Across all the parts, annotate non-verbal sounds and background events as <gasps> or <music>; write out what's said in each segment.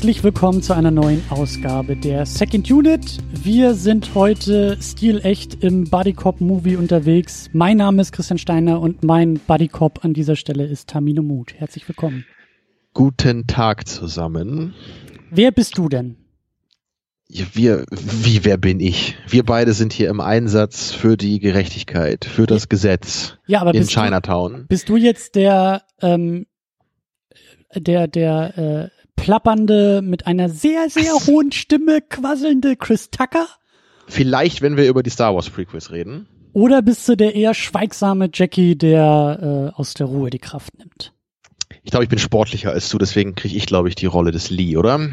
Herzlich willkommen zu einer neuen Ausgabe der Second Unit. Wir sind heute stilecht im Bodycop Movie unterwegs. Mein Name ist Christian Steiner und mein Bodycop an dieser Stelle ist Tamino Mut. Herzlich willkommen. Guten Tag zusammen. Wer bist du denn? Wir, wie, wer bin ich? Wir beide sind hier im Einsatz für die Gerechtigkeit, für das Gesetz ja, aber in bist Chinatown. Du, bist du jetzt der, ähm, der, der, äh, plappernde, mit einer sehr, sehr <laughs> hohen Stimme quasselnde Chris Tucker? Vielleicht, wenn wir über die Star Wars Prequels reden. Oder bist du der eher schweigsame Jackie, der äh, aus der Ruhe die Kraft nimmt? Ich glaube, ich bin sportlicher als du, deswegen kriege ich, glaube ich, die Rolle des Lee, oder?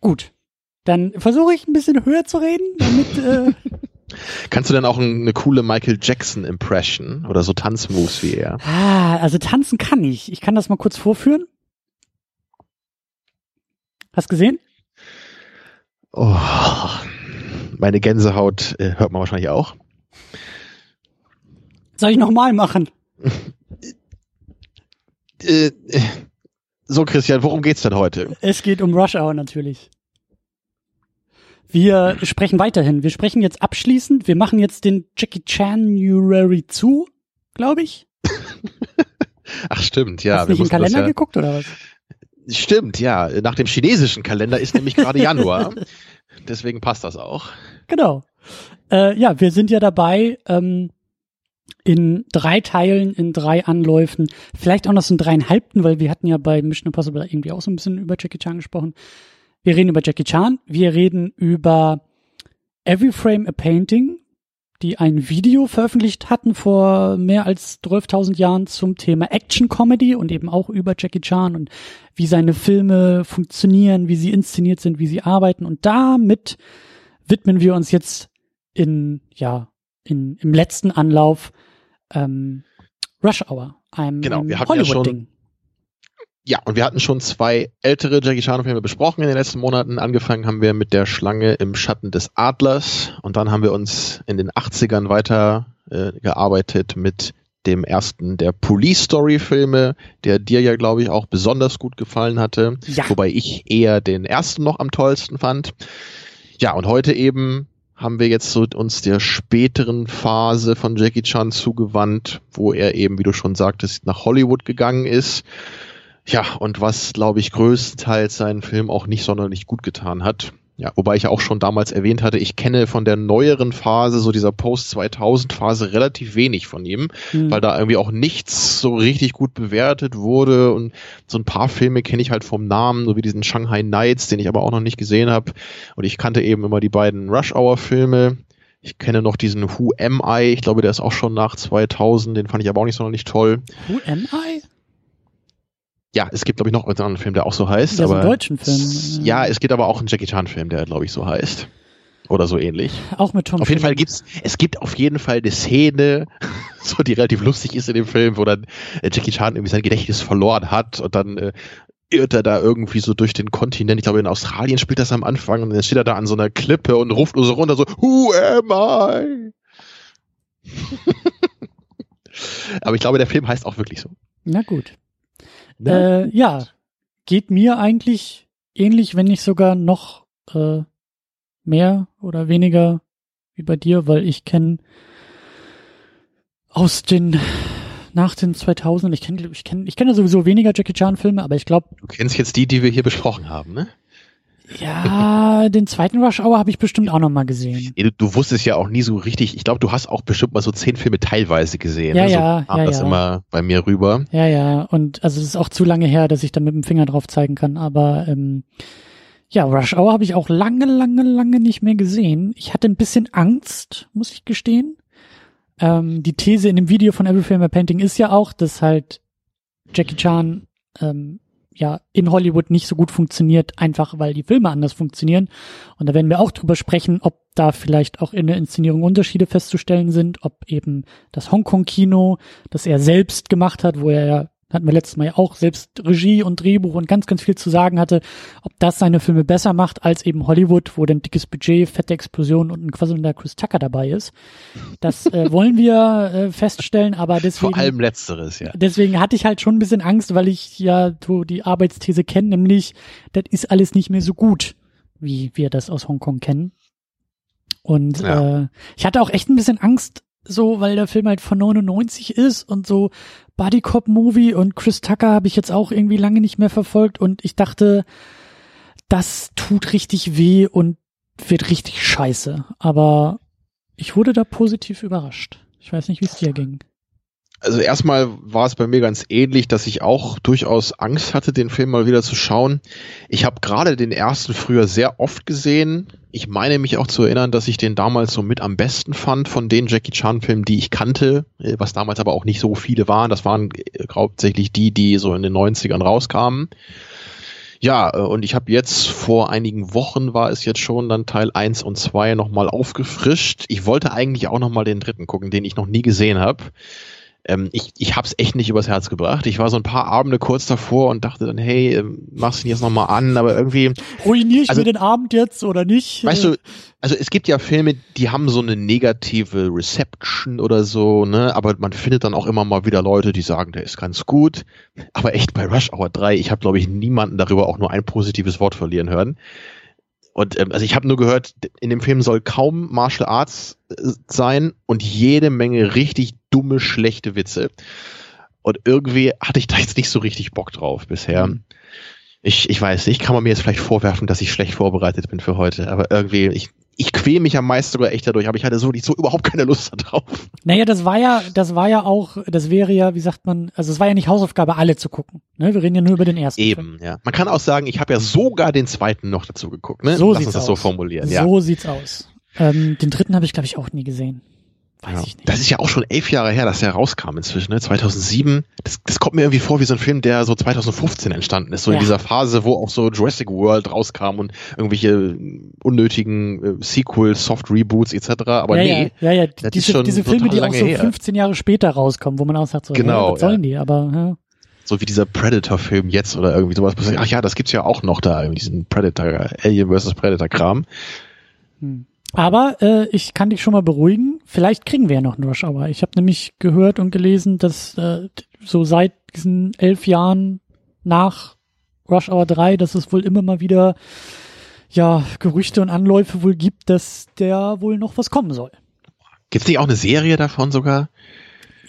Gut. Dann versuche ich ein bisschen höher zu reden, damit. Äh <laughs> Kannst du denn auch eine coole Michael Jackson Impression oder so Tanzmoves wie er? Ah, also tanzen kann ich. Ich kann das mal kurz vorführen. Hast gesehen? Oh, meine Gänsehaut äh, hört man wahrscheinlich auch. Soll ich nochmal machen? äh, äh, so, Christian, worum geht's denn heute? Es geht um Rush Hour natürlich. Wir sprechen weiterhin. Wir sprechen jetzt abschließend. Wir machen jetzt den Jackie Chan January zu, glaube ich. <laughs> Ach stimmt, ja. Hast du nicht im Kalender ja geguckt oder was? Stimmt, ja. Nach dem chinesischen Kalender ist nämlich gerade Januar. <laughs> Deswegen passt das auch. Genau. Äh, ja, wir sind ja dabei, ähm, in drei Teilen, in drei Anläufen, vielleicht auch noch so ein dreieinhalbten, weil wir hatten ja bei Mission Impossible irgendwie auch so ein bisschen über Jackie Chan gesprochen. Wir reden über Jackie Chan, wir reden über Every Frame a Painting, die ein Video veröffentlicht hatten vor mehr als 12.000 Jahren zum Thema Action Comedy und eben auch über Jackie Chan und wie seine Filme funktionieren, wie sie inszeniert sind, wie sie arbeiten. Und damit widmen wir uns jetzt in, ja, in, im letzten Anlauf ähm, Rush Hour, einem, genau, einem Hollywood-Ding. Ja, und wir hatten schon zwei ältere Jackie Chan-Filme besprochen in den letzten Monaten. Angefangen haben wir mit der Schlange im Schatten des Adlers und dann haben wir uns in den 80ern weiter äh, gearbeitet mit dem ersten der Police Story Filme, der dir ja, glaube ich, auch besonders gut gefallen hatte. Ja. Wobei ich eher den ersten noch am tollsten fand. Ja, und heute eben haben wir jetzt so uns der späteren Phase von Jackie Chan zugewandt, wo er eben, wie du schon sagtest, nach Hollywood gegangen ist ja, und was, glaube ich, größtenteils seinen Film auch nicht sonderlich gut getan hat. Ja, wobei ich auch schon damals erwähnt hatte, ich kenne von der neueren Phase, so dieser Post-2000-Phase, relativ wenig von ihm, mhm. weil da irgendwie auch nichts so richtig gut bewertet wurde und so ein paar Filme kenne ich halt vom Namen, so wie diesen Shanghai Nights, den ich aber auch noch nicht gesehen habe. Und ich kannte eben immer die beiden Rush-Hour-Filme. Ich kenne noch diesen Who Am I, ich glaube, der ist auch schon nach 2000, den fand ich aber auch nicht sonderlich toll. Who Am I? Ja, es gibt, glaube ich, noch einen anderen Film, der auch so heißt. Ja, aber, so einen deutschen Film. Ja, es gibt aber auch einen Jackie Chan-Film, der, glaube ich, so heißt. Oder so ähnlich. Auch mit Tom Auf jeden Fall gibt's, es gibt auf jeden Fall eine Szene, <laughs> so die relativ lustig ist in dem Film, wo dann äh, Jackie Chan irgendwie sein Gedächtnis verloren hat und dann äh, irrt er da irgendwie so durch den Kontinent. Ich glaube, in Australien spielt das am Anfang und dann steht er da an so einer Klippe und ruft nur so runter so, Who am I? <laughs> Aber ich glaube, der Film heißt auch wirklich so. Na gut. Äh, ja, geht mir eigentlich ähnlich, wenn nicht sogar noch äh, mehr oder weniger wie bei dir, weil ich kenne aus den nach den 2000 ich kenne ich kenne ich kenne sowieso weniger Jackie Chan Filme, aber ich glaube Du kennst jetzt die, die wir hier besprochen haben, ne? Ja, <laughs> den zweiten Rush Hour habe ich bestimmt auch noch mal gesehen. Du, du, wusstest ja auch nie so richtig. Ich glaube, du hast auch bestimmt mal so zehn Filme teilweise gesehen. Ja, ne? so ja, kam ja, das ja. immer bei mir rüber. Ja, ja. Und also es ist auch zu lange her, dass ich da mit dem Finger drauf zeigen kann. Aber ähm, ja, Rush Hour habe ich auch lange, lange, lange nicht mehr gesehen. Ich hatte ein bisschen Angst, muss ich gestehen. Ähm, die These in dem Video von Every Frame a Painting ist ja auch, dass halt Jackie Chan ähm, ja in Hollywood nicht so gut funktioniert, einfach weil die Filme anders funktionieren. Und da werden wir auch drüber sprechen, ob da vielleicht auch in der Inszenierung Unterschiede festzustellen sind, ob eben das Hongkong-Kino, das er selbst gemacht hat, wo er ja hatten wir letztes Mal ja auch, selbst Regie und Drehbuch und ganz, ganz viel zu sagen hatte, ob das seine Filme besser macht als eben Hollywood, wo dann dickes Budget, fette Explosion und ein quasselnder Chris Tucker dabei ist. Das äh, <laughs> wollen wir äh, feststellen, aber deswegen. Vor allem Letzteres, ja. Deswegen hatte ich halt schon ein bisschen Angst, weil ich ja so die Arbeitsthese kenne, nämlich, das ist alles nicht mehr so gut, wie wir das aus Hongkong kennen. Und ja. äh, ich hatte auch echt ein bisschen Angst, so, weil der Film halt von 99 ist und so Buddy Cop Movie und Chris Tucker habe ich jetzt auch irgendwie lange nicht mehr verfolgt und ich dachte, das tut richtig weh und wird richtig scheiße. Aber ich wurde da positiv überrascht. Ich weiß nicht, wie es dir ging also erstmal war es bei mir ganz ähnlich, dass ich auch durchaus Angst hatte, den Film mal wieder zu schauen. Ich habe gerade den ersten früher sehr oft gesehen. Ich meine mich auch zu erinnern, dass ich den damals so mit am besten fand von den Jackie Chan Filmen, die ich kannte, äh, was damals aber auch nicht so viele waren. Das waren äh, hauptsächlich die, die so in den 90ern rauskamen. Ja, äh, und ich habe jetzt vor einigen Wochen war es jetzt schon dann Teil 1 und 2 nochmal aufgefrischt. Ich wollte eigentlich auch nochmal den dritten gucken, den ich noch nie gesehen habe ähm, ich, ich habe es echt nicht übers Herz gebracht. Ich war so ein paar Abende kurz davor und dachte dann, hey, ähm, machst du ihn jetzt nochmal an, aber irgendwie. Ruiniere ich also, mir den Abend jetzt oder nicht? Weißt du, also es gibt ja Filme, die haben so eine negative Reception oder so, ne, aber man findet dann auch immer mal wieder Leute, die sagen, der ist ganz gut. Aber echt bei Rush Hour 3, ich habe, glaube ich, niemanden darüber auch nur ein positives Wort verlieren hören. Und ähm, also ich habe nur gehört, in dem Film soll kaum Martial Arts äh, sein und jede Menge richtig dumme, schlechte Witze. Und irgendwie hatte ich da jetzt nicht so richtig Bock drauf bisher. Mhm. Ich, ich weiß nicht, kann man mir jetzt vielleicht vorwerfen, dass ich schlecht vorbereitet bin für heute, aber irgendwie, ich, ich quäle mich am meisten sogar echt dadurch, aber ich hatte so, so überhaupt keine Lust darauf. Naja, das war ja, das war ja auch, das wäre ja, wie sagt man, also es war ja nicht Hausaufgabe, alle zu gucken. Ne? Wir reden ja nur über den ersten. Eben, Film. ja. Man kann auch sagen, ich habe ja sogar den zweiten noch dazu geguckt. Ne? So Lass uns das aus. so formulieren. Ja. So sieht's aus. Ähm, den dritten habe ich, glaube ich, auch nie gesehen. Weiß ja. ich nicht. Das ist ja auch schon elf Jahre her, dass der rauskam inzwischen, ne? 2007. Das, das kommt mir irgendwie vor wie so ein Film, der so 2015 entstanden ist. So ja. in dieser Phase, wo auch so Jurassic World rauskam und irgendwelche unnötigen äh, Sequels, Soft Reboots etc. Aber ja, nee. Ja, ja, ja. Diese, diese Filme, die auch so her. 15 Jahre später rauskommen, wo man auch sagt, so, genau, hey, was sollen die? Aber, ja. So wie dieser Predator-Film jetzt oder irgendwie sowas. Ach ja, das gibt's ja auch noch da, diesen Predator, Alien vs. Predator-Kram. Hm. Aber äh, ich kann dich schon mal beruhigen. Vielleicht kriegen wir ja noch einen Rush Hour. Ich habe nämlich gehört und gelesen, dass äh, so seit diesen elf Jahren nach Rush Hour 3, dass es wohl immer mal wieder ja Gerüchte und Anläufe wohl gibt, dass der wohl noch was kommen soll. Gibt's nicht auch eine Serie davon sogar?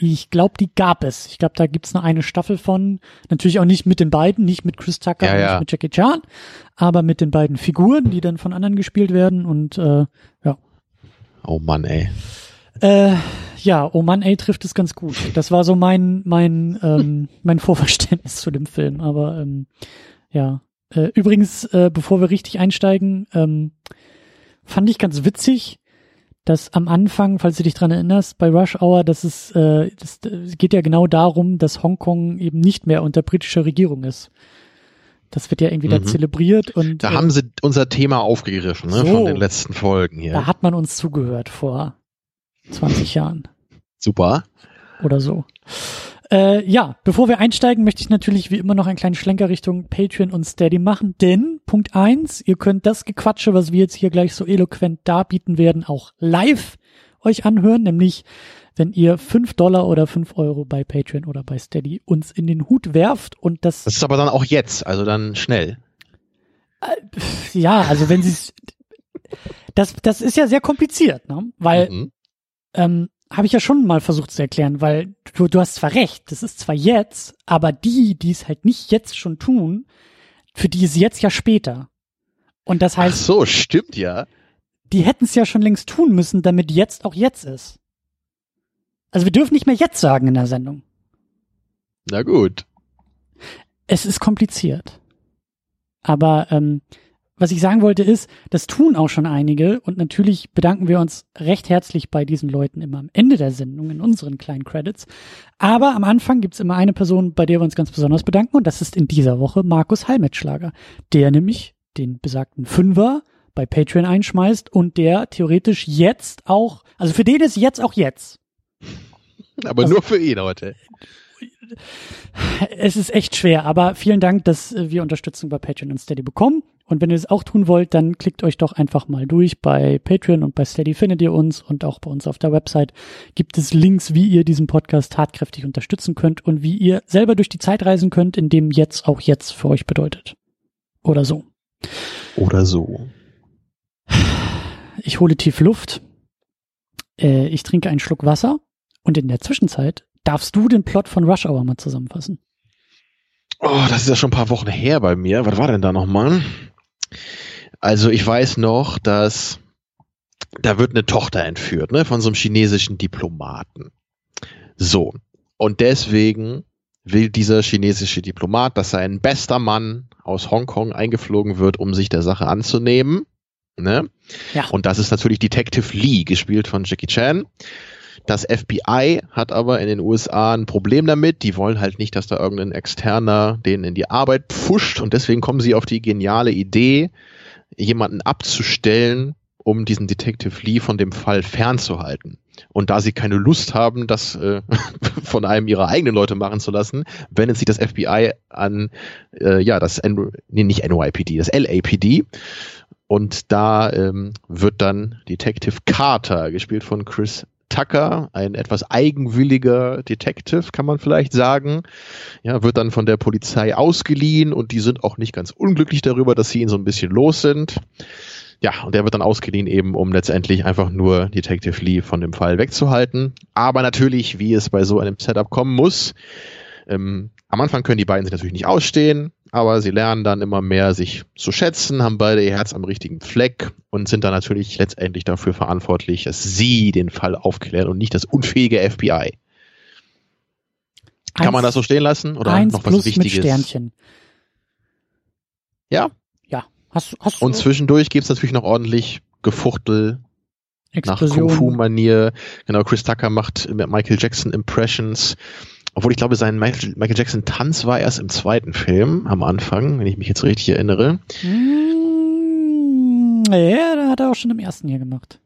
Ich glaube, die gab es. Ich glaube, da gibt's noch eine Staffel von. Natürlich auch nicht mit den beiden, nicht mit Chris Tucker ja, und ja. mit Jackie Chan, aber mit den beiden Figuren, die dann von anderen gespielt werden und äh, ja. Oh Mann, ey. Äh, ja, oh Mann, ey, trifft es ganz gut. Das war so mein mein ähm, <laughs> mein Vorverständnis zu dem Film. Aber ähm, ja. Äh, übrigens, äh, bevor wir richtig einsteigen, ähm, fand ich ganz witzig dass am Anfang, falls du dich dran erinnerst, bei Rush Hour, dass es, äh, das, es geht ja genau darum, dass Hongkong eben nicht mehr unter britischer Regierung ist. Das wird ja irgendwie mhm. da zelebriert und. Da äh, haben sie unser Thema aufgegriffen, ne, so, von den letzten Folgen hier. Da hat man uns zugehört vor 20 Jahren. Super. Oder so. Äh, ja, bevor wir einsteigen, möchte ich natürlich wie immer noch einen kleinen Schlenker Richtung Patreon und Steady machen, denn Punkt eins, ihr könnt das Gequatsche, was wir jetzt hier gleich so eloquent darbieten werden, auch live euch anhören, nämlich wenn ihr fünf Dollar oder fünf Euro bei Patreon oder bei Steady uns in den Hut werft und das. Das ist aber dann auch jetzt, also dann schnell. Äh, ja, also wenn sie das, das ist ja sehr kompliziert, ne? Weil mhm. ähm, habe ich ja schon mal versucht zu erklären, weil du, du hast zwar recht, das ist zwar jetzt, aber die, die es halt nicht jetzt schon tun, für die ist jetzt ja später. Und das heißt. Ach so, stimmt ja. Die hätten es ja schon längst tun müssen, damit jetzt auch jetzt ist. Also wir dürfen nicht mehr jetzt sagen in der Sendung. Na gut. Es ist kompliziert. Aber ähm, was ich sagen wollte ist, das tun auch schon einige und natürlich bedanken wir uns recht herzlich bei diesen Leuten immer am Ende der Sendung in unseren kleinen Credits. Aber am Anfang gibt's immer eine Person, bei der wir uns ganz besonders bedanken und das ist in dieser Woche Markus Heilmetschlager, der nämlich den besagten Fünfer bei Patreon einschmeißt und der theoretisch jetzt auch, also für den ist jetzt auch jetzt. Aber also, nur für ihn heute. es ist echt schwer, aber vielen Dank, dass wir Unterstützung bei Patreon und Steady bekommen. Und wenn ihr es auch tun wollt, dann klickt euch doch einfach mal durch. Bei Patreon und bei Steady findet ihr uns und auch bei uns auf der Website gibt es Links, wie ihr diesen Podcast tatkräftig unterstützen könnt und wie ihr selber durch die Zeit reisen könnt, indem jetzt auch jetzt für euch bedeutet. Oder so. Oder so. Ich hole tief Luft. Äh, ich trinke einen Schluck Wasser und in der Zwischenzeit darfst du den Plot von Rush Hour mal zusammenfassen. Oh, das ist ja schon ein paar Wochen her bei mir. Was war denn da nochmal? Also ich weiß noch, dass da wird eine Tochter entführt, ne, von so einem chinesischen Diplomaten. So. Und deswegen will dieser chinesische Diplomat, dass sein bester Mann aus Hongkong eingeflogen wird, um sich der Sache anzunehmen. Ne? Ja. Und das ist natürlich Detective Lee, gespielt von Jackie Chan. Das FBI hat aber in den USA ein Problem damit. Die wollen halt nicht, dass da irgendein Externer denen in die Arbeit pfuscht und deswegen kommen sie auf die geniale Idee, jemanden abzustellen, um diesen Detective Lee von dem Fall fernzuhalten. Und da sie keine Lust haben, das äh, <laughs> von einem ihrer eigenen Leute machen zu lassen, wendet sich das FBI an, äh, ja, das, N nee, nicht NYPD, das LAPD. Und da ähm, wird dann Detective Carter, gespielt von Chris Tucker, ein etwas eigenwilliger Detective, kann man vielleicht sagen, ja, wird dann von der Polizei ausgeliehen und die sind auch nicht ganz unglücklich darüber, dass sie ihn so ein bisschen los sind. Ja, und der wird dann ausgeliehen eben, um letztendlich einfach nur Detective Lee von dem Fall wegzuhalten. Aber natürlich, wie es bei so einem Setup kommen muss, ähm, am Anfang können die beiden sich natürlich nicht ausstehen, aber sie lernen dann immer mehr sich zu schätzen, haben beide ihr Herz am richtigen Fleck und sind dann natürlich letztendlich dafür verantwortlich, dass sie den Fall aufklären und nicht das unfähige FBI. Eins, Kann man das so stehen lassen oder eins noch was was Wichtiges? Mit Sternchen. Ja. Ja. Hast, hast Und zwischendurch gibt's natürlich noch ordentlich Gefuchtel nach Explosion. Kung-Fu-Manier. Genau, Chris Tucker macht mit Michael Jackson Impressions. Obwohl ich glaube, sein Michael, Michael Jackson Tanz war erst im zweiten Film am Anfang, wenn ich mich jetzt richtig erinnere. Mm, Ja, da hat er auch schon im ersten hier gemacht.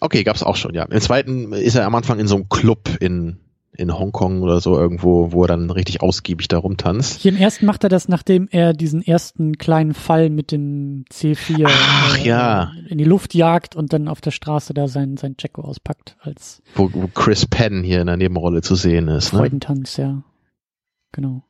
Okay, gab's auch schon, ja. Im zweiten ist er am Anfang in so einem Club in, in Hongkong oder so irgendwo, wo er dann richtig ausgiebig da rumtanzt. Hier im ersten macht er das, nachdem er diesen ersten kleinen Fall mit dem C4 Ach, ja. in die Luft jagt und dann auf der Straße da sein, sein Jacko auspackt als Wo, wo Chris Penn hier in der Nebenrolle zu sehen ist. Ne? Freudentanz, ja. Genau.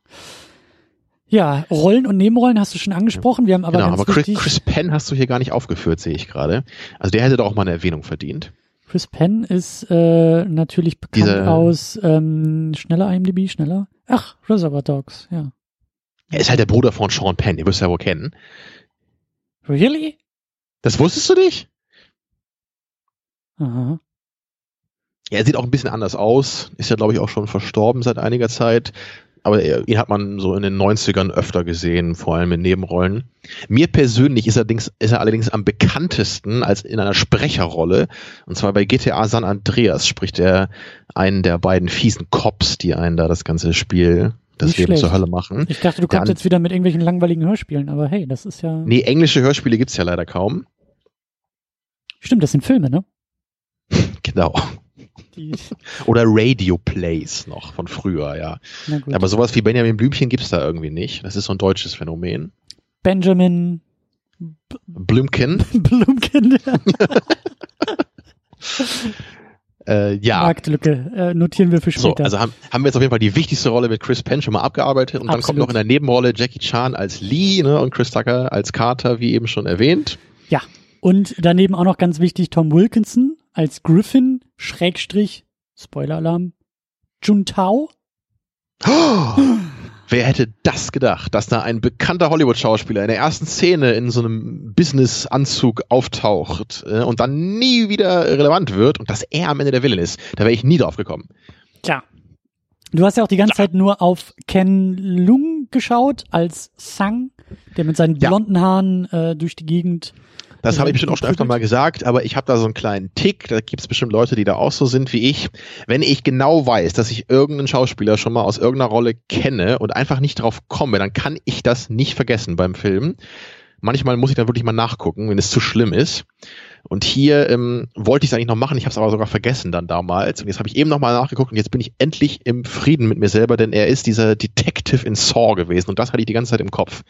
Ja, Rollen und Nebenrollen hast du schon angesprochen. Wir haben aber genau, aber Chris, Chris Penn hast du hier gar nicht aufgeführt, sehe ich gerade. Also der hätte doch auch mal eine Erwähnung verdient. Chris Penn ist äh, natürlich bekannt Diese- aus ähm, schneller IMDb, schneller. Ach, Reservoir Dogs, ja. Er ist halt der Bruder von Sean Penn, den wirst du ja wohl kennen. Really? Das wusstest du nicht? Aha. Ja, er sieht auch ein bisschen anders aus. Ist ja, glaube ich, auch schon verstorben seit einiger Zeit. Aber er, ihn hat man so in den 90ern öfter gesehen, vor allem in Nebenrollen. Mir persönlich ist, allerdings, ist er allerdings am bekanntesten als in einer Sprecherrolle. Und zwar bei GTA San Andreas spricht er einen der beiden fiesen Cops, die einen da das ganze Spiel, das Nicht Leben schlecht. zur Hölle machen. Ich dachte, du kommst jetzt wieder mit irgendwelchen langweiligen Hörspielen, aber hey, das ist ja. Nee, englische Hörspiele gibt's ja leider kaum. Stimmt, das sind Filme, ne? <laughs> Genau. Die, <laughs> Oder Radio Plays noch von früher, ja. Aber sowas wie Benjamin Blümchen gibt's da irgendwie nicht. Das ist so ein deutsches Phänomen. Benjamin Blümchen, <laughs> Blumkin, ja. <laughs> äh, ja. Marktlücke, äh, notieren wir für So, später. also haben, haben wir jetzt auf jeden Fall die wichtigste Rolle mit Chris Penn schon mal abgearbeitet und dann kommt Absolut. noch in der Nebenrolle Jackie Chan als Lee ne, und Chris Tucker als Carter, wie eben schon erwähnt. ja. Und daneben auch noch ganz wichtig Tom Wilkinson als Griffin, Schrägstrich, Spoiler-Alarm, Juntao. Oh, <gasps> wer hätte das gedacht, dass da ein bekannter Hollywood-Schauspieler in der ersten Szene in so einem Business-Anzug auftaucht äh, und dann nie wieder relevant wird und dass er am Ende der Villain ist. Da wäre ich nie drauf gekommen. Tja. Du hast ja auch die ganze Zeit nur auf Ken Lung geschaut als Sang, der mit seinen Ja. blonden Haaren äh, durch die Gegend. Das habe ich bestimmt auch schon öfter mal gesagt, aber ich habe da so einen kleinen Tick. Da gibt es bestimmt Leute, die da auch so sind wie ich. Wenn ich genau weiß, dass ich irgendeinen Schauspieler schon mal aus irgendeiner Rolle kenne und einfach nicht drauf komme, dann kann ich das nicht vergessen beim Film. Manchmal muss ich dann wirklich mal nachgucken, wenn es zu schlimm ist. Und hier ähm, wollte ich es eigentlich noch machen, ich habe es aber sogar vergessen dann damals. Und jetzt habe ich eben nochmal nachgeguckt und jetzt bin ich endlich im Frieden mit mir selber, denn er ist dieser Detective in Saw gewesen und das hatte ich die ganze Zeit im Kopf.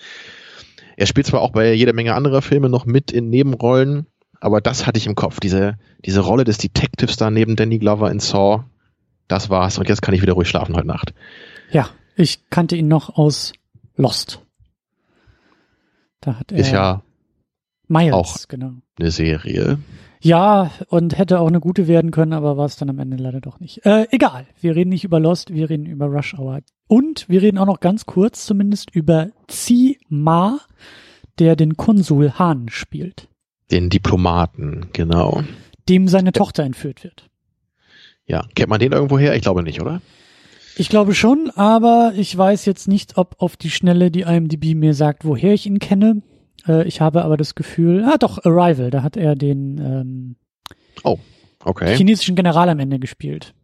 Er spielt zwar auch bei jeder Menge anderer Filme noch mit in Nebenrollen, aber das hatte ich im Kopf. Diese, diese Rolle des Detectives da neben Danny Glover in Saw, das war's. Und jetzt kann ich wieder ruhig schlafen heute Nacht. Ja, ich kannte ihn noch aus Lost. Da hat er Ist ja Miles, auch genau. eine Serie. Ja, und hätte auch eine gute werden können, aber war es dann am Ende leider doch nicht. Äh, egal, wir reden nicht über Lost, wir reden über Rush Hour. Und wir reden auch noch ganz kurz zumindest über Zi Ma, der den Konsul Han spielt, Den Diplomaten, genau. dem seine Tochter entführt wird. Ja, kennt man den irgendwo her? Ich glaube nicht, oder? Ich glaube schon, aber ich weiß jetzt nicht, ob auf die Schnelle die IMDb mir sagt, woher ich ihn kenne. Äh, ich habe aber das Gefühl, ah doch, Arrival, da hat er den ähm, Okay. chinesischen General am Ende gespielt.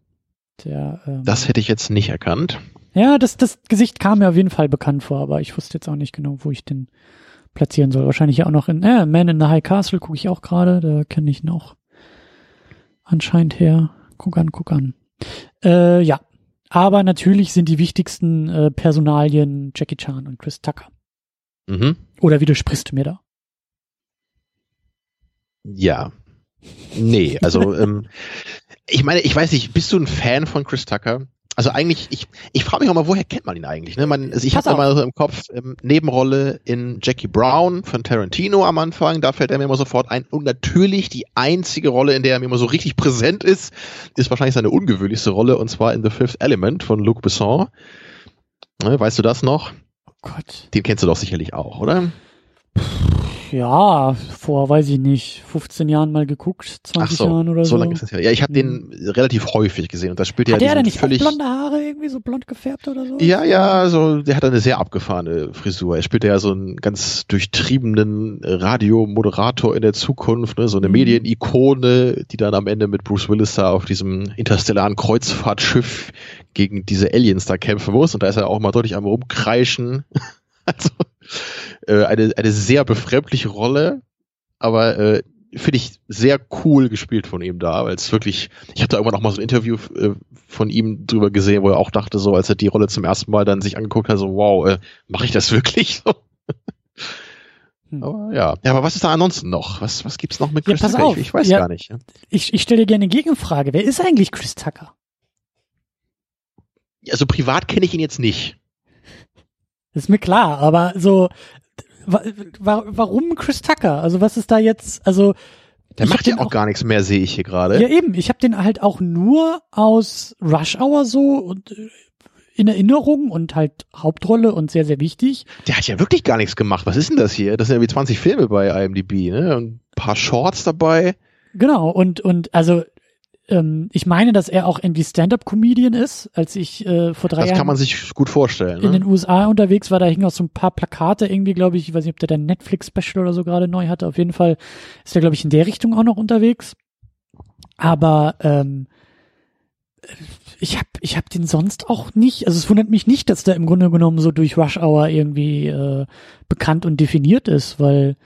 Der, ähm, Das hätte ich jetzt nicht erkannt. ja, das, das Gesicht kam mir auf jeden Fall bekannt vor, aber ich wusste jetzt auch nicht genau, wo ich den platzieren soll. Wahrscheinlich ja auch noch in äh, Man in the High Castle gucke ich auch gerade, da kenne ich ihn auch anscheinend her. Guck an, guck an. Äh, ja, aber natürlich sind die wichtigsten äh, Personalien Jackie Chan und Chris Tucker. Mhm. Oder widersprichst du mir da? Ja. Nee, also <laughs> ähm, ich meine, ich weiß nicht, bist du ein Fan von Chris Tucker? Also eigentlich, ich, ich frage mich auch mal, woher kennt man ihn eigentlich? Ne? Man, also ich habe immer so im Kopf ähm, Nebenrolle in Jackie Brown von Tarantino am Anfang, da fällt er mir immer sofort ein. Und natürlich die einzige Rolle, in der er mir immer so richtig präsent ist, ist wahrscheinlich seine ungewöhnlichste Rolle, und zwar in The Fifth Element von Luc Besson. Ne, weißt du das noch? Gott. Den kennst du doch sicherlich auch, oder? Ja, vor, weiß ich nicht, 15 Jahren mal geguckt, 20 Jahren oder so. so lange ist das ja. Ja, ich habe den relativ häufig gesehen und da spielt er Hat der diesen denn nicht völlig blonde Haare, irgendwie so blond gefärbt oder so? Ja, ja, also der hat eine sehr abgefahrene Frisur. Er spielt ja so einen ganz durchtriebenen Radiomoderator in der Zukunft, ne? so eine Mhm. Medienikone, die dann am Ende mit Bruce Willis da auf diesem interstellaren Kreuzfahrtschiff gegen diese Aliens da kämpfen muss. Und da ist er auch mal deutlich am Rumkreischen. <laughs> also äh, eine, eine sehr befremdliche Rolle, aber äh, finde ich sehr cool gespielt von ihm da, weil es wirklich, ich habe da irgendwann auch mal so ein Interview äh, von ihm drüber gesehen, wo er auch dachte, so als er die Rolle zum ersten Mal dann sich angeguckt hat, so wow, äh, mache ich das <laughs> wirklich so? Hm. Aber ja. ja, aber was ist da ansonsten noch? Was, was gibt's noch mit Ja, Chris pass Tucker? Ich, ich weiß Ja. gar nicht. Ja. Ich, ich stelle dir gerne eine Gegenfrage. Wer ist eigentlich Chris Tucker? Also privat kenne ich ihn jetzt nicht. Ist mir klar, aber so, wa, wa, warum Chris Tucker? Also was ist da jetzt, also Der macht ja auch, auch- gar nichts mehr, sehe ich hier gerade. Ja, eben. Ich habe den halt auch nur aus Rush Hour so und äh, in Erinnerung und halt Hauptrolle und sehr, sehr wichtig. Der hat ja wirklich gar nichts gemacht. Was ist denn das hier? Das sind ja wie 20 Filme bei IMDb, ne? Und ein paar Shorts dabei. Genau. Und, und also ähm, ich meine, dass er auch irgendwie Stand-up-Comedian ist. Als ich äh, vor drei Das Jahren kann man sich gut vorstellen. in Ne? den USA unterwegs war, da hingen auch so ein paar Plakate irgendwie, glaube ich. Ich weiß nicht, ob der dann Netflix-Special oder so gerade neu hatte. Auf jeden Fall ist er, glaube ich, in der Richtung auch noch unterwegs. Aber ähm, ich habe ich hab den sonst auch nicht. Also es wundert mich nicht, dass der im Grunde genommen so durch Rush Hour irgendwie äh, bekannt und definiert ist, weil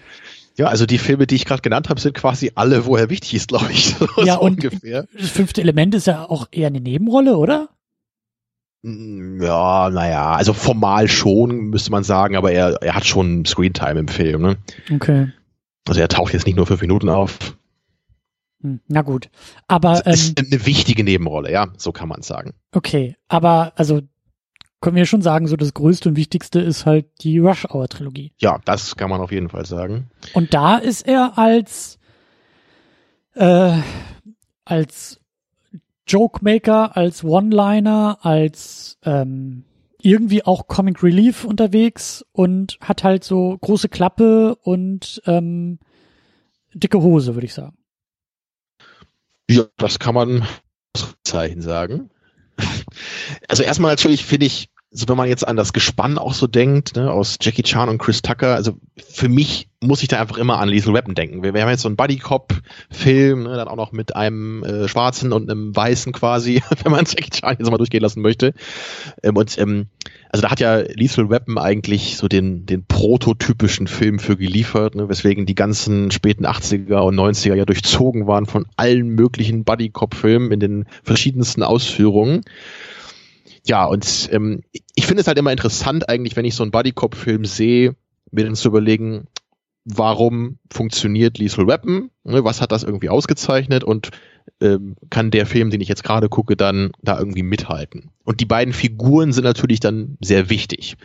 Ja, also die Filme, die ich gerade genannt habe, sind quasi alle, wo er wichtig ist, glaube ich. <laughs> So, Ja, so und- ungefähr. das fünfte Element ist ja auch eher eine Nebenrolle, oder? Mm, Ja, naja, also formal schon, müsste man sagen, aber er, er hat schon Screentime im Film. Ne? Okay. Also er taucht jetzt nicht nur fünf Minuten auf. Hm, na gut. Aber ähm, ist eine wichtige Nebenrolle, ja, so kann man sagen. Okay, aber also können wir schon sagen, so das Größte und Wichtigste ist halt die Rush Hour Trilogie. Ja, das kann man auf jeden Fall sagen. Und da ist er als äh, als Jokemaker, als One-Liner, als ähm, irgendwie auch Comic Relief unterwegs und hat halt so große Klappe und ähm, dicke Hose, würde ich sagen. Ja, das kann man Zeichen sagen. <laughs> Also erstmal natürlich finde ich, so wenn man jetzt an das Gespann auch so denkt, ne, aus Jackie Chan und Chris Tucker, also für mich muss ich da einfach immer an Lethal Weapon denken. Wir, wir haben jetzt so einen Buddy-Cop-Film, ne, dann auch noch mit einem äh, Schwarzen und einem Weißen quasi, <laughs> wenn man Jackie Chan jetzt mal durchgehen lassen möchte. Ähm, und ähm, also da hat ja Lethal Weapon eigentlich so den, den prototypischen Film für geliefert, ne, weswegen die ganzen späten 80er und 90er ja durchzogen waren von allen möglichen Buddy-Cop-Filmen in den verschiedensten Ausführungen. Ja, und ähm, ich finde es halt immer interessant eigentlich, wenn ich so einen Buddy-Cop-Film sehe, mir dann zu überlegen, warum funktioniert Lethal Weapon, ne, was hat das irgendwie ausgezeichnet und ähm, kann der Film, den ich jetzt gerade gucke, dann da irgendwie mithalten. Und die beiden Figuren sind natürlich dann sehr wichtig.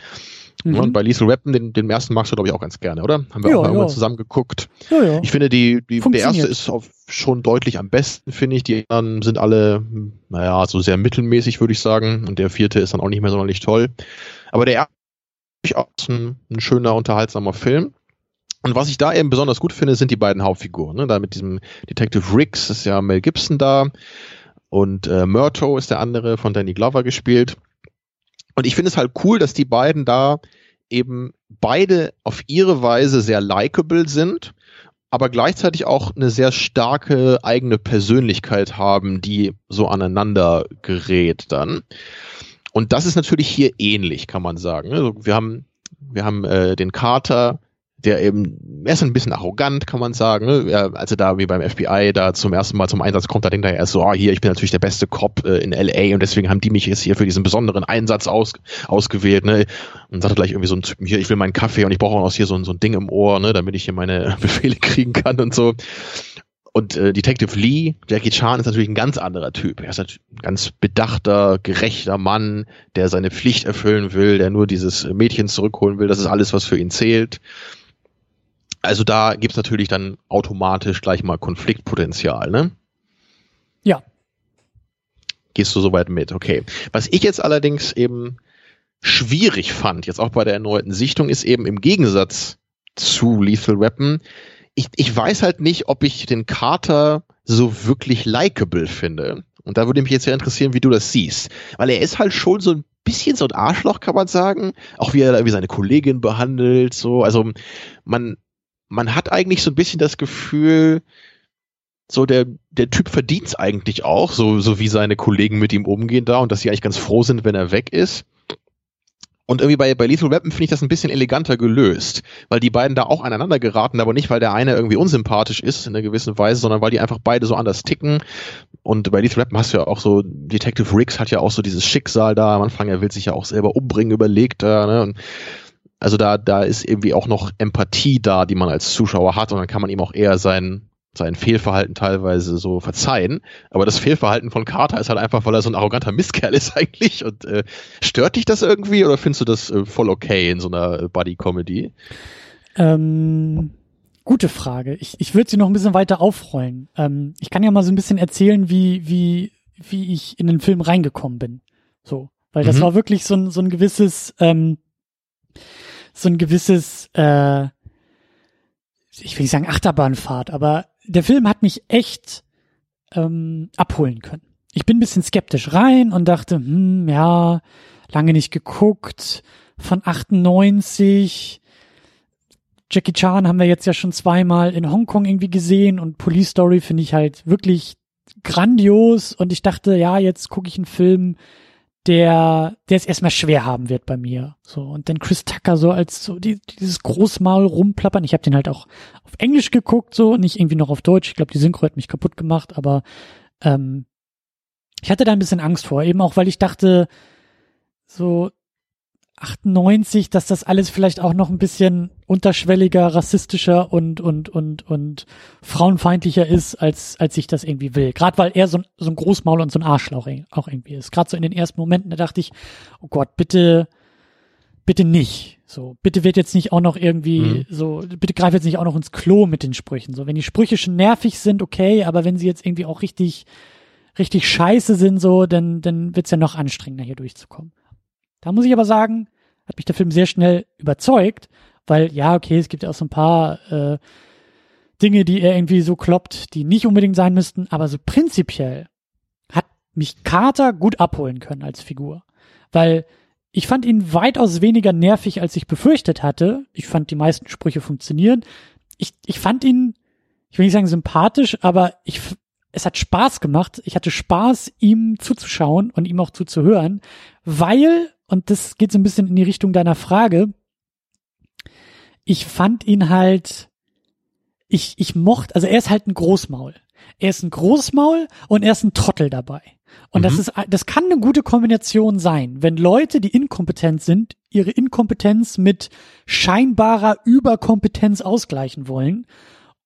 Mhm. Und bei Lethal Weapon, den, den ersten magst du, glaube ich, auch ganz gerne, oder? Haben wir ja, auch mal ja. zusammen geguckt. Ja, ja. Ich finde, die, die, der erste ist auf, schon deutlich am besten, finde ich. Die anderen sind alle, naja, so sehr mittelmäßig, würde ich sagen. Und der vierte ist dann auch nicht mehr sonderlich toll. Aber der erste ist ein, ein schöner, unterhaltsamer Film. Und was ich da eben besonders gut finde, sind die beiden Hauptfiguren. Ne? Da mit diesem Detective Riggs ist ja Mel Gibson da und äh, Murto ist der andere von Danny Glover gespielt. Und ich finde es halt cool, dass die beiden da eben beide auf ihre Weise sehr likable sind, aber gleichzeitig auch eine sehr starke eigene Persönlichkeit haben, die so aneinander gerät dann. Und das ist natürlich hier ähnlich, kann man sagen. Also wir haben, wir haben äh, den Carter, der eben, er ist ein bisschen arrogant, kann man sagen. Ne? Er, als er da wie beim FBI da zum ersten Mal zum Einsatz kommt, da denkt er erst so, ah, hier, ich bin natürlich der beste Cop äh, in LA und deswegen haben die mich jetzt hier für diesen besonderen Einsatz aus, ausgewählt. Ne? Und sagt gleich irgendwie so ein Typen, hier, ich will meinen Kaffee und ich brauche auch hier so, so ein Ding im Ohr, ne, damit ich hier meine <laughs> Befehle kriegen kann und so. Und äh, Detective Lee, Jackie Chan, ist natürlich ein ganz anderer Typ. Er ist ein ganz bedachter, gerechter Mann, der seine Pflicht erfüllen will, der nur dieses Mädchen zurückholen will. Das ist alles, was für ihn zählt. Also da gibt's natürlich dann automatisch gleich mal Konfliktpotenzial, ne? Ja. Gehst du soweit mit, okay. Was ich jetzt allerdings eben schwierig fand, jetzt auch bei der erneuten Sichtung, ist eben im Gegensatz zu Lethal Weapon, ich, ich weiß halt nicht, ob ich den Carter so wirklich likable finde. Und da würde mich jetzt sehr interessieren, wie du das siehst. Weil er ist halt schon so ein bisschen so ein Arschloch, kann man sagen. Auch wie er irgendwie seine Kollegin behandelt, so. Also, man, man hat eigentlich so ein bisschen das Gefühl, so der, der Typ verdient eigentlich auch, so, so wie seine Kollegen mit ihm umgehen da und dass sie eigentlich ganz froh sind, wenn er weg ist. Und irgendwie bei, bei Lethal Weapon finde ich das ein bisschen eleganter gelöst, weil die beiden da auch aneinander geraten, aber nicht, weil der eine irgendwie unsympathisch ist in einer gewissen Weise, sondern weil die einfach beide so anders ticken. Und bei Lethal Weapon hast du ja auch so, Detective Riggs hat ja auch so dieses Schicksal da, am Anfang, er will sich ja auch selber umbringen, überlegt da, ne? Und also da, da ist irgendwie auch noch Empathie da, die man als Zuschauer hat und dann kann man ihm auch eher sein, sein Fehlverhalten teilweise so verzeihen. Aber das Fehlverhalten von Carter ist halt einfach, weil er so ein arroganter Misskerl ist <laughs> eigentlich. Und äh, stört dich das irgendwie oder findest du das äh, voll okay in so einer Buddy-Comedy? Ähm, gute Frage. Ich, ich würde sie noch ein bisschen weiter aufrollen. Ähm, ich kann ja mal so ein bisschen erzählen, wie, wie, wie ich in den Film reingekommen bin. So. Weil das mhm. war wirklich so ein, so ein gewisses, ähm, so ein gewisses, äh, ich will nicht sagen Achterbahnfahrt, aber der Film hat mich echt ähm, abholen können. Ich bin ein bisschen skeptisch rein und dachte, hm, ja, lange nicht geguckt, von 98. Jackie Chan haben wir jetzt ja schon zweimal in Hongkong irgendwie gesehen und Police Story finde ich halt wirklich grandios und ich dachte, ja, jetzt gucke ich einen Film, der, der es erstmal schwer haben wird bei mir. So, und dann Chris Tucker so als so die, dieses Großmaul rumplappern. Ich habe den halt auch auf Englisch geguckt, so, nicht irgendwie noch auf Deutsch. Ich glaube, die Synchro hat mich kaputt gemacht, aber ähm, ich hatte da ein bisschen Angst vor, eben auch, weil ich dachte, so, 98, dass das alles vielleicht auch noch ein bisschen unterschwelliger, rassistischer und und und und frauenfeindlicher ist, als als ich das irgendwie will. Gerade weil er so ein, so ein Großmaul und so ein Arschloch auch irgendwie ist. Gerade so in den ersten Momenten, da dachte ich, oh Gott, bitte, bitte nicht. So, bitte wird jetzt nicht auch noch irgendwie mhm. so, bitte greif jetzt nicht auch noch ins Klo mit den Sprüchen. So, wenn die Sprüche schon nervig sind, okay, aber wenn sie jetzt irgendwie auch richtig richtig scheiße sind, so, dann dann wird's ja noch anstrengender hier durchzukommen. Da muss ich aber sagen, hat mich der Film sehr schnell überzeugt, weil ja, okay, es gibt ja auch so ein paar äh, Dinge, die er irgendwie so kloppt, die nicht unbedingt sein müssten, aber so prinzipiell hat mich Carter gut abholen können als Figur, weil ich fand ihn weitaus weniger nervig, als ich befürchtet hatte. Ich fand die meisten Sprüche funktionieren. Ich, ich fand ihn, ich will nicht sagen sympathisch, aber ich, es hat Spaß gemacht. Ich hatte Spaß, ihm zuzuschauen und ihm auch zuzuhören, weil und das geht so ein bisschen in die Richtung deiner Frage. Ich fand ihn halt, ich, ich mochte, also er ist halt ein Großmaul. Er ist ein Großmaul und er ist ein Trottel dabei. Und mhm. das ist, das kann eine gute Kombination sein, wenn Leute, die inkompetent sind, ihre Inkompetenz mit scheinbarer Überkompetenz ausgleichen wollen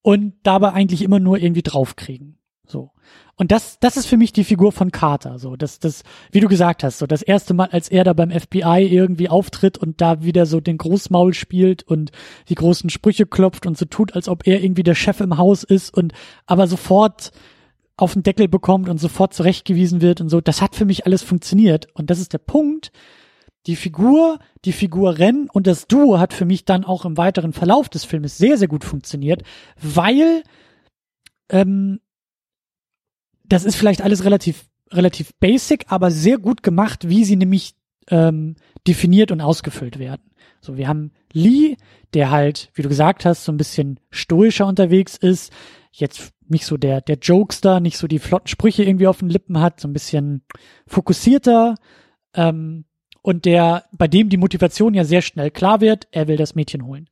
und dabei eigentlich immer nur irgendwie draufkriegen. Und das, das ist für mich die Figur von Carter. So, das, das, wie du gesagt hast, so das erste Mal, als er da beim FBI irgendwie auftritt und da wieder so den Großmaul spielt und die großen Sprüche klopft und so tut, als ob er irgendwie der Chef im Haus ist und aber sofort auf den Deckel bekommt und sofort zurechtgewiesen wird und so. Das hat für mich alles funktioniert. Und das ist der Punkt. Die Figur, die Figur Ren und das Duo hat für mich dann auch im weiteren Verlauf des Filmes sehr, sehr gut funktioniert, weil ähm, das ist vielleicht alles relativ, relativ basic, aber sehr gut gemacht, wie sie nämlich ähm, definiert und ausgefüllt werden. So, wir haben Lee, der halt, wie du gesagt hast, so ein bisschen stoischer unterwegs ist, jetzt nicht so der, der Jokester, nicht so die flotten Sprüche irgendwie auf den Lippen hat, so ein bisschen fokussierter, ähm, und der, bei dem die Motivation ja sehr schnell klar wird, er will das Mädchen holen.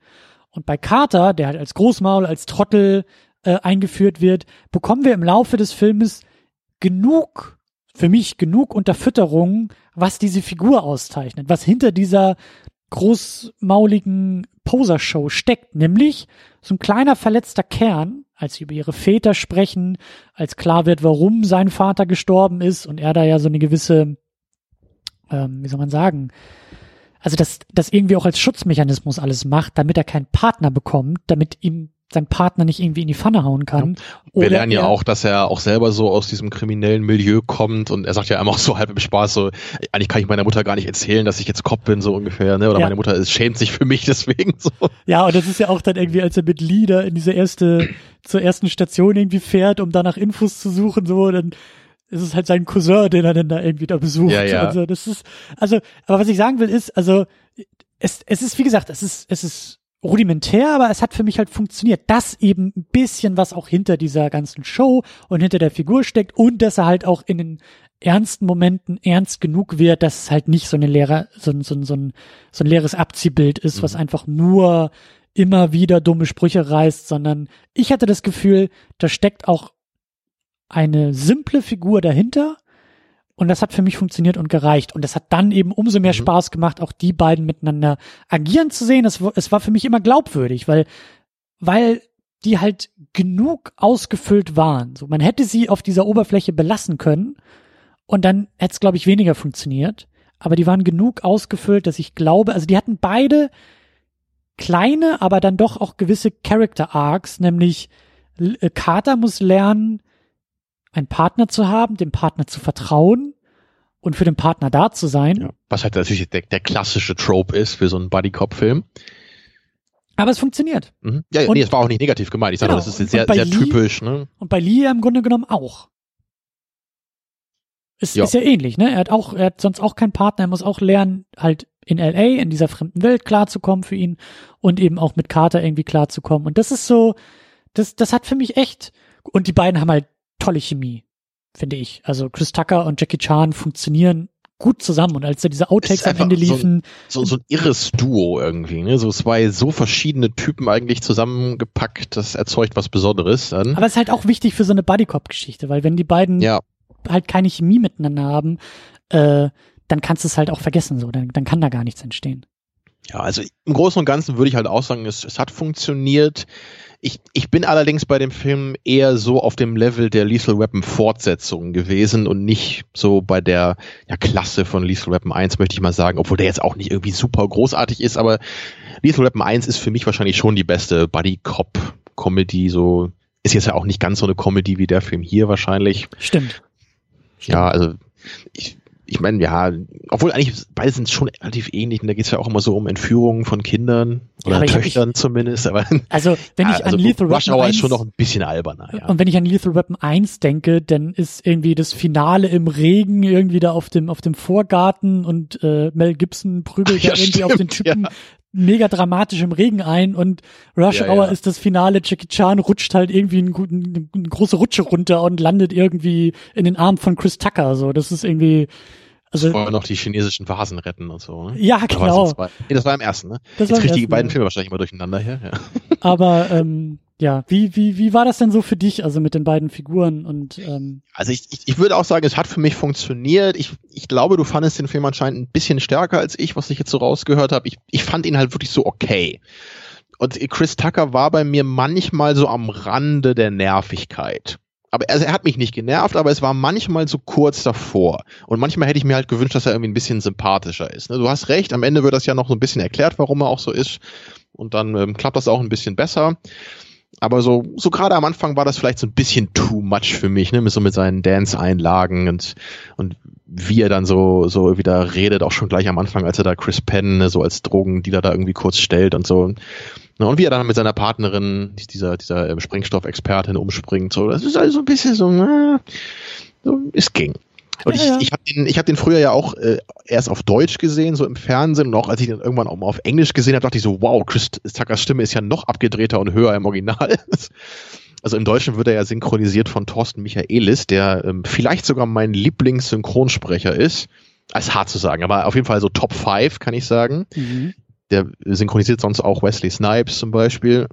Und bei Carter, der halt als Großmaul, als Trottel äh, eingeführt wird, bekommen wir im Laufe des Filmes genug, für mich genug Unterfütterung, was diese Figur auszeichnet, was hinter dieser großmauligen Poser-Show steckt, nämlich so ein kleiner verletzter Kern, als sie über ihre Väter sprechen, als klar wird, warum sein Vater gestorben ist und er da ja so eine gewisse, ähm, wie soll man sagen, also das, das irgendwie auch als Schutzmechanismus alles macht, damit er keinen Partner bekommt, damit ihm sein Partner nicht irgendwie in die Pfanne hauen kann. Ja. Wir lernen ja auch, dass er auch selber so aus diesem kriminellen Milieu kommt und er sagt ja immer auch so halb im Spaß so, eigentlich kann ich meiner Mutter gar nicht erzählen, dass ich jetzt Kopf bin, so ungefähr, ne? Oder ja. meine Mutter ist, schämt sich für mich <laughs> deswegen so. Ja, und das ist ja auch dann irgendwie, als er mit Lieder in diese erste, <clears throat> zur ersten Station irgendwie fährt, um danach Infos zu suchen, so, dann ist es halt sein Cousin, den er dann da irgendwie da besucht. Ja, ja. Also das ist, also, aber was ich sagen will ist, also es, es ist, wie gesagt, es ist, es ist rudimentär, aber es hat für mich halt funktioniert, dass eben ein bisschen was auch hinter dieser ganzen Show und hinter der Figur steckt und dass er halt auch in den ernsten Momenten ernst genug wird, dass es halt nicht so eine leere, so, so, so, ein, so ein leeres Abziehbild ist, mhm. was einfach nur immer wieder dumme Sprüche reißt, sondern ich hatte das Gefühl, da steckt auch eine simple Figur dahinter, und das hat für mich funktioniert und gereicht. Und es hat dann eben umso mehr mhm. Spaß gemacht, auch die beiden miteinander agieren zu sehen. Es, es war für mich immer glaubwürdig, weil, weil die halt genug ausgefüllt waren. So, man hätte sie auf dieser Oberfläche belassen können und dann hätte es, glaube ich, weniger funktioniert. Aber die waren genug ausgefüllt, dass ich glaube, also die hatten beide kleine, aber dann doch auch gewisse Character Arcs, nämlich äh, Carter muss lernen, einen Partner zu haben, dem Partner zu vertrauen und für den Partner da zu sein. Ja, was halt natürlich der, der klassische Trope ist für so einen Buddy-Cop-Film. Aber es funktioniert. Mhm. Ja, und, nee, es war auch nicht negativ gemeint. Ich sage, genau. das ist sehr, sehr Lee, typisch. Ne? Und bei Lee im Grunde genommen auch. Ist ja. ist ja ähnlich, ne? Er hat auch, er hat sonst auch keinen Partner, er muss auch lernen, halt in LA, in dieser fremden Welt klarzukommen für ihn und eben auch mit Carter irgendwie klarzukommen. Und das ist so, das, das hat für mich echt, und die beiden haben halt tolle Chemie, finde ich. Also Chris Tucker und Jackie Chan funktionieren gut zusammen und als da diese Outtakes am Ende liefen. So, so, so, ein irres Duo irgendwie, ne? So zwei so verschiedene Typen eigentlich zusammengepackt, das erzeugt was Besonderes dann. Aber es ist halt auch wichtig für so eine Bodycop-Geschichte, weil wenn die beiden ja. halt keine Chemie miteinander haben, äh, dann kannst du es halt auch vergessen, so, dann, dann kann da gar nichts entstehen. Ja, also im Großen und Ganzen würde ich halt auch sagen, es, es hat funktioniert. Ich, ich bin allerdings bei dem Film eher so auf dem Level der Lethal Weapon Fortsetzung gewesen und nicht so bei der ja, Klasse von Lethal Weapon 1, möchte ich mal sagen, obwohl der jetzt auch nicht irgendwie super großartig ist, aber Lethal Weapon 1 ist für mich wahrscheinlich schon die beste Buddy Cop Comedy, so ist jetzt ja auch nicht ganz so eine Comedy wie der Film hier wahrscheinlich. Stimmt. Stimmt. Ja, also ich, ich meine, ja, obwohl eigentlich beide sind schon relativ ähnlich und da geht es ja auch immer so um Entführungen von Kindern oder ja, Töchtern ich, zumindest. Aber <laughs> also wenn ich ja, also an Lethal Rush Weapon 1, ist schon noch ein bisschen alberner. Ja. Und wenn ich an Lethal Weapon 1 denke, dann ist irgendwie das Finale im Regen irgendwie da auf dem auf dem Vorgarten und äh, Mel Gibson prügelt <laughs> ja, da irgendwie stimmt, auf den Typen mega dramatisch im Regen ein und Rush ja, Hour ja. ist das Finale. Jackie Chan rutscht halt irgendwie eine, eine, eine große Rutsche runter und landet irgendwie in den Armen von Chris Tucker. So, das ist irgendwie Also, Vorher noch die chinesischen Vasen retten und so. Ne? Ja, genau. Das war, nee, das war im ersten, ne? Das Jetzt kriege die beiden Filme wahrscheinlich immer durcheinander hier. Ja. <laughs> Aber ähm, ja, wie, wie, wie war das denn so für dich, also mit den beiden Figuren und ähm Also ich, ich, ich würde auch sagen, es hat für mich funktioniert. Ich, ich glaube, du fandest den Film anscheinend ein bisschen stärker als ich, was ich jetzt so rausgehört habe. Ich, ich fand ihn halt wirklich so okay. Und Chris Tucker war bei mir manchmal so am Rande der Nervigkeit aber also er hat mich nicht genervt, aber es war manchmal so kurz davor. Und manchmal hätte ich mir halt gewünscht, dass er irgendwie ein bisschen sympathischer ist. Ne? Du hast recht, am Ende wird das ja noch so ein bisschen erklärt, warum er auch so ist. Und dann ähm, klappt das auch ein bisschen besser. Aber so, so gerade am Anfang war das vielleicht so ein bisschen too much für mich, ne, mit so mit seinen Dance-Einlagen und, und wie er dann so, so wieder redet, auch schon gleich am Anfang, als er da Chris Penn ne, so als Drogendealer da irgendwie kurz stellt und so. Ne, und wie er dann mit seiner Partnerin, dieser, dieser ähm, Sprengstoffexpertin umspringt, so, das ist also ein bisschen so, na, so es ging. Und ja, ich, ja. ich habe den, ich hab den früher ja auch äh, erst auf Deutsch gesehen, so im Fernsehen. Und auch als ich den irgendwann auch mal auf Englisch gesehen habe, dachte ich so, wow, Chris Tuckers Stimme ist ja noch abgedrehter und höher im Original. <laughs> Also im Deutschen wird er ja synchronisiert von Thorsten Michaelis, der ähm, vielleicht sogar mein Lieblingssynchronsprecher ist. Als hart zu sagen, aber auf jeden Fall so Top 5, kann ich sagen. Mhm der synchronisiert sonst auch Wesley Snipes zum Beispiel.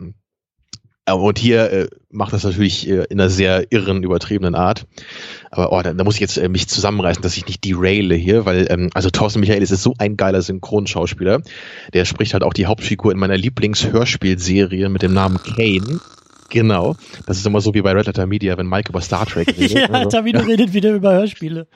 Und hier äh, macht das natürlich äh, in einer sehr irren, übertriebenen Art. Aber oh, da, da muss ich jetzt äh, mich zusammenreißen, dass ich nicht deraile hier, weil ähm, also Thorsten Michael ist so ein geiler Synchronschauspieler. Der spricht halt auch die Hauptfigur in meiner Lieblingshörspielserie mit dem Namen Kane. Genau. Das ist immer so wie bei Red Letter Media, wenn Mike über Star Trek <laughs> redet. ja, also. Tamino redet wieder über Hörspiele.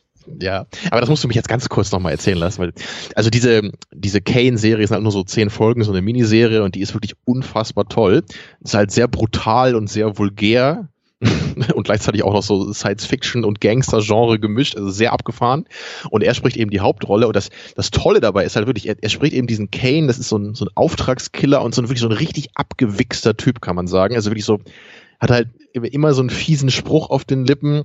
Ja, aber das musst du mich jetzt ganz kurz nochmal erzählen lassen, weil, also diese, diese Kane-Serie ist halt nur so zehn Folgen, so eine Miniserie und die ist wirklich unfassbar toll. Ist halt sehr brutal und sehr vulgär <laughs> und gleichzeitig auch noch so Science-Fiction und Gangster-Genre gemischt, also sehr abgefahren. Und er spricht eben die Hauptrolle und das, das Tolle dabei ist halt wirklich, er, er spricht eben diesen Kane, das ist so ein, so ein Auftragskiller und so ein wirklich so ein richtig abgewichster Typ, kann man sagen. Also wirklich so, hat halt immer so einen fiesen Spruch auf den Lippen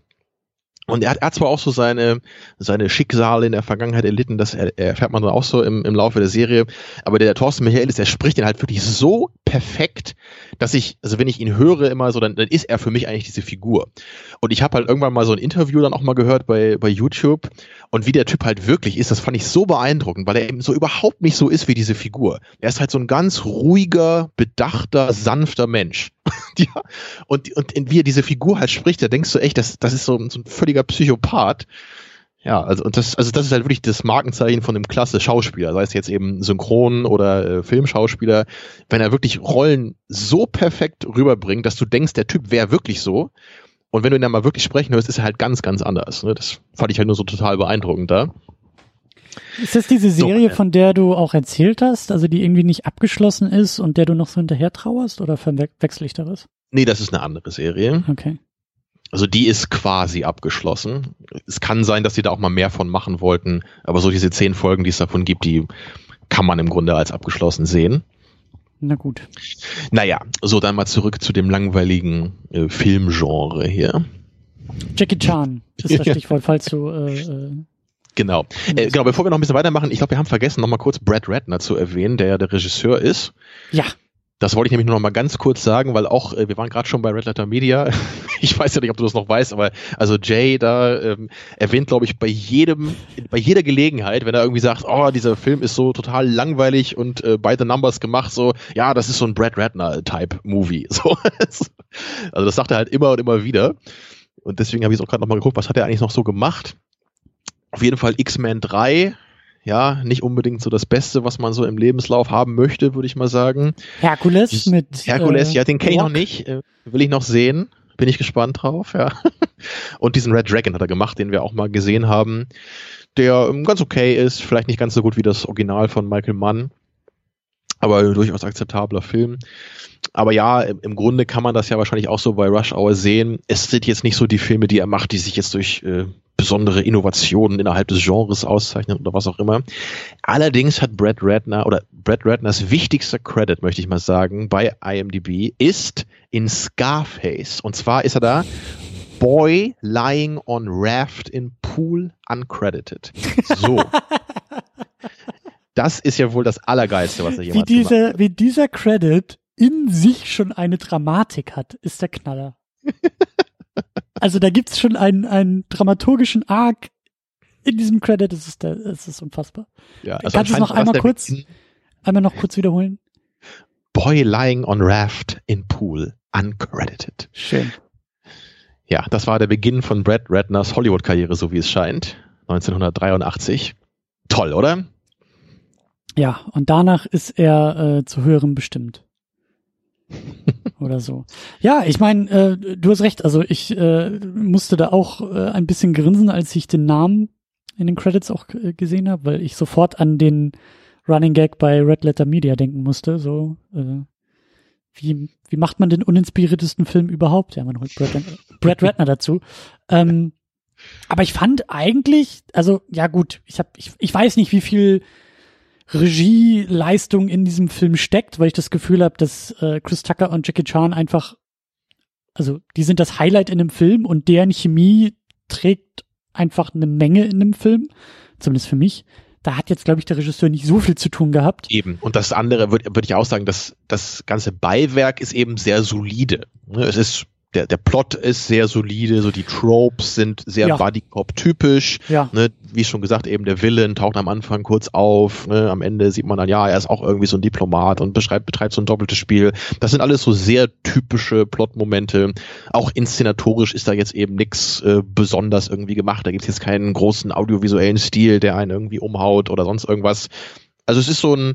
und er hat, er hat zwar auch so seine, seine Schicksale in der Vergangenheit erlitten, das erfährt man dann auch so im, im Laufe der Serie, aber der, der Thorsten Michaelis, der spricht den halt wirklich so perfekt, dass ich, also wenn ich ihn höre immer so, dann, dann ist er für mich eigentlich diese Figur. Und ich habe halt irgendwann mal so ein Interview dann auch mal gehört bei, bei YouTube und wie der Typ halt wirklich ist, das fand ich so beeindruckend, weil er eben so überhaupt nicht so ist wie diese Figur. Er ist halt so ein ganz ruhiger, bedachter, sanfter Mensch. <laughs> ja. Und, und wie er diese Figur halt spricht, da denkst du echt, das, das ist so, so ein völliger Psychopath. Ja, also und das, also das ist halt wirklich das Markenzeichen von einem klasse Schauspieler, sei es jetzt eben Synchron oder äh, Filmschauspieler, wenn er wirklich Rollen so perfekt rüberbringt, dass du denkst, der Typ wäre wirklich so. Und wenn du ihn dann mal wirklich sprechen hörst, ist er halt ganz, ganz anders. Ne? Das fand ich halt nur so total beeindruckend da. Ist das diese Serie, so, von der du auch erzählt hast, also die irgendwie nicht abgeschlossen ist und der du noch so hinterher trauerst oder verwechsel ich da was? Nee, das ist eine andere Serie. Okay. Also die ist quasi abgeschlossen. Es kann sein, dass sie da auch mal mehr von machen wollten, aber so diese zehn Folgen, die es davon gibt, die kann man im Grunde als abgeschlossen sehen. Na gut. Naja, so dann mal zurück zu dem langweiligen äh, Filmgenre hier. Jackie Chan ist das <laughs> Stichwort, falls du äh, äh Genau. Äh, genau, bevor wir noch ein bisschen weitermachen, ich glaube, wir haben vergessen, noch mal kurz Brad Ratner zu erwähnen, der ja der Regisseur ist. Ja. Das wollte ich nämlich nur noch mal ganz kurz sagen, weil auch, äh, wir waren gerade schon bei Red Letter Media. <laughs> ich weiß ja nicht, ob du das noch weißt, aber also Jay da ähm, erwähnt, glaube ich, bei jedem, bei jeder Gelegenheit, wenn er irgendwie sagt, oh, dieser Film ist so total langweilig und äh, by the numbers gemacht, so, ja, das ist so ein Brad Ratner-Type-Movie. <laughs> So. also das sagt er halt immer und immer wieder. Und deswegen habe ich auch gerade noch mal geguckt, was hat er eigentlich noch so gemacht? Auf jeden Fall X-Men 3. Ja, nicht unbedingt so das Beste, was man so im Lebenslauf haben möchte, würde ich mal sagen. Herkules mit. Herkules, äh, ja, den kenne ich noch nicht. Äh, will ich noch sehen. Bin ich gespannt drauf, ja. <laughs> Und diesen Red Dragon hat er gemacht, den wir auch mal gesehen haben, der ähm, ganz okay ist, vielleicht nicht ganz so gut wie das Original von Michael Mann, aber durchaus akzeptabler Film. Aber ja, im Grunde kann man das ja wahrscheinlich auch so bei Rush Hour sehen. Es sind jetzt nicht so die Filme, die er macht, die sich jetzt durch äh, besondere Innovationen innerhalb des Genres auszeichnen oder was auch immer. Allerdings hat Brad Ratner oder Brad Ratners wichtigster Credit, möchte ich mal sagen, bei IMDb ist in Scarface. Und zwar ist er da Boy lying on raft in pool uncredited. So. <laughs> das ist ja wohl das Allergeilste, was er jemals wie dieser, gemacht hat. Wie dieser Credit in sich schon eine Dramatik hat, ist der Knaller. <laughs> also da gibt's schon einen, einen dramaturgischen Arc in diesem Credit, das ist, der, ist unfassbar. Ja, also Kannst du es noch einmal kurz, einmal noch kurz wiederholen? Boy lying on raft in pool, uncredited. Schön. Ja, das war der Beginn von Brad Ratners Hollywood-Karriere, so wie es scheint. 1983. Toll, oder? Ja, und danach ist er äh, zu höherem bestimmt. <laughs> Oder so. Ja, ich meine, äh, du hast recht. Also ich äh, musste da auch äh, ein bisschen grinsen, als ich den Namen in den Credits auch äh, gesehen habe, weil ich sofort an den Running Gag bei Red Letter Media denken musste. So, äh, wie, wie macht man den uninspiriertesten Film überhaupt? Ja, man holt Brad, Brad Ratner dazu. Ähm, aber ich fand eigentlich, also ja gut, ich habe, ich, ich weiß nicht, wie viel Regieleistung in diesem Film steckt, weil ich das Gefühl habe, dass äh, Chris Tucker und Jackie Chan einfach, also die sind das Highlight in dem Film und deren Chemie trägt einfach eine Menge in dem Film, zumindest für mich. Da hat jetzt, glaube ich, der Regisseur nicht so viel zu tun gehabt. Eben. Und das andere würde würd ich auch sagen, dass das ganze Beiwerk ist eben sehr solide. Ne, es ist der, der Plot ist sehr solide, so die Tropes sind sehr ja. Bodycop-typisch. Ja. Ne, wie schon gesagt, eben der Villain taucht am Anfang kurz auf, ne, am Ende sieht man dann, ja, er ist auch irgendwie so ein Diplomat und beschreibt, betreibt so ein doppeltes Spiel. Das sind alles so sehr typische Plot-Momente. Auch inszenatorisch ist da jetzt eben nichts äh, besonders irgendwie gemacht. Da gibt es jetzt keinen großen audiovisuellen Stil, der einen irgendwie umhaut oder sonst irgendwas. Also es ist so ein,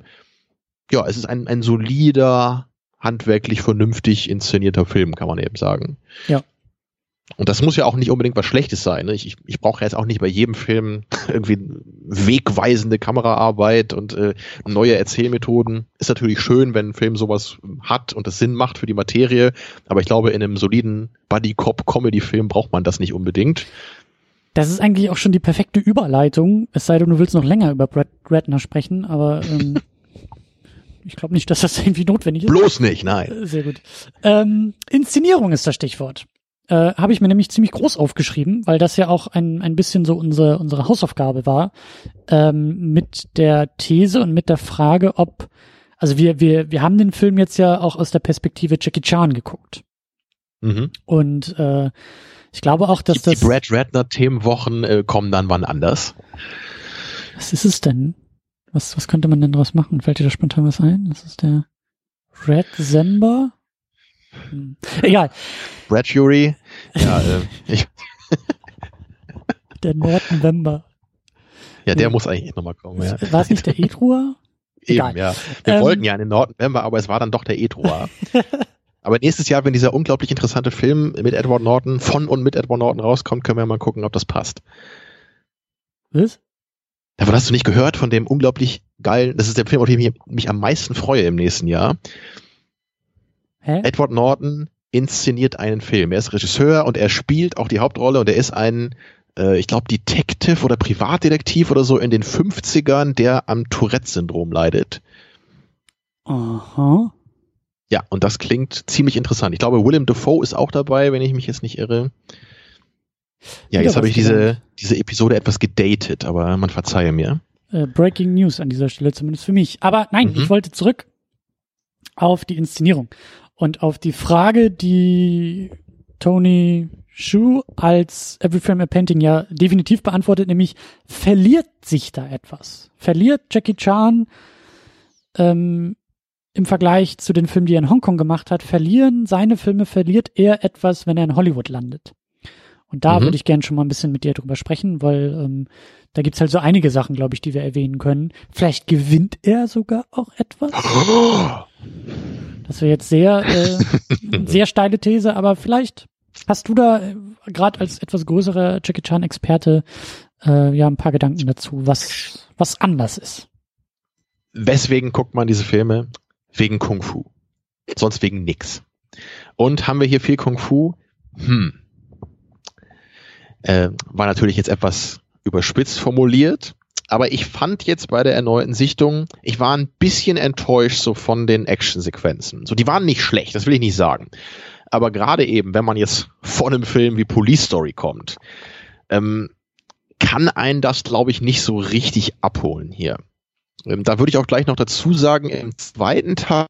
ja, es ist ein, ein solider handwerklich vernünftig inszenierter Film, kann man eben sagen. Ja. Und das muss ja auch nicht unbedingt was Schlechtes sein. Ne? Ich, ich, ich brauche jetzt auch nicht bei jedem Film <laughs> irgendwie wegweisende Kameraarbeit und äh, neue Erzählmethoden. Ist natürlich schön, wenn ein Film sowas hat und das Sinn macht für die Materie. Aber ich glaube, in einem soliden Buddy-Cop-Comedy-Film braucht man das nicht unbedingt. Das ist eigentlich auch schon die perfekte Überleitung. Es sei denn, du willst noch länger über Brad Ratner sprechen, aber ähm, <laughs> ich glaube nicht, dass das <laughs> irgendwie notwendig ist. Bloß nicht, nein. Äh, sehr gut. Ähm, Inszenierung ist das Stichwort. Äh, Habe ich mir nämlich ziemlich groß aufgeschrieben, weil das ja auch ein, ein bisschen so unsere, unsere Hausaufgabe war, ähm, mit der These und mit der Frage, ob, also wir, wir, wir haben den Film jetzt ja auch aus der Perspektive Jackie Chan geguckt. Mhm. Und äh, ich glaube auch, dass die, das. Die Brad Ratner Themenwochen äh, kommen dann wann anders. Was ist es denn? Was, was könnte man denn daraus machen? Fällt dir da spontan was ein? Das ist der Red Zember? Hm. Egal. Brad Fury. Ja, <laughs> äh, ich. der Norton Wember. Ja, der hm. muss eigentlich nochmal kommen. Ja. War es nicht der Edrua? <laughs> Eben, ja. Wir ähm, wollten ja einen Norton Wember, aber es war dann doch der Edrua. <laughs> aber nächstes Jahr, wenn dieser unglaublich interessante Film mit Edward Norton, von und mit Edward Norton rauskommt, können wir mal gucken, ob das passt. Was? Davon hast du nicht gehört, von dem unglaublich geilen, das ist der Film, auf den ich mich am meisten freue im nächsten Jahr. Hä? Edward Norton inszeniert einen Film. Er ist Regisseur und er spielt auch die Hauptrolle und er ist ein, äh, ich glaube, Detective oder Privatdetektiv oder so in den 50ern, der am Tourette-Syndrom leidet. Aha. Ja, und das klingt ziemlich interessant. Ich glaube, Willem Dafoe ist auch dabei, wenn ich mich jetzt nicht irre. Ja, jetzt habe ich diese, diese Episode etwas gedatet, aber man verzeihe mir. Äh, Breaking News an dieser Stelle, zumindest für mich. Aber nein, mhm. ich wollte zurück auf die Inszenierung und auf die Frage, die Tony Shu als Every Frame a Painting ja definitiv beantwortet, nämlich verliert sich da etwas? Verliert Jackie Chan ähm, im Vergleich zu den Filmen, die er in Hongkong gemacht hat, verlieren seine Filme, verliert er etwas, wenn er in Hollywood landet? Und da mhm. würde ich gerne schon mal ein bisschen mit dir drüber sprechen, weil ähm, da gibt's halt so einige Sachen, glaube ich, die wir erwähnen können. Vielleicht gewinnt er sogar auch etwas. <gasps> Das wäre jetzt sehr, äh, <laughs> sehr steile These, aber vielleicht hast du da äh, gerade als etwas größerer Jackie Chan-Experte äh, ja ein paar Gedanken dazu, was, was anders ist. Weswegen guckt man diese Filme? Wegen Kung Fu. Sonst wegen nix. Und haben wir hier viel Kung Fu? Hm äh, war natürlich jetzt etwas überspitzt formuliert. Aber ich fand jetzt bei der erneuten Sichtung, ich war ein bisschen enttäuscht so von den Actionsequenzen. So, die waren nicht schlecht, das will ich nicht sagen. Aber gerade eben, wenn man jetzt von einem Film wie Police Story kommt, ähm, kann einen das, glaube ich, nicht so richtig abholen hier. Ähm, da würde ich auch gleich noch dazu sagen, im zweiten Teil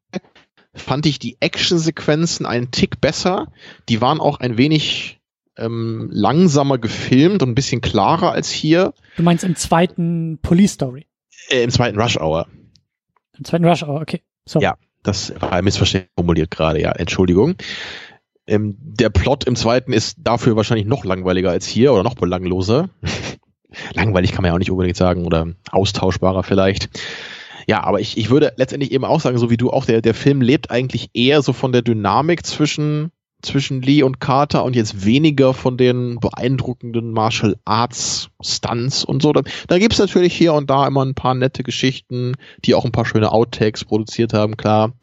fand ich die Actionsequenzen einen Tick besser. Die waren auch ein wenig ähm, langsamer gefilmt und ein bisschen klarer als hier. Du meinst im zweiten Police Story? Äh, Im zweiten Rush Hour. Im zweiten Rush Hour, okay. So. Ja, das war missverständlich formuliert gerade, ja, Entschuldigung. Ähm, der Plot im zweiten ist dafür wahrscheinlich noch langweiliger als hier oder noch belangloser. <laughs> Langweilig kann man ja auch nicht unbedingt sagen oder austauschbarer vielleicht. Ja, aber ich, ich würde letztendlich eben auch sagen, so wie du auch, der, der Film lebt eigentlich eher so von der Dynamik zwischen zwischen Lee und Carter und jetzt weniger von den beeindruckenden Martial Arts Stunts und so. Da, da gibt es natürlich hier und da immer ein paar nette Geschichten, die auch ein paar schöne Outtakes produziert haben, klar.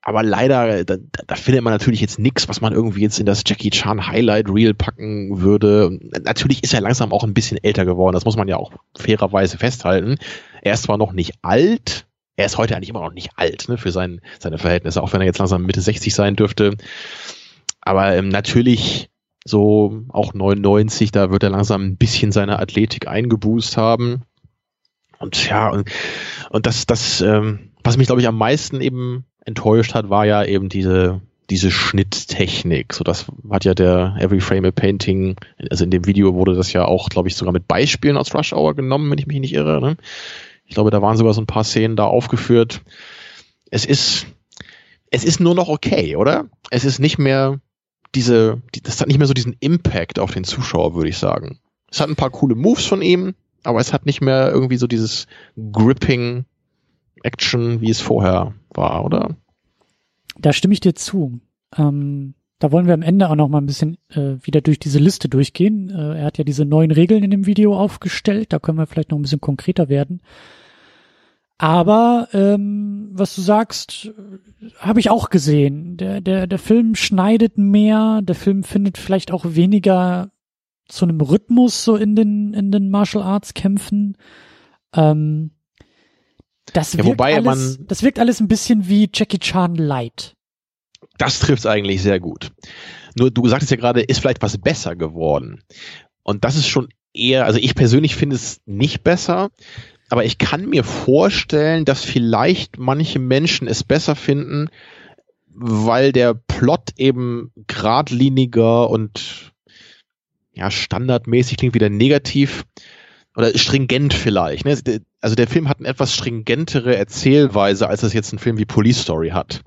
Aber leider, da, da findet man natürlich jetzt nichts, was man irgendwie jetzt in das Jackie Chan Highlight Reel packen würde. Natürlich ist er langsam auch ein bisschen älter geworden, das muss man ja auch fairerweise festhalten. Er ist zwar noch nicht alt, er ist heute eigentlich immer noch nicht alt, ne, für sein, seine Verhältnisse, auch wenn er jetzt langsam Mitte 60 sein dürfte. Aber ähm, natürlich so auch 99, da wird er langsam ein bisschen seine Athletik eingeboost haben. Und ja, und, und das, das, ähm, was mich, glaube ich, am meisten eben enttäuscht hat, war ja eben diese, diese Schnitttechnik. So, das hat ja der Every Frame a Painting, also in dem Video wurde das ja auch, glaube ich, sogar mit Beispielen aus Rush Hour genommen, wenn ich mich nicht irre. Ne? Ich glaube, da waren sogar so ein paar Szenen da aufgeführt. Es ist, es ist nur noch okay, oder? Es ist nicht mehr diese, die, das hat nicht mehr so diesen Impact auf den Zuschauer, würde ich sagen. Es hat ein paar coole Moves von ihm, aber es hat nicht mehr irgendwie so dieses gripping Action, wie es vorher war, oder? Da stimme ich dir zu. Ähm, da wollen wir am Ende auch noch mal ein bisschen äh, wieder durch diese Liste durchgehen. Äh, er hat ja diese neuen Regeln in dem Video aufgestellt. Da können wir vielleicht noch ein bisschen konkreter werden. Aber ähm, was du sagst, habe ich auch gesehen. Der, der, der Film schneidet mehr, der Film findet vielleicht auch weniger zu einem Rhythmus so in den, in den Martial Arts Kämpfen. Ähm, das, ja, wirkt alles, das wirkt alles ein bisschen wie Jackie Chan Light. Das trifft eigentlich sehr gut. Nur du sagtest ja gerade, ist vielleicht was besser geworden. Und das ist schon eher, also ich persönlich finde es nicht besser, aber ich kann mir vorstellen, dass vielleicht manche Menschen es besser finden, weil der Plot eben geradliniger und ja, standardmäßig klingt wieder negativ oder stringent vielleicht. Ne? Also der Film hat eine etwas stringentere Erzählweise, als es jetzt ein Film wie Police Story hat.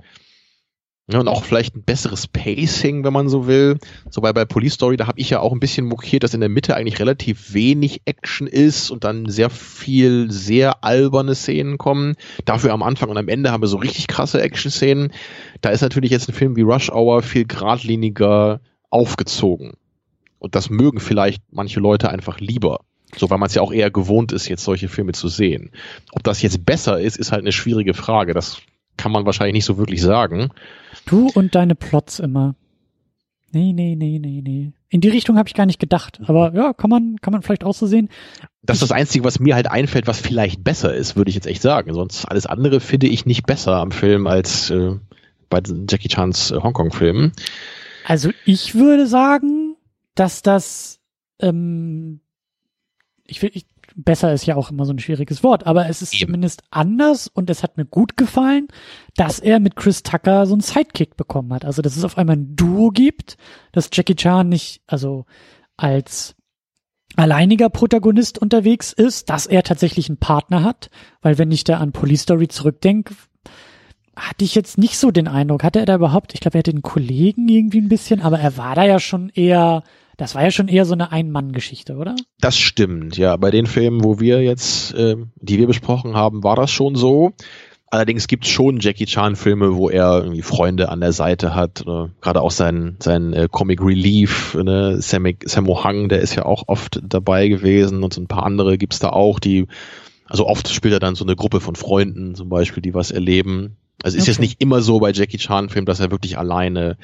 Ja, und auch vielleicht ein besseres Pacing, wenn man so will. So bei, bei Police Story, da habe ich ja auch ein bisschen mokiert, dass in der Mitte eigentlich relativ wenig Action ist und dann sehr viel sehr alberne Szenen kommen. Dafür am Anfang und am Ende haben wir so richtig krasse Action-Szenen. Da ist natürlich jetzt ein Film wie Rush Hour viel geradliniger aufgezogen. Und das mögen vielleicht manche Leute einfach lieber. So, weil man es ja auch eher gewohnt ist, jetzt solche Filme zu sehen. Ob das jetzt besser ist, ist halt eine schwierige Frage. Das kann man wahrscheinlich nicht so wirklich sagen. Du und deine Plots immer. Nee, nee, nee, nee, nee. In die Richtung habe ich gar nicht gedacht. Aber ja, kann man, kann man vielleicht auch so sehen. Das ist das Einzige, was mir halt einfällt, was vielleicht besser ist, würde ich jetzt echt sagen. Sonst alles andere finde ich nicht besser am Film als äh, bei Jackie Chans äh, Hongkong-Filmen. Also ich würde sagen, dass das ähm, ich will, ich, besser ist ja auch immer so ein schwieriges Wort, aber es ist Eben. zumindest anders und es hat mir gut gefallen, dass er mit Chris Tucker so einen Sidekick bekommen hat. Also, dass es auf einmal ein Duo gibt, dass Jackie Chan nicht, also als alleiniger Protagonist unterwegs ist, dass er tatsächlich einen Partner hat, weil wenn ich da an Police Story zurückdenke, hatte ich jetzt nicht so den Eindruck. Hatte er da überhaupt, ich glaube, er hatte einen Kollegen irgendwie ein bisschen, aber er war da ja schon eher das war ja schon eher so eine Ein-Mann-Geschichte, oder? Das stimmt, ja. Bei den Filmen, wo wir jetzt, äh, die wir besprochen haben, war das schon so. Allerdings gibt es schon Jackie Chan-Filme, wo er irgendwie Freunde an der Seite hat. Ne? Gerade auch sein, sein äh, Comic Relief, ne? Sam, Sammo Hang, der ist ja auch oft dabei gewesen und so ein paar andere gibt's da auch, die, also oft spielt er dann so eine Gruppe von Freunden zum Beispiel, die was erleben. Also ist okay. jetzt nicht immer so bei Jackie Chan-Filmen, dass er wirklich alleine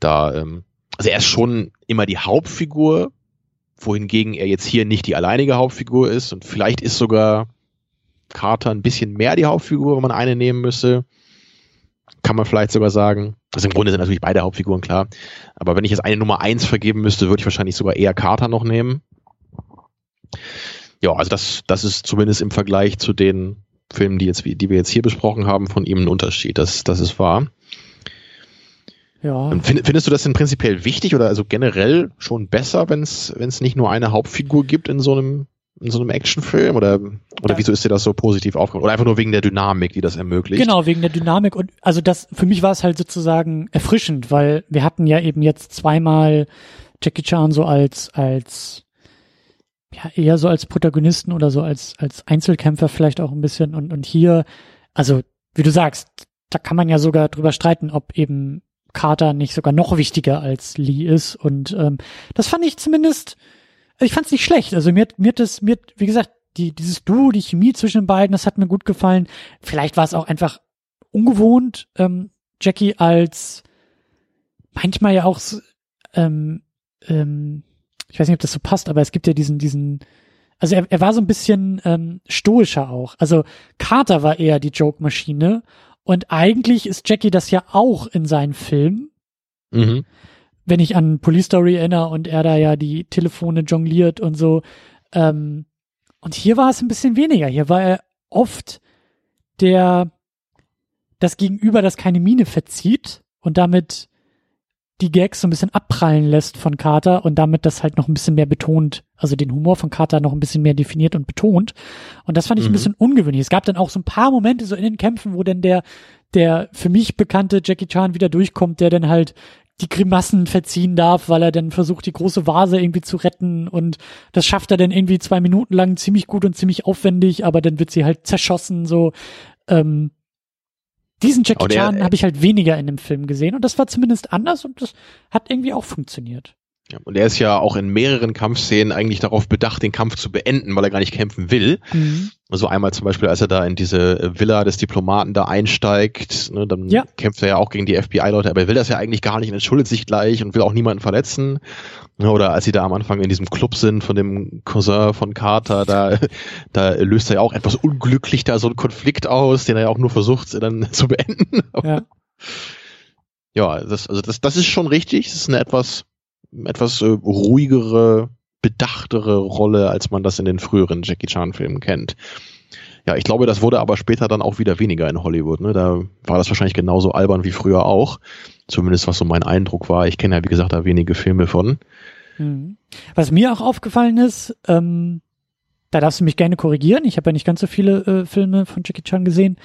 da ähm, also er ist schon immer die Hauptfigur, wohingegen er jetzt hier nicht die alleinige Hauptfigur ist und vielleicht ist sogar Carter ein bisschen mehr die Hauptfigur, wenn man eine nehmen müsste. Kann man vielleicht sogar sagen. Also im Grunde sind natürlich beide Hauptfiguren klar. Aber wenn ich jetzt eine Nummer eins vergeben müsste, würde ich wahrscheinlich sogar eher Carter noch nehmen. Ja, also das, das ist zumindest im Vergleich zu den Filmen, die, jetzt, die wir jetzt hier besprochen haben, von ihm ein Unterschied. Das, das ist wahr. Ja. Find, findest du das denn prinzipiell wichtig oder also generell schon besser, wenn es nicht nur eine Hauptfigur gibt in so einem in so einem Actionfilm oder oder ja. wieso ist dir das so positiv aufgekommen oder einfach nur wegen der Dynamik, die das ermöglicht? Genau, wegen der Dynamik und also das für mich war es halt sozusagen erfrischend, weil wir hatten ja eben jetzt zweimal Jackie Chan so als als ja eher so als Protagonisten oder so als als Einzelkämpfer vielleicht auch ein bisschen und und hier also wie du sagst, da kann man ja sogar drüber streiten, ob eben Carter nicht sogar noch wichtiger als Lee ist. Und ähm, das fand ich zumindest, ich fand es nicht schlecht. Also mir, mir das, mir, wie gesagt, die, dieses Duo, die Chemie zwischen den beiden, das hat mir gut gefallen. Vielleicht war es auch einfach ungewohnt, ähm, Jackie als manchmal ja auch, ähm, ähm, ich weiß nicht, ob das so passt, aber es gibt ja diesen, diesen, also er, er war so ein bisschen ähm, stoischer auch. Also Carter war eher die Joke-Maschine und eigentlich ist Jackie das ja auch in seinen Filmen. Mhm. Wenn ich an Police Story erinnere und er da ja die Telefone jongliert und so. Ähm, und hier war es ein bisschen weniger. Hier war er oft der, das Gegenüber, das keine Miene verzieht und damit die Gags so ein bisschen abprallen lässt von Carter und damit das halt noch ein bisschen mehr betont, also den Humor von Carter noch ein bisschen mehr definiert und betont. Und das fand ich mhm. ein bisschen ungewöhnlich. Es gab dann auch so ein paar Momente so in den Kämpfen, wo dann der, der für mich bekannte Jackie Chan wieder durchkommt, der dann halt die Grimassen verziehen darf, weil er dann versucht, die große Vase irgendwie zu retten und das schafft er dann irgendwie zwei Minuten lang ziemlich gut und ziemlich aufwendig, aber dann wird sie halt zerschossen, so, ähm, diesen Jackie Chan habe ich halt weniger in dem Film gesehen und das war zumindest anders und das hat irgendwie auch funktioniert. Ja, und er ist ja auch in mehreren Kampfszenen eigentlich darauf bedacht, den Kampf zu beenden, weil er gar nicht kämpfen will. Mhm. Also einmal zum Beispiel, als er da in diese Villa des Diplomaten da einsteigt, ne, dann ja. kämpft er ja auch gegen die FBI-Leute, aber er will das ja eigentlich gar nicht und entschuldigt sich gleich und will auch niemanden verletzen. Oder als sie da am Anfang in diesem Club sind von dem Cousin von Carter, da, da löst er ja auch etwas unglücklich da so einen Konflikt aus, den er ja auch nur versucht dann <laughs> zu beenden. Ja, ja das, also das, das ist schon richtig. Das ist eine etwas etwas äh, ruhigere, bedachtere Rolle, als man das in den früheren Jackie Chan-Filmen kennt. Ja, ich glaube, das wurde aber später dann auch wieder weniger in Hollywood. Ne? Da war das wahrscheinlich genauso albern wie früher auch. Zumindest was so mein Eindruck war. Ich kenne ja, wie gesagt, da wenige Filme von. Mhm. Was mir auch aufgefallen ist, ähm, da darfst du mich gerne korrigieren. Ich habe ja nicht ganz so viele äh, Filme von Jackie Chan gesehen.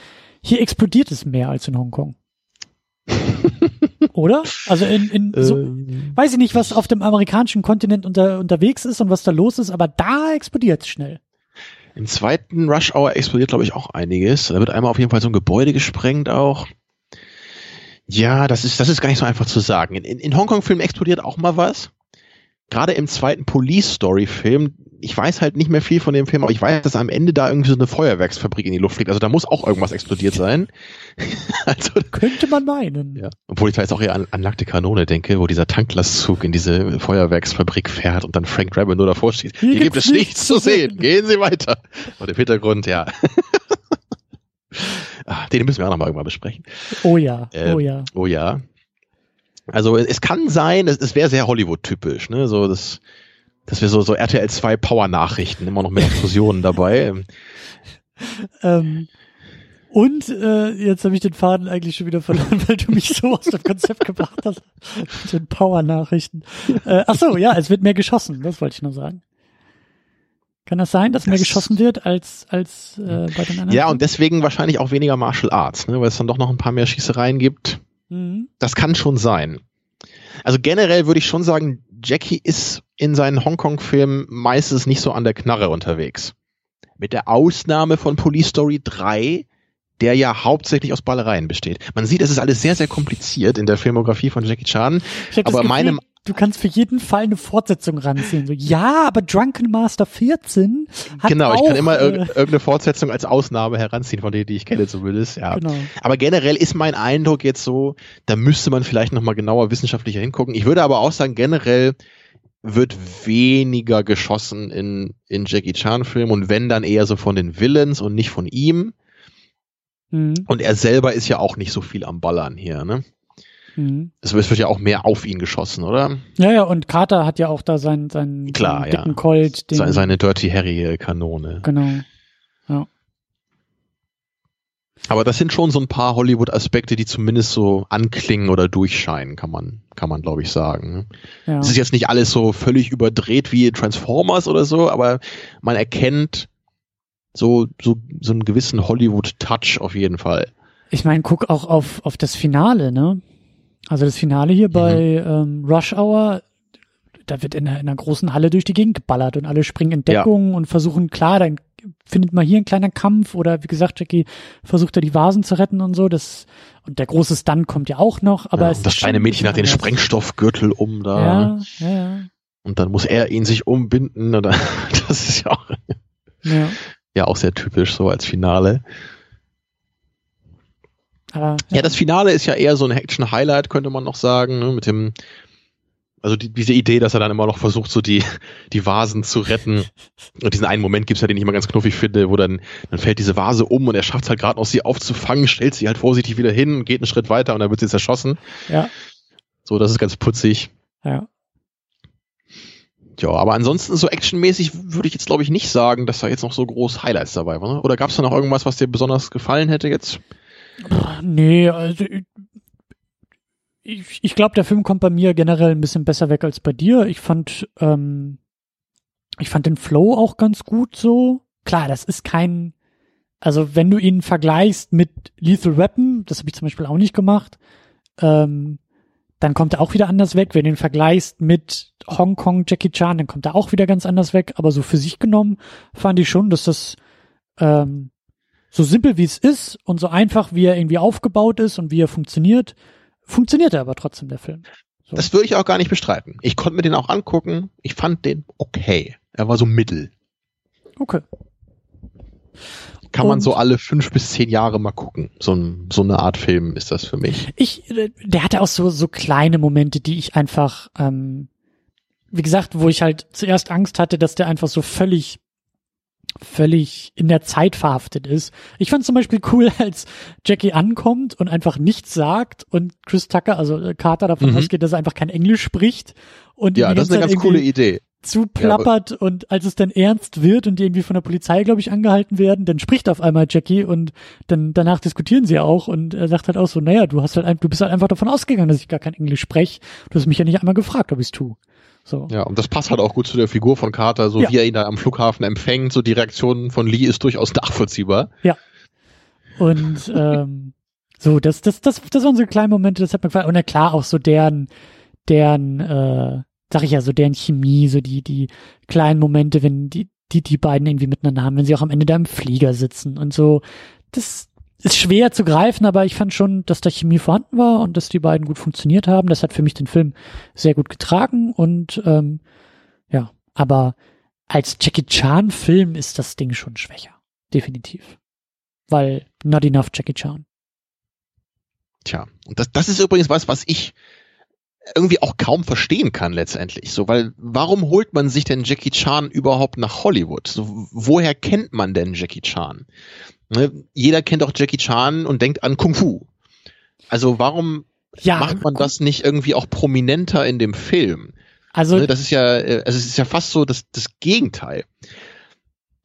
Hier explodiert es mehr als in Hongkong. <laughs> Oder? Also in, in <laughs> so, ähm, weiß ich nicht, was auf dem amerikanischen Kontinent unter, unterwegs ist und was da los ist, aber da explodiert es schnell. Im zweiten Rush Hour explodiert, glaube ich, auch einiges. Da wird einmal auf jeden Fall so ein Gebäude gesprengt auch. Ja, das ist, das ist gar nicht so einfach zu sagen. In, in, in Hongkong-Filmen explodiert auch mal was. Gerade im zweiten Police Story-Film, ich weiß halt nicht mehr viel von dem Film, aber ich weiß, dass am Ende da irgendwie so eine Feuerwerksfabrik in die Luft fliegt. Also da muss auch irgendwas explodiert sein. <laughs> also, Könnte man meinen. Ja. Obwohl ich da jetzt auch eher an, an nackte Kanone denke, wo dieser Tanklastzug in diese Feuerwerksfabrik fährt und dann Frank Drabble nur davor steht. Hier, Hier gibt es nichts zu sehen. sehen. Gehen Sie weiter. Und im Hintergrund, ja. <laughs> ah, den müssen wir auch nochmal irgendwann besprechen. Oh ja, ähm, oh ja. Oh ja. Also es kann sein, es, es wäre sehr Hollywood-typisch, ne? So das dass wir so, so RTL 2 Power-Nachrichten, immer noch mit Explosionen dabei. <laughs> Ähm, und äh, jetzt habe ich den Faden eigentlich schon wieder verloren, <laughs> weil du mich so aus dem Konzept gebracht hast mit den Power-Nachrichten. Äh, ach so, ja, es wird mehr geschossen, das wollte ich nur sagen. Kann das sein, dass das mehr geschossen wird als, als äh, bei den anderen? Ja, und deswegen wahrscheinlich auch weniger Martial Arts, ne, weil es dann doch noch ein paar mehr Schießereien gibt. Mhm. Das kann schon sein. Also generell würde ich schon sagen, Jackie ist in seinen Hongkong-Filmen meistens nicht so an der Knarre unterwegs. Mit der Ausnahme von Police Story 3, der ja hauptsächlich aus Ballereien besteht. Man sieht, es ist alles sehr, sehr kompliziert in der Filmografie von Jackie Chan. Aber Gefühl, meinem du kannst für jeden Fall eine Fortsetzung ranziehen. So, ja, aber Drunken Master 14 hat Genau, auch, ich kann immer äh, irgendeine Fortsetzung als Ausnahme heranziehen, von denen, die ich kenne zumindest. Ja. Genau. Aber generell ist mein Eindruck jetzt so, da müsste man vielleicht nochmal genauer wissenschaftlicher hingucken. Ich würde aber auch sagen, generell wird weniger geschossen in, in Jackie Chan-Filmen und wenn dann eher so von den Villains und nicht von ihm. Mhm. Und er selber ist ja auch nicht so viel am Ballern hier, ne? Mhm. Es wird ja auch mehr auf ihn geschossen, oder? Ja, ja, und Carter hat ja auch da seinen, seinen, Klar, seinen dicken ja. Colt. Den, seine Dirty Harry-Kanone. Genau. Ja. Aber das sind schon so ein paar Hollywood-Aspekte, die zumindest so anklingen oder durchscheinen, kann man, kann man glaube ich sagen. Ne? Ja. Es ist jetzt nicht alles so völlig überdreht wie Transformers oder so, aber man erkennt so, so, so einen gewissen Hollywood-Touch auf jeden Fall. Ich meine, guck auch auf, auf das Finale, ne? Also das Finale hier bei mhm. ähm, Rush Hour, da wird in einer, in einer großen Halle durch die Gegend geballert und alle springen in Deckung ja. und versuchen, klar, dann findet man hier einen kleinen Kampf oder wie gesagt, Jackie versucht da die Vasen zu retten und so. Das und der große Stunt kommt ja auch noch, aber ja, es das kleine Mädchen hat den Sprengstoffgürtel um da. Ja, ja, ja. Und dann muss er ihn sich umbinden oder <laughs> das ist ja auch ja. ja auch sehr typisch so als Finale. Aber, ja. ja. das Finale ist ja eher so ein Action-Highlight, könnte man noch sagen, ne, mit dem also die, diese Idee, dass er dann immer noch versucht, so die, die Vasen zu retten. Und diesen einen Moment gibt's ja, den ich immer ganz knuffig finde, wo dann, dann fällt diese Vase um und er schafft halt gerade noch, sie aufzufangen, stellt sie halt vorsichtig wieder hin, geht einen Schritt weiter und dann wird sie zerschossen. Ja. So, das ist ganz putzig. Ja. Ja, aber ansonsten so actionmäßig würde ich jetzt glaube ich nicht sagen, dass da jetzt noch so groß Highlights dabei waren. Oder gab's da noch irgendwas, was dir besonders gefallen hätte jetzt? Nee, also ich, ich glaube, der Film kommt bei mir generell ein bisschen besser weg als bei dir. Ich fand, ähm, ich fand den Flow auch ganz gut so. Klar, das ist kein, also wenn du ihn vergleichst mit Lethal Weapon, das habe ich zum Beispiel auch nicht gemacht, ähm, dann kommt er auch wieder anders weg. Wenn du ihn vergleichst mit Hong Kong Jackie Chan, dann kommt er auch wieder ganz anders weg. Aber so für sich genommen fand ich schon, dass das ähm, so simpel wie es ist und so einfach wie er irgendwie aufgebaut ist und wie er funktioniert, funktionierte aber trotzdem der Film. So. Das würde ich auch gar nicht bestreiten. Ich konnte mir den auch angucken. Ich fand den okay. Er war so mittel. Okay. Kann Und man so alle fünf bis zehn Jahre mal gucken. So, ein, so eine Art Film ist das für mich. Ich, der hatte auch so, so kleine Momente, die ich einfach, ähm, wie gesagt, wo ich halt zuerst Angst hatte, dass der einfach so völlig völlig in der Zeit verhaftet ist. Ich fand zum Beispiel cool, <laughs> als Jackie ankommt und einfach nichts sagt und Chris Tucker, also äh, Carter davon mhm. ausgeht, dass er einfach kein Englisch spricht und ja, das ist eine ganz coole Idee. Zuplappert ja, und als es dann ernst wird und die irgendwie von der Polizei, glaube ich, angehalten werden, dann spricht auf einmal Jackie und dann danach diskutieren sie auch und er sagt halt auch so, naja, du hast halt, du bist halt einfach davon ausgegangen, dass ich gar kein Englisch spreche. Du hast mich ja nicht einmal gefragt, ob ich es tue. So. Ja, und das passt halt auch gut zu der Figur von Carter, so ja. wie er ihn da am Flughafen empfängt. So die Reaktion von Lee ist durchaus <laughs> nachvollziehbar. Ja. Und <laughs> ähm, so, das, das, das, das waren so kleine Momente, das hat mir gefallen. Und ja klar, auch so deren, deren, äh, sag ich ja, so deren Chemie, so die, die kleinen Momente, wenn die, die, die beiden irgendwie miteinander haben, wenn sie auch am Ende da im Flieger sitzen und so. Das, ist schwer zu greifen, aber ich fand schon, dass da Chemie vorhanden war und dass die beiden gut funktioniert haben. Das hat für mich den Film sehr gut getragen und ähm, ja, aber als Jackie Chan Film ist das Ding schon schwächer, definitiv, weil not enough Jackie Chan. Tja, und das, das ist übrigens was, was ich irgendwie auch kaum verstehen kann letztendlich. So, weil warum holt man sich denn Jackie Chan überhaupt nach Hollywood? So, woher kennt man denn Jackie Chan? Ne? Jeder kennt auch Jackie Chan und denkt an Kung Fu. Also warum ja, macht man das nicht irgendwie auch prominenter in dem Film? Also ne, das ist ja, äh, also es ist ja fast so das, das Gegenteil.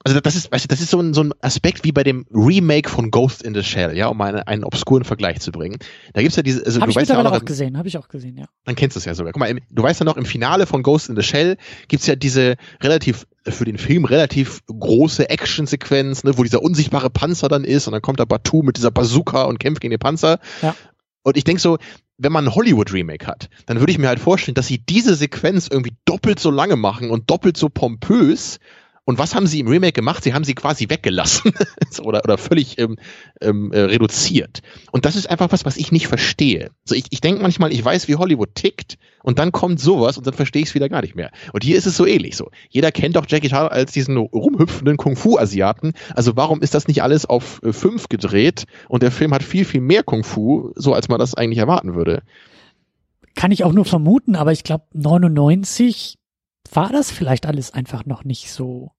Also das ist, weißt du, das ist so ein, so ein Aspekt wie bei dem Remake von Ghost in the Shell, ja, um eine, einen obskuren Vergleich zu bringen. Da gibt's ja diese, also hab du ich weißt ja auch, noch, auch gesehen, habe ich auch gesehen, ja. Dann kennst du es ja sogar. Guck mal, du weißt ja noch, im Finale von Ghost in the Shell gibt's ja diese relativ für den Film relativ große Actionsequenz, ne, wo dieser unsichtbare Panzer dann ist und dann kommt da Batu mit dieser Bazooka und kämpft gegen den Panzer. Ja. Und ich denk so, wenn man ein Hollywood-Remake hat, dann würde ich mir halt vorstellen, dass sie diese Sequenz irgendwie doppelt so lange machen und doppelt so pompös und was haben sie im Remake gemacht? Sie haben sie quasi weggelassen <laughs> oder, oder völlig ähm, ähm, äh, reduziert. Und das ist einfach was, was ich nicht verstehe. So, ich, ich denke manchmal, ich weiß, wie Hollywood tickt und dann kommt sowas und dann verstehe ich es wieder gar nicht mehr. Und hier ist es so ähnlich so. Jeder kennt doch Jackie Chan als diesen rumhüpfenden Kung-Fu-Asiaten. Also warum ist das nicht alles auf äh, fünf gedreht und der Film hat viel, viel mehr Kung-Fu, so als man das eigentlich erwarten würde? Kann ich auch nur vermuten, aber ich glaube 99 war das vielleicht alles einfach noch nicht so.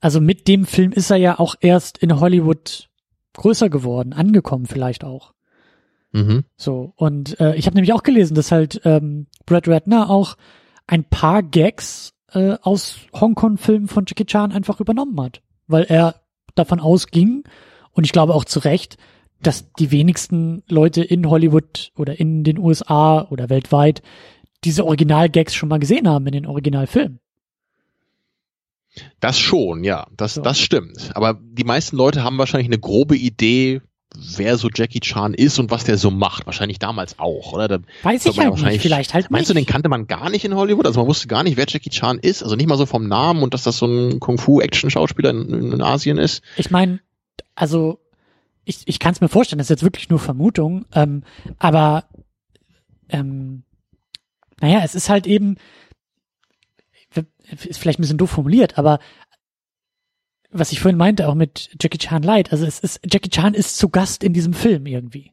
Also mit dem Film ist er ja auch erst in Hollywood größer geworden, angekommen vielleicht auch. Mhm. So, und äh, ich habe nämlich auch gelesen, dass halt ähm, Brad Ratner auch ein paar Gags äh, aus Hongkong-Filmen von Jackie Chan einfach übernommen hat, weil er davon ausging Und ich glaube auch zu Recht, dass die wenigsten Leute in Hollywood oder in den USA oder weltweit diese Original-Gags schon mal gesehen haben in den Originalfilmen. Das schon, ja, das, so. das stimmt. Aber die meisten Leute haben wahrscheinlich eine grobe Idee, wer so Jackie Chan ist und was der so macht. Wahrscheinlich damals auch, oder? Da Weiß ich halt nicht, vielleicht halt Meinst nicht. du, den kannte man gar nicht in Hollywood? Also man wusste gar nicht, wer Jackie Chan ist. Also nicht mal so vom Namen und dass das so ein Kung-Fu-Action-Schauspieler in, in, Asien ist. Ich meine, also ich, ich kann es mir vorstellen, das ist jetzt wirklich nur Vermutung, ähm, aber ähm, naja, es ist halt eben, ist vielleicht ein bisschen doof formuliert, aber was ich vorhin meinte, auch mit Jackie Chan Light, also es ist, Jackie Chan ist zu Gast in diesem Film irgendwie.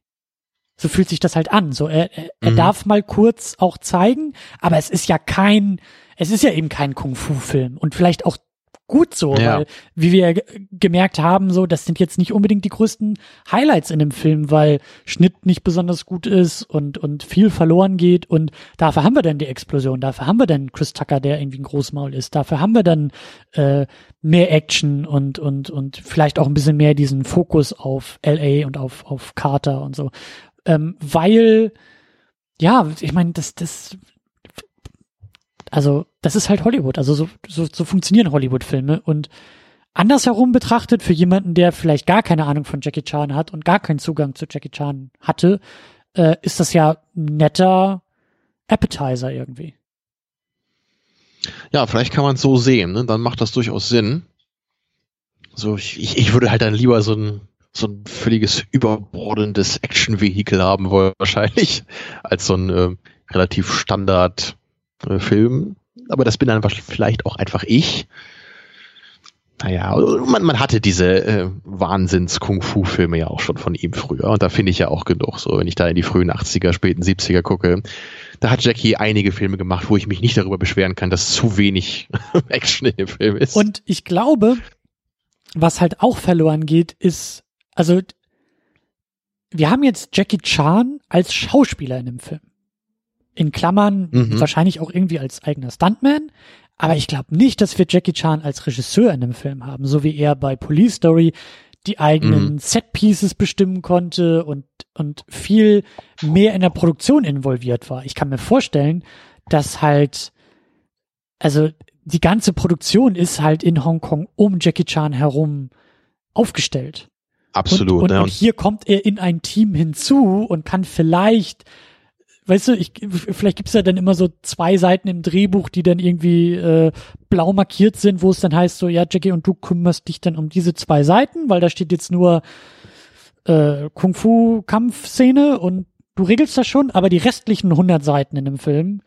So fühlt sich das halt an. So, er, er, er mhm. darf mal kurz auch zeigen, aber es ist ja kein, es ist ja eben kein Kung-Fu-Film und vielleicht auch gut so, ja. weil, wie wir gemerkt haben, so, das sind jetzt nicht unbedingt die größten Highlights in dem Film, weil Schnitt nicht besonders gut ist und, und viel verloren geht und dafür haben wir dann die Explosion, dafür haben wir dann Chris Tucker, der irgendwie ein Großmaul ist, dafür haben wir dann äh, mehr Action und, und, und vielleicht auch ein bisschen mehr diesen Fokus auf LA und auf, auf Carter und so. Ähm, weil, ja, ich meine, das, das also, das ist halt Hollywood. Also so, so, so funktionieren Hollywood-Filme. Und andersherum betrachtet, für jemanden, der vielleicht gar keine Ahnung von Jackie Chan hat und gar keinen Zugang zu Jackie Chan hatte, äh, ist das ja netter Appetizer irgendwie. Ja, vielleicht kann man es so sehen, ne? dann macht das durchaus Sinn. So, ich, ich würde halt dann lieber so ein, so ein völliges überbordendes Action-Vehikel haben wollen, <laughs> wahrscheinlich, als so ein äh, relativ Standard äh, Filmen. Aber das bin dann vielleicht auch einfach ich. Naja, man, man hatte diese äh, Wahnsinns-Kung-Fu-Filme ja auch schon von ihm früher. Und da finde ich ja auch genug. So, wenn ich da in die frühen 80er, späten 70er gucke, da hat Jackie einige Filme gemacht, wo ich mich nicht darüber beschweren kann, dass zu wenig <laughs> Action in dem Film ist. Und ich glaube, was halt auch verloren geht, ist, also wir haben jetzt Jackie Chan als Schauspieler in dem Film in Klammern mhm. wahrscheinlich auch irgendwie als eigener Stuntman. Aber ich glaube nicht, dass wir Jackie Chan als Regisseur in dem Film haben, so wie er bei Police Story die eigenen mhm. Set-Pieces bestimmen konnte und, und viel mehr in der Produktion involviert war. Ich kann mir vorstellen, dass halt, also die ganze Produktion ist halt in Hongkong um Jackie Chan herum aufgestellt. Absolut. Und, und, ja. und hier kommt er in ein Team hinzu und kann vielleicht weißt du, ich, vielleicht gibt's ja dann immer so zwei Seiten im Drehbuch, die dann irgendwie äh, blau markiert sind, wo es dann heißt so, ja, Jackie, und du kümmerst dich dann um diese zwei Seiten, weil da steht jetzt nur äh, Kung-Fu-Kampfszene und du regelst das schon, aber die restlichen 100 Seiten in dem Film,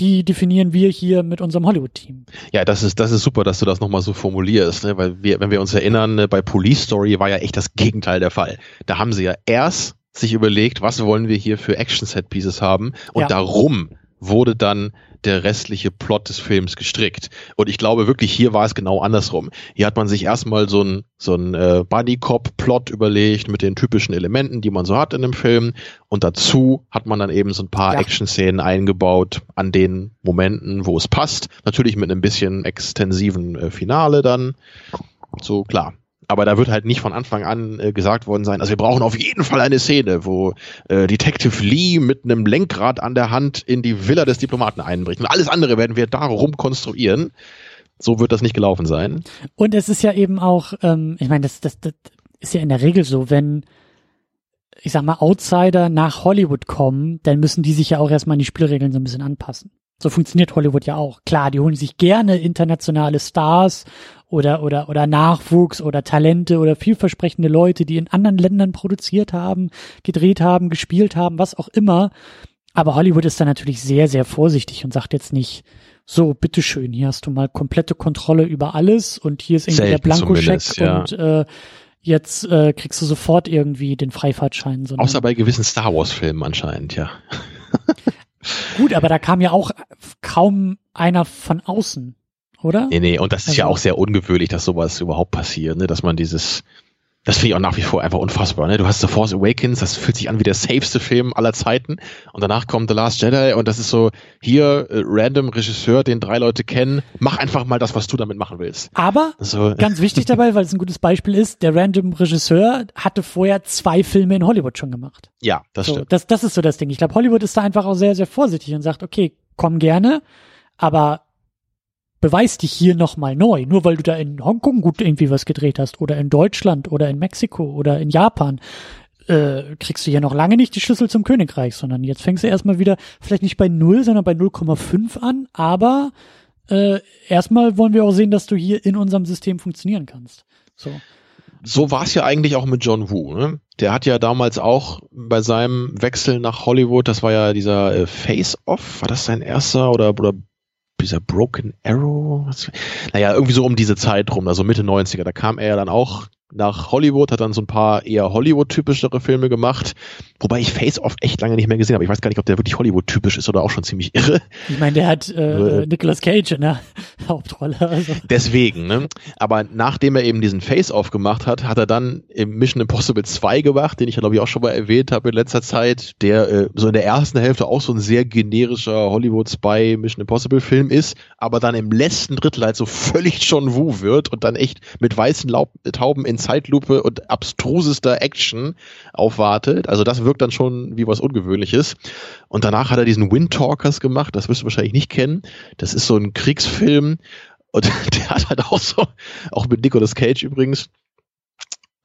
die definieren wir hier mit unserem Hollywood-Team. Ja, das ist, das ist super, dass du das nochmal so formulierst, ne? weil wir, wenn wir uns erinnern, ne, bei Police Story war ja echt das Gegenteil der Fall. Da haben sie ja erst sich überlegt, was wollen wir hier für Action-Set-Pieces haben und ja. darum wurde dann der restliche Plot des Films gestrickt. Und ich glaube wirklich, hier war es genau andersrum. Hier hat man sich erstmal so ein, so ein äh, Buddy-Cop-Plot überlegt mit den typischen Elementen, die man so hat in dem Film. Und dazu hat man dann eben so ein paar ja. Action-Szenen eingebaut an den Momenten, wo es passt. Natürlich mit einem bisschen extensiven äh, Finale dann. So klar. Aber da wird halt nicht von Anfang an äh, gesagt worden sein, also wir brauchen auf jeden Fall eine Szene, wo äh, Detective Lee mit einem Lenkrad an der Hand in die Villa des Diplomaten einbricht. Und alles andere werden wir darum konstruieren. So wird das nicht gelaufen sein. Und es ist ja eben auch, ähm, ich meine, das, das, das ist ja in der Regel so, wenn ich sag mal, Outsider nach Hollywood kommen, dann müssen die sich ja auch erstmal an die Spielregeln so ein bisschen anpassen. So funktioniert Hollywood ja auch. Klar, die holen sich gerne internationale Stars oder, oder, oder Nachwuchs oder Talente oder vielversprechende Leute, die in anderen Ländern produziert haben, gedreht haben, gespielt haben, was auch immer. Aber Hollywood ist da natürlich sehr, sehr vorsichtig und sagt jetzt nicht, so, bitteschön, hier hast du mal komplette Kontrolle über alles und hier ist irgendwie Selten der Blankoscheck ja. und äh, jetzt äh, kriegst du sofort irgendwie den Freifahrtschein. Außer bei gewissen Star Wars-Filmen anscheinend, ja. <laughs> Gut, aber da kam ja auch kaum einer von außen oder? Nee, nee, und das ist also, ja auch sehr ungewöhnlich, dass sowas überhaupt passiert, ne? dass man dieses, das finde ich auch nach wie vor einfach unfassbar. Ne? Du hast The Force Awakens, das fühlt sich an wie der safeste Film aller Zeiten. Und danach kommt The Last Jedi und das ist so, hier, äh, random Regisseur, den drei Leute kennen, mach einfach mal das, was du damit machen willst. Aber, so. <laughs> ganz wichtig dabei, weil es ein gutes Beispiel ist, der random Regisseur hatte vorher zwei Filme in Hollywood schon gemacht. Ja, das so, stimmt. Das, das ist so das Ding. Ich glaube, Hollywood ist da einfach auch sehr, sehr vorsichtig und sagt, okay, komm gerne, aber beweis dich hier nochmal neu. Nur weil du da in Hongkong gut irgendwie was gedreht hast oder in Deutschland oder in Mexiko oder in Japan, äh, kriegst du hier noch lange nicht die Schlüssel zum Königreich, sondern jetzt fängst du erstmal wieder, vielleicht nicht bei 0, sondern bei 0,5 an, aber äh, erstmal wollen wir auch sehen, dass du hier in unserem System funktionieren kannst. So. So war es ja eigentlich auch mit John Woo. Ne? Der hat ja damals auch bei seinem Wechsel nach Hollywood, das war ja dieser äh, Face-Off, war das sein erster oder, oder dieser Broken Arrow? Naja, irgendwie so um diese Zeit rum, also Mitte 90er. Da kam er ja dann auch nach Hollywood, hat dann so ein paar eher Hollywood-typischere Filme gemacht, wobei ich Face Off echt lange nicht mehr gesehen habe. Ich weiß gar nicht, ob der wirklich Hollywood-typisch ist oder auch schon ziemlich irre. Ich meine, der hat äh, äh, Nicolas Cage in der <laughs> Hauptrolle. Also. Deswegen, ne? Aber nachdem er eben diesen Face Off gemacht hat, hat er dann im Mission Impossible 2 gemacht, den ich ja glaube ich auch schon mal erwähnt habe in letzter Zeit, der äh, so in der ersten Hälfte auch so ein sehr generischer Hollywood-Spy Mission Impossible-Film ist, aber dann im letzten Drittel halt so völlig schon Wu wird und dann echt mit weißen Laub Tauben in Zeitlupe und abstrusester Action aufwartet. Also das wirkt dann schon wie was Ungewöhnliches. Und danach hat er diesen Windtalkers gemacht, das wirst du wahrscheinlich nicht kennen. Das ist so ein Kriegsfilm und <laughs> der hat halt auch so, auch mit Nicolas Cage übrigens,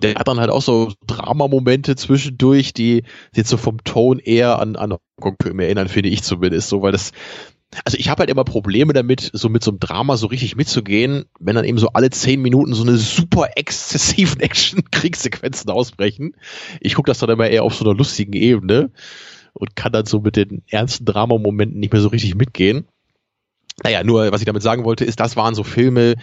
der hat dann halt auch so Dramamomente zwischendurch, die jetzt so vom Ton eher an, an Hongkong-Filme erinnern, finde ich zumindest, so, weil das, also ich habe halt immer Probleme damit, so mit so einem Drama so richtig mitzugehen, wenn dann eben so alle zehn Minuten so eine super exzessiven <laughs> Action-Kriegssequenzen ausbrechen. Ich gucke das dann immer eher auf so einer lustigen Ebene und kann dann so mit den ernsten Dramamomenten nicht mehr so richtig mitgehen. Naja, nur was ich damit sagen wollte, ist, das waren so Filme,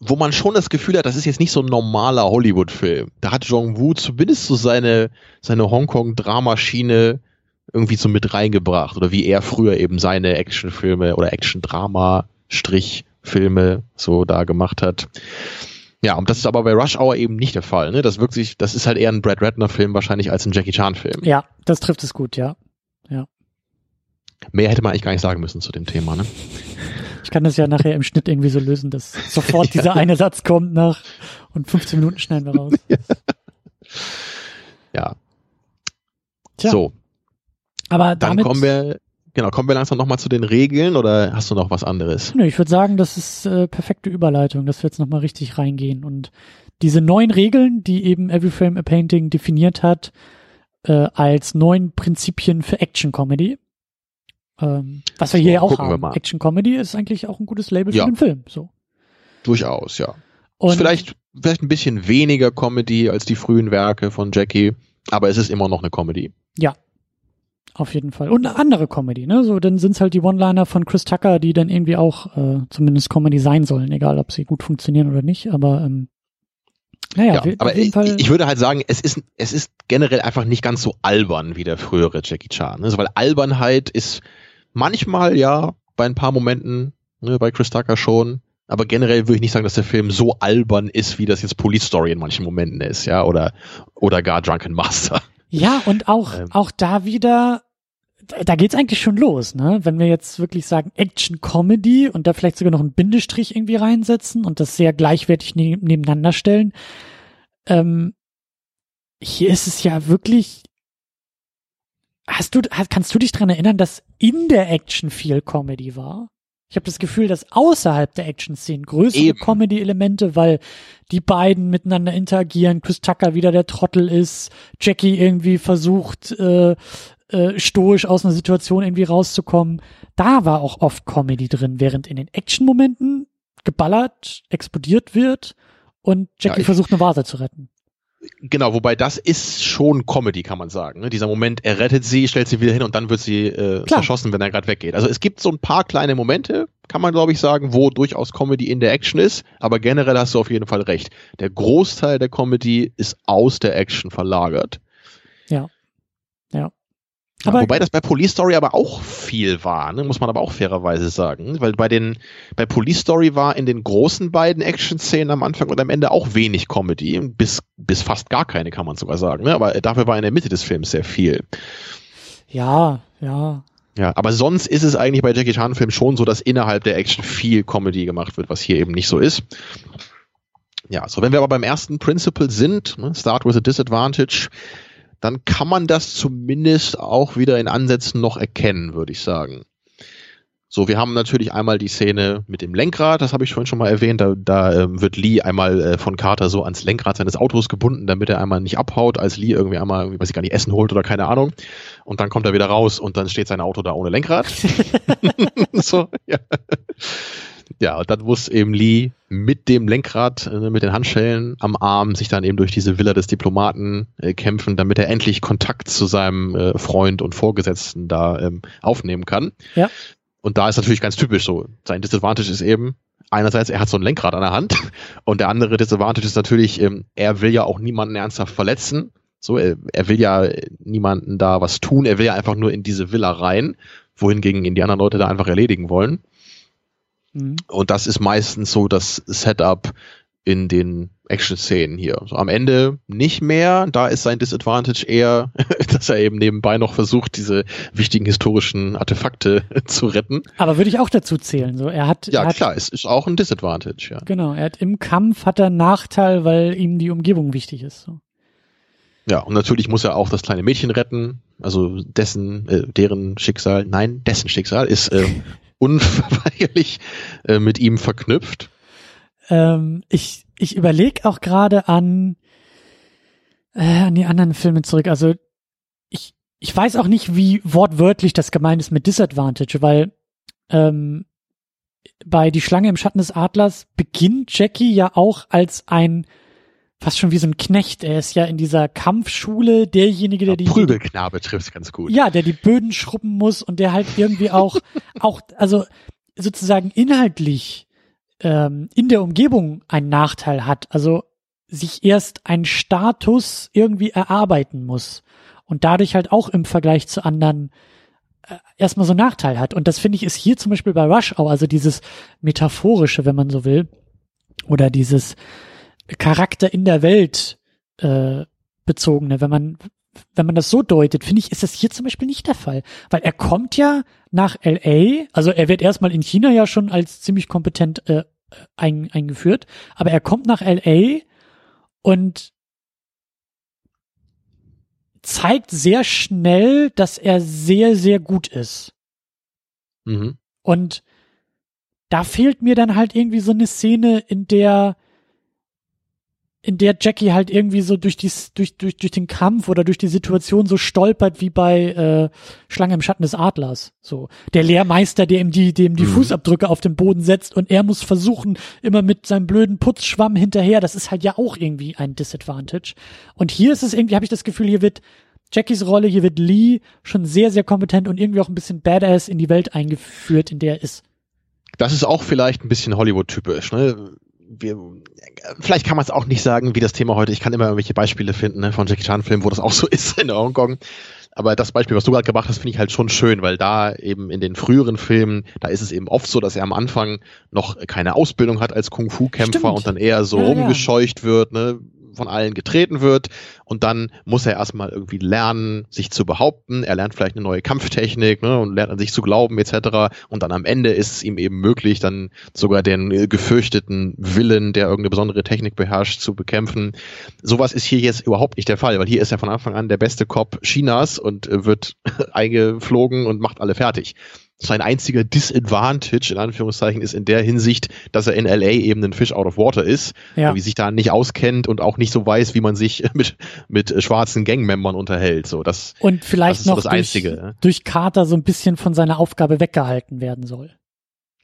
wo man schon das Gefühl hat, das ist jetzt nicht so ein normaler Hollywood-Film. Da hat Jong Woo zumindest so seine, seine Hongkong-Dramaschiene irgendwie so mit reingebracht oder wie er früher eben seine Actionfilme oder Action-Drama-Strichfilme so da gemacht hat. Ja, und das ist aber bei Rush Hour eben nicht der Fall. Ne? Das wirkt sich, das ist halt eher ein Brad Ratner-Film wahrscheinlich als ein Jackie Chan-Film. Ja, das trifft es gut, ja. Ja. Mehr hätte man eigentlich gar nicht sagen müssen zu dem Thema, ne? Ich kann das ja nachher im Schnitt irgendwie so lösen, dass sofort <laughs> ja. dieser eine Satz kommt nach und 15 Minuten schneiden wir raus. <laughs> ja. Tja. So, aber damit, Dann kommen wir, genau, kommen wir langsam nochmal zu den Regeln oder hast du noch was anderes? Nö, ich würde sagen, das ist äh, perfekte Überleitung, dass wir jetzt nochmal richtig reingehen. Und diese neuen Regeln, die eben Every Frame a Painting definiert hat, äh, als neun Prinzipien für Action Comedy. Ähm, was wir so, hier auch haben. Action Comedy ist eigentlich auch ein gutes Label ja. für den Film. So. Durchaus, ja. Und ist vielleicht, vielleicht ein bisschen weniger Comedy als die frühen Werke von Jackie, aber es ist immer noch eine Comedy. Ja, auf jeden Fall. Und eine andere Comedy, ne? So, dann sind's halt die One-Liner von Chris Tucker, die dann irgendwie auch äh, zumindest Comedy sein sollen, egal ob sie gut funktionieren oder nicht. Aber ähm, naja, ja, aber ich, ich, würde halt sagen, es ist, es ist generell einfach nicht ganz so albern wie der frühere Jackie Chan. Also, weil Albernheit ist manchmal ja bei ein paar Momenten, ne, bei Chris Tucker schon, aber generell würde ich nicht sagen, dass der Film so albern ist, wie das jetzt Police Story in manchen Momenten ist, ja, oder, oder gar Drunken Master. Ja, und auch, ähm. auch da wieder, da geht's eigentlich schon los, ne? Wenn wir jetzt wirklich sagen Action Comedy und da vielleicht sogar noch einen Bindestrich irgendwie reinsetzen und das sehr gleichwertig ne nebeneinander stellen. Ähm, hier ist es ja wirklich. Hast du, kannst du dich dran erinnern, dass in der Action viel Comedy war? Ich habe das Gefühl, dass außerhalb der Action-Szenen größere Comedy-Elemente, weil die beiden miteinander interagieren, Chris Tucker wieder der Trottel ist, Jackie irgendwie versucht, äh, äh, stoisch aus einer Situation irgendwie rauszukommen. Da war auch oft Comedy drin, während in den Action-Momenten geballert, explodiert wird und Jackie ja, versucht eine Vase zu retten. Genau, wobei das ist schon Comedy, kann man sagen. Ne? Dieser Moment, er rettet sie, stellt sie wieder hin und dann wird sie äh, zerschossen, wenn er gerade weggeht. Also es gibt so ein paar kleine Momente, kann man glaube ich sagen, wo durchaus Comedy in der Action ist, aber generell hast du auf jeden Fall recht. Der Großteil der Comedy ist aus der Action verlagert. Ja. Ja. Aber Wobei das bei Police Story aber auch viel war, ne? muss man aber auch fairerweise sagen. Weil bei den, bei Police Story war in den großen beiden Action-Szenen am Anfang und am Ende auch wenig Comedy. Bis, bis fast gar keine, kann man sogar sagen. Ne? Aber dafür war in der Mitte des Films sehr viel. Ja, ja. Ja, aber sonst ist es eigentlich bei Jackie Chan Filmen schon so, dass innerhalb der Action viel Comedy gemacht wird, was hier eben nicht so ist. Ja, so wenn wir aber beim ersten Principle sind, ne, Start with a Disadvantage, dann kann man das zumindest auch wieder in Ansätzen noch erkennen, würde ich sagen. So, wir haben natürlich einmal die Szene mit dem Lenkrad, das habe ich vorhin schon mal erwähnt. Da, da ähm, wird Lee einmal äh, von Carter so ans Lenkrad seines Autos gebunden, damit er einmal nicht abhaut, als Lee irgendwie einmal, irgendwie, weiß ich gar nicht, Essen holt oder keine Ahnung. Und dann kommt er wieder raus und dann steht sein Auto da ohne Lenkrad. <laughs> <laughs> so, ja. Ja, und dann muss eben Lee mit dem Lenkrad, äh, mit den Handschellen am Arm sich dann eben durch diese Villa des Diplomaten äh, kämpfen, damit er endlich Kontakt zu seinem äh, Freund und Vorgesetzten da ähm, aufnehmen kann. Ja. Und da ist natürlich ganz typisch so. Sein Disadvantage ist eben, einerseits, er hat so ein Lenkrad an der Hand und der andere Disadvantage ist natürlich, ähm, er will ja auch niemanden ernsthaft verletzen. So, er, er will ja niemanden da was tun, er will ja einfach nur in diese Villa rein, wohingegen ihn die anderen Leute da einfach erledigen wollen. Mhm. Und das ist meistens so das Setup in den Action-Szenen hier. So am Ende nicht mehr. Da ist sein Disadvantage eher, <laughs> dass er eben nebenbei noch versucht, diese wichtigen historischen Artefakte <laughs> zu retten. Aber würde ich auch dazu zählen. So, er hat, ja, er hat, klar, es ist auch ein Disadvantage, ja. Genau, er hat im Kampf hat er einen Nachteil, weil ihm die Umgebung wichtig ist. So. Ja, und natürlich muss er auch das kleine Mädchen retten. Also dessen, äh, deren Schicksal, nein, dessen Schicksal ist äh, <laughs> unverweigerlich äh, mit ihm verknüpft. Ähm, ich ich überlege auch gerade an, äh, an die anderen Filme zurück. Also ich, ich weiß auch nicht, wie wortwörtlich das gemeint ist mit Disadvantage, weil ähm, bei Die Schlange im Schatten des Adlers beginnt Jackie ja auch als ein fast schon wie so ein Knecht. Er ist ja in dieser Kampfschule derjenige, der ja, die Prügelknabe trifft ganz gut. Ja, der die Böden schrubben muss und der halt irgendwie auch <laughs> auch also sozusagen inhaltlich ähm, in der Umgebung einen Nachteil hat. Also sich erst einen Status irgendwie erarbeiten muss und dadurch halt auch im Vergleich zu anderen äh, erstmal so einen Nachteil hat. Und das finde ich ist hier zum Beispiel bei Rush auch, also dieses metaphorische, wenn man so will, oder dieses Charakter in der Welt äh, bezogene, wenn man wenn man das so deutet, finde ich, ist das hier zum Beispiel nicht der Fall. Weil er kommt ja nach LA, also er wird erstmal in China ja schon als ziemlich kompetent äh, ein, eingeführt, aber er kommt nach LA und zeigt sehr schnell, dass er sehr, sehr gut ist. Mhm. Und da fehlt mir dann halt irgendwie so eine Szene, in der in der Jackie halt irgendwie so durch, dies, durch, durch, durch den Kampf oder durch die Situation so stolpert wie bei äh, Schlange im Schatten des Adlers. So der Lehrmeister, der ihm die, dem die mhm. Fußabdrücke auf den Boden setzt und er muss versuchen, immer mit seinem blöden Putzschwamm hinterher. Das ist halt ja auch irgendwie ein Disadvantage. Und hier ist es irgendwie, habe ich das Gefühl, hier wird Jackies Rolle, hier wird Lee schon sehr, sehr kompetent und irgendwie auch ein bisschen badass in die Welt eingeführt, in der er ist. Das ist auch vielleicht ein bisschen Hollywood-typisch. Ne? Wir, vielleicht kann man es auch nicht sagen, wie das Thema heute, ich kann immer irgendwelche Beispiele finden ne, von Jackie Chan Filmen, wo das auch so <laughs> ist in Hongkong. Aber das Beispiel, was du gerade gemacht hast, finde ich halt schon schön, weil da eben in den früheren Filmen, da ist es eben oft so, dass er am Anfang noch keine Ausbildung hat als Kung-Fu-Kämpfer und dann eher so ja, rumgescheucht ja. wird, ne? Von allen getreten wird und dann muss er erstmal irgendwie lernen, sich zu behaupten. Er lernt vielleicht eine neue Kampftechnik ne, und lernt an sich zu glauben etc. Und dann am Ende ist es ihm eben möglich, dann sogar den äh, gefürchteten Willen, der irgendeine besondere Technik beherrscht, zu bekämpfen. Sowas ist hier jetzt überhaupt nicht der Fall, weil hier ist er von Anfang an der beste Cop Chinas und äh, wird <laughs> eingeflogen und macht alle fertig sein einziger Disadvantage, in Anführungszeichen, ist in der Hinsicht, dass er in LA eben ein Fish out of water ist, ja. wie sich da nicht auskennt und auch nicht so weiß, wie man sich <laughs> mit, mit schwarzen Gangmembern unterhält. So, das, und vielleicht das noch so durch, durch Carter so ein bisschen von seiner Aufgabe weggehalten werden soll.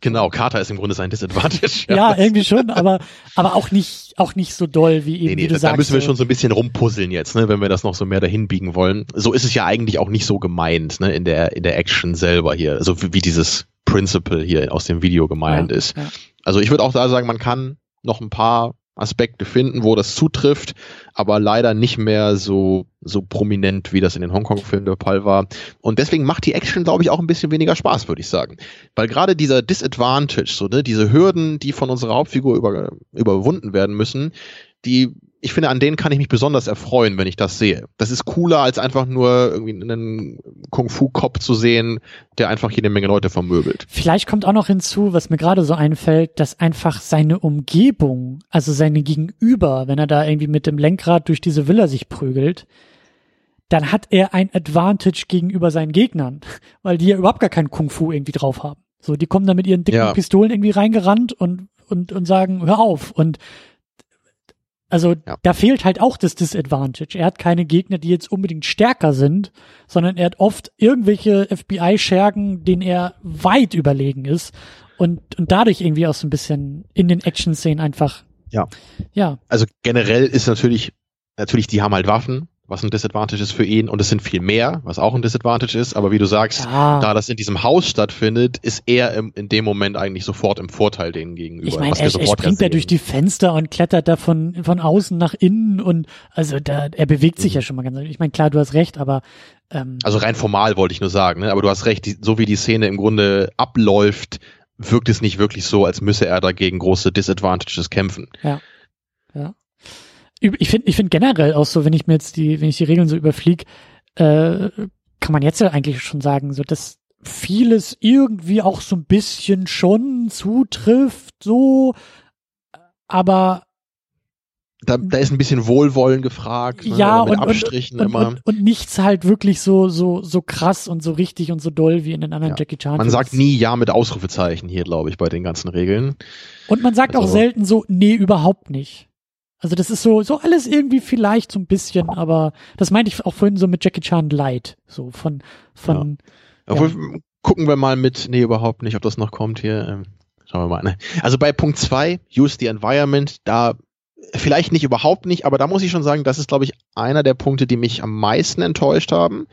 Genau, Carter ist im Grunde sein Disadvantage. ja, ja, irgendwie schon, aber, aber auch nicht, auch nicht so doll wie eben, nee, nee, wie du da, sagst. Da müssen wir schon so ein bisschen rumpuzzeln jetzt, ne, wenn wir das noch so mehr dahin biegen wollen. So ist es ja eigentlich auch nicht so gemeint, ne, in der, in der Action selber hier. So wie, wie dieses Principle hier aus dem Video gemeint ja, ist. Ja. Also ich würde auch da sagen, man kann noch ein paar Aspekte finden, wo das zutrifft, aber leider nicht mehr so, so prominent, wie das in den Hongkong-Filmen der Fall war. Und deswegen macht die Action, glaube ich, auch ein bisschen weniger Spaß, würde ich sagen. Weil gerade dieser Disadvantage, so, ne, diese Hürden, die von unserer Hauptfigur über, überwunden werden müssen, die ich finde, an denen kann ich mich besonders erfreuen, wenn ich das sehe. Das ist cooler, als einfach nur irgendwie einen Kung-Fu-Cop zu sehen, der einfach jede Menge Leute vermöbelt. Vielleicht kommt auch noch hinzu, was mir gerade so einfällt, dass einfach seine Umgebung, also seine Gegenüber, wenn er da irgendwie mit dem Lenkrad durch diese Villa sich prügelt, dann hat er ein Advantage gegenüber seinen Gegnern, <laughs> weil die ja überhaupt gar keinen Kung-Fu irgendwie drauf haben. So, die kommen da mit ihren dicken ja. Pistolen irgendwie reingerannt und, und, und sagen, hör auf. Und also ja. da fehlt halt auch das Disadvantage. Er hat keine Gegner, die jetzt unbedingt stärker sind, sondern er hat oft irgendwelche FBI-Schergen, denen er weit überlegen ist und, und dadurch irgendwie auch so ein bisschen in den Action-Szenen einfach. Ja. Ja. Also generell ist natürlich, natürlich, die haben halt Waffen, was ein Disadvantage ist für ihn und es sind viel mehr, was auch ein Disadvantage ist, aber wie du sagst, ja. da das in diesem Haus stattfindet, ist er im, in dem Moment eigentlich sofort im Vorteil denen gegenüber. Ich meine, er, er springt da durch die Fenster und klettert da von, von außen nach innen und also da, er bewegt sich mhm. ja schon mal ganz, ich meine, klar, du hast recht, aber ähm, Also rein formal wollte ich nur sagen, ne? aber du hast recht, die, so wie die Szene im Grunde abläuft, wirkt es nicht wirklich so, als müsse er dagegen große Disadvantages kämpfen. Ja. Ja ich finde ich finde generell auch so, wenn ich mir jetzt die, wenn ich die Regeln so überfliege, äh, kann man jetzt ja eigentlich schon sagen, so dass vieles irgendwie auch so ein bisschen schon zutrifft, so, aber da, da ist ein bisschen Wohlwollen gefragt, ne? ja, mit und, Abstrichen und, immer. Und, und, nichts halt wirklich so, so, so krass und so richtig und so doll wie in den anderen ja. Jackie Chan. Man sagt nie Ja mit Ausrufezeichen hier, glaube ich, bei den ganzen Regeln. Und man sagt also, auch selten so, nee, überhaupt nicht. Also das ist so, so alles irgendwie vielleicht so ein bisschen, aber das meinte ich auch vorhin so mit Jackie Chan Light, so von, von. Ja. Ja. gucken wir mal mit, nee, überhaupt nicht, ob das noch kommt hier. Ähm, schauen wir mal. Ne? Also bei Punkt zwei, use the environment, da vielleicht nicht überhaupt nicht, aber da muss ich schon sagen, das ist, glaube ich, einer der Punkte, die mich am meisten enttäuscht haben.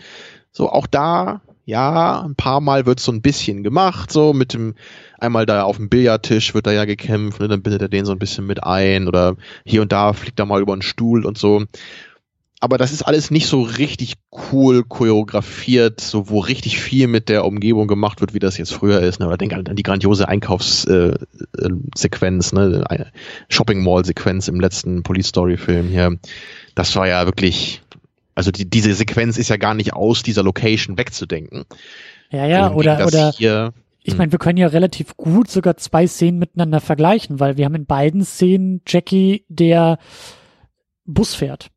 So, auch da, ja, ein paar Mal wird so ein bisschen gemacht, so mit dem, einmal da auf dem Billardtisch wird da ja gekämpft, ne, dann bindet er den so ein bisschen mit ein oder hier und da fliegt er mal über einen Stuhl und so. Aber das ist alles nicht so richtig cool choreografiert, so wo richtig viel mit der Umgebung gemacht wird, wie das jetzt früher ist. Ne? Oder denk an, die grandiose Einkaufssequenz, äh, ne? Shopping Mall Sequenz im letzten Police Story Film hier. Das war ja wirklich, also die, diese Sequenz ist ja gar nicht aus dieser Location wegzudenken. Ja, ja, oder, oder, hier, ich hm. meine, wir können ja relativ gut sogar zwei Szenen miteinander vergleichen, weil wir haben in beiden Szenen Jackie, der Bus fährt.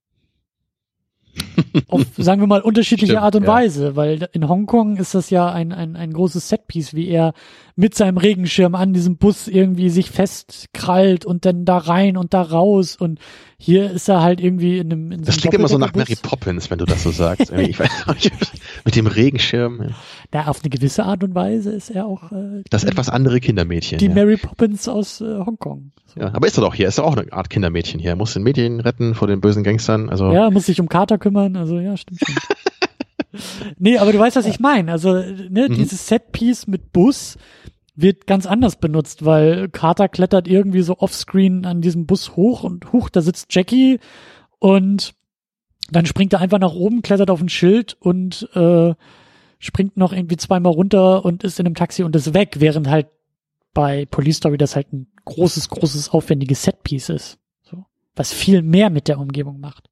Auf, <laughs> sagen wir mal, unterschiedliche Stimmt, Art und ja. Weise, weil in Hongkong ist das ja ein, ein, ein großes Setpiece, wie er mit seinem Regenschirm an diesem Bus irgendwie sich festkrallt und dann da rein und da raus und hier ist er halt irgendwie in einem in Das klingt immer so nach Mary Poppins, wenn du das so sagst. ich weiß nicht, <laughs> mit dem Regenschirm. Da auf eine gewisse Art und Weise ist er auch äh, das etwas andere Kindermädchen. Die ja. Mary Poppins aus äh, Hongkong. So. Ja, aber ist er doch hier, ist er auch eine Art Kindermädchen hier. Er muss den Mädchen retten vor den bösen Gangstern. Also ja, muss sich um Carter kümmern. Also ja, stimmt schon. <laughs> nee, aber du weißt, was ich meine. Also ne, mhm. dieses Setpiece mit Bus wird ganz anders benutzt, weil Carter klettert irgendwie so offscreen an diesem Bus hoch und hoch, da sitzt Jackie und dann springt er einfach nach oben, klettert auf ein Schild und äh, springt noch irgendwie zweimal runter und ist in einem Taxi und ist weg, während halt bei Police Story das halt ein großes, großes, aufwendiges Setpiece ist. So. Was viel mehr mit der Umgebung macht.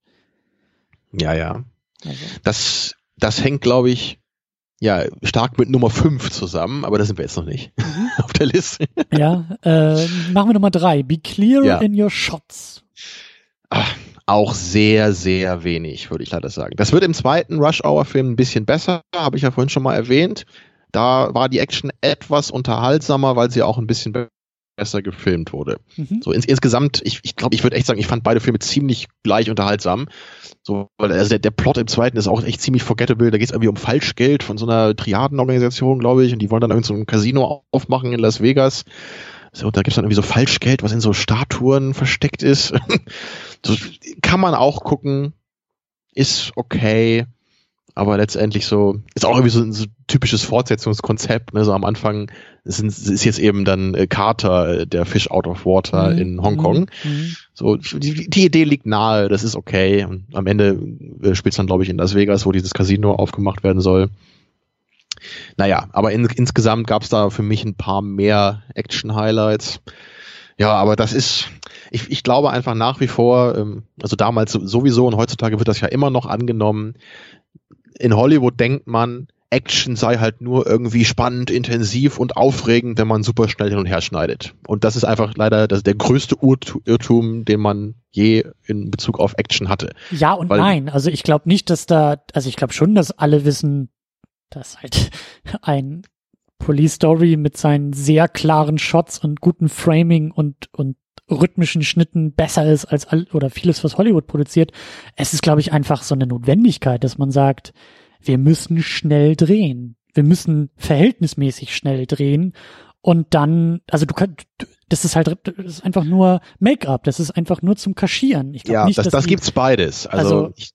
Ja, ja. Also. Das, das hängt, glaube ich, ja, stark mit Nummer 5 zusammen, aber da sind wir jetzt noch nicht mhm. <laughs> auf der Liste. ja, äh, machen wir Nummer 3. Be clear ja. in your shots. Ach, auch sehr, sehr wenig, würde ich leider sagen. Das wird im zweiten Rush-Hour-Film ein bisschen besser, habe ich ja vorhin schon mal erwähnt. Da war die Action etwas unterhaltsamer, weil sie auch ein bisschen besser gefilmt wurde. Mhm. So ins, insgesamt, ich, ich glaube, ich würde echt sagen, ich fand beide Filme ziemlich gleich unterhaltsam. So, weil also der, der Plot im zweiten ist auch echt ziemlich forgettable. Da geht es irgendwie um Falschgeld von so einer Triadenorganisation, glaube ich, und die wollen dann irgend so ein Casino aufmachen in Las Vegas. So, da gibt's dann irgendwie so Falschgeld, was in so Statuen versteckt ist. <laughs> so, kann man auch gucken. Ist okay. Aber letztendlich so, ist auch irgendwie so ein so typisches Fortsetzungskonzept, ne? So am Anfang sind, ist jetzt eben dann äh, Carter, äh, der Fish out of water mhm. in Hongkong. Mhm. So, die, die, Idee liegt nahe, das ist okay. Und am Ende äh, spielt dann, glaube ich, in Las Vegas, wo dieses Casino aufgemacht werden soll. Naja, aber in, insgesamt gab es da für mich ein paar mehr Action-Highlights. Ja, aber das ist, ich, ich glaube einfach nach wie vor, ähm, also damals sowieso und heutzutage wird das ja immer noch angenommen, in Hollywood denkt man, Action sei halt nur irgendwie spannend, intensiv und aufregend, wenn man super schnell hin und her schneidet. Und das ist einfach leider das, der größte Irrtum, den man je in Bezug auf Action hatte. Ja und Weil, nein. Also ich glaube nicht, dass da, also ich glaube schon, dass alle wissen, dass halt <laughs> ein Police Story mit seinen sehr klaren Shots und guten Framing und, und rhythmischen Schnitten besser ist als all, oder vieles, was Hollywood produziert. Es ist, glaube ich, einfach so eine Notwendigkeit, dass man sagt, wir müssen schnell drehen. Wir müssen verhältnismäßig schnell drehen. Und dann, also du kannst, das ist halt, das ist einfach nur Make-up, das ist einfach nur zum Kaschieren. Ich ja, nicht, das, das die, gibt's beides. Also, also ich,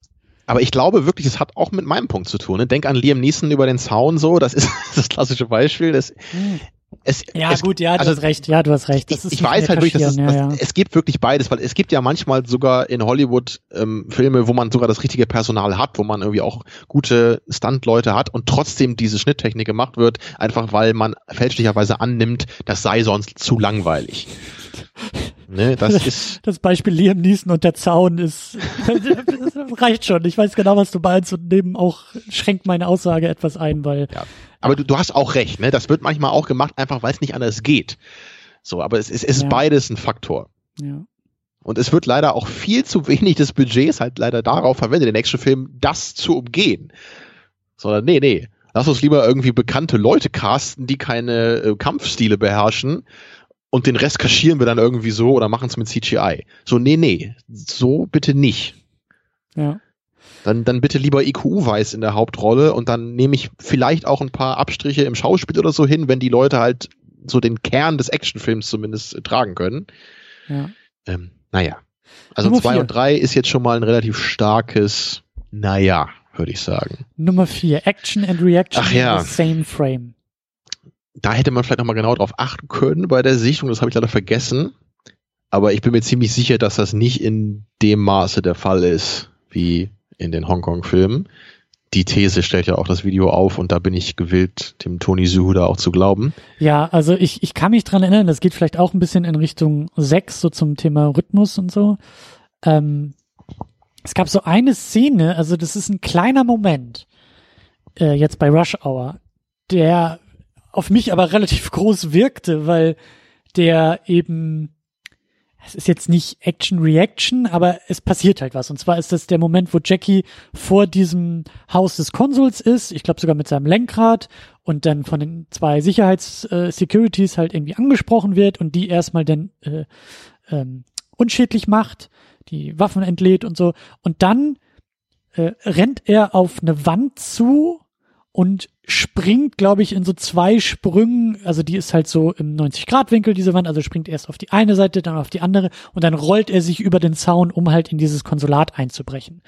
aber ich glaube wirklich, das hat auch mit meinem Punkt zu tun. Ne? Denk an Liam Neeson über den Zaun so, das ist <laughs> das klassische Beispiel. Das, hm. Es, ja, es, gut, ja, du also, hast recht, ja, du hast recht. ich, ich weiß halt wirklich, dass es, ja, ja. es gibt wirklich beides, weil es gibt ja manchmal sogar in Hollywood ähm, Filme, wo man sogar das richtige Personal hat, wo man irgendwie auch gute Stunt-Leute hat und trotzdem diese Schnitttechnik gemacht wird, einfach weil man fälschlicherweise annimmt, das sei sonst zu langweilig. <laughs> Ne, das <laughs> ist das Beispiel Liam Neeson und der Zaun ist <laughs> das reicht schon. Ich weiß genau, was du meinst und neben auch schränkt meine Aussage etwas ein, weil ja. Aber du, du hast auch recht, ne? Das wird manchmal auch gemacht, einfach weil es nicht anders geht. So, aber es, es, es ist ja. beides ein Faktor. Ja. Und es wird leider auch viel zu wenig des Budgets halt leider darauf verwendet, den Actionfilm das zu umgehen. Sondern nee, nee. Lass uns lieber irgendwie bekannte Leute casten, die keine äh, Kampfstile beherrschen und den Rest kaschieren wir dann irgendwie so oder machen es mit CGI. So, nee, nee, so bitte nicht. Ja. Dann, dann bitte lieber IQ-Weiß in der Hauptrolle und dann nehme ich vielleicht auch ein paar Abstriche im Schauspiel oder so hin, wenn die Leute halt so den Kern des Actionfilms zumindest tragen können. Ja. Ähm, naja. Also Nummer zwei vier. und drei ist jetzt schon mal ein relativ starkes, naja, würde ich sagen. Nummer vier, Action and Reaction Ach ja. in the same frame da hätte man vielleicht nochmal genau drauf achten können bei der Sichtung, das habe ich leider vergessen. Aber ich bin mir ziemlich sicher, dass das nicht in dem Maße der Fall ist, wie in den Hongkong-Filmen. Die These stellt ja auch das Video auf und da bin ich gewillt, dem Tony Suhuda auch zu glauben. Ja, also ich, ich kann mich dran erinnern, das geht vielleicht auch ein bisschen in Richtung 6, so zum Thema Rhythmus und so. Ähm, es gab so eine Szene, also das ist ein kleiner Moment, äh, jetzt bei Rush Hour, der auf mich aber relativ <laughs> groß wirkte, weil der eben, es ist jetzt nicht Action-Reaction, aber es passiert halt was. Und zwar ist das der Moment, wo Jackie vor diesem Haus des Konsuls ist, ich glaube sogar mit seinem Lenkrad und dann von den zwei Sicherheits-Securities äh, halt irgendwie angesprochen wird und die erstmal dann äh, ähm, unschädlich macht, die Waffen entlädt und so. Und dann äh, rennt er auf eine Wand zu und springt, glaube ich, in so zwei Sprüngen, also die ist halt so im 90-Grad-Winkel, diese Wand, also springt erst auf die eine Seite, dann auf die andere und dann rollt er sich über den Zaun, um halt in dieses Konsulat einzubrechen.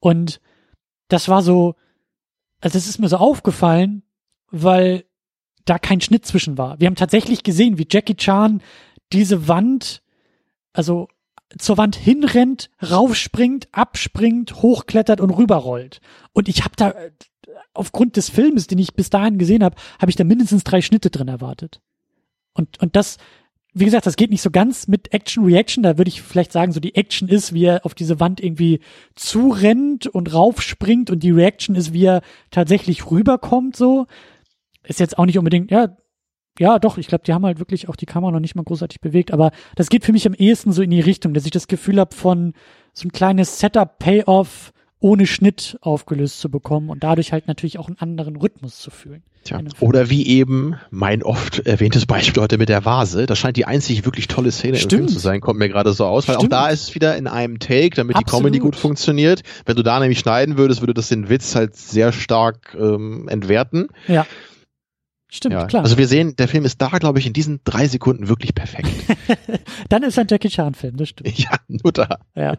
Und das war so, also es ist mir so aufgefallen, weil da kein Schnitt zwischen war. Wir haben tatsächlich gesehen, wie Jackie Chan diese Wand, also zur Wand hinrennt, raufspringt, abspringt, hochklettert und rüberrollt. Und ich habe da aufgrund des Filmes, den ich bis dahin gesehen habe, habe ich da mindestens drei Schnitte drin erwartet. Und, und das, wie gesagt, das geht nicht so ganz mit Action-Reaction. Da würde ich vielleicht sagen, so die Action ist, wie er auf diese Wand irgendwie zurennt und raufspringt und die Reaction ist, wie er tatsächlich rüberkommt, so. Ist jetzt auch nicht unbedingt, ja, ja, doch, ich glaube, die haben halt wirklich auch die Kamera noch nicht mal großartig bewegt, aber das geht für mich am ehesten so in die Richtung, dass ich das Gefühl habe von so ein kleines Setup-Payoff, ohne Schnitt aufgelöst zu bekommen und dadurch halt natürlich auch einen anderen Rhythmus zu fühlen. Tja. Oder wie eben mein oft erwähntes Beispiel heute mit der Vase. Das scheint die einzig wirklich tolle Szene Stimmt. im Film zu sein, kommt mir gerade so aus, weil Stimmt. auch da ist es wieder in einem Take, damit Absolut. die Comedy gut funktioniert. Wenn du da nämlich schneiden würdest, würde das den Witz halt sehr stark ähm, entwerten. Ja. Stimmt, Ja. klar. Also wir sehen, der Film ist da, glaube ich, in diesen drei Sekunden wirklich perfekt. <laughs> Dann ist ein Jackie Chan-Film, das stimmt. ja, nur da. Ja.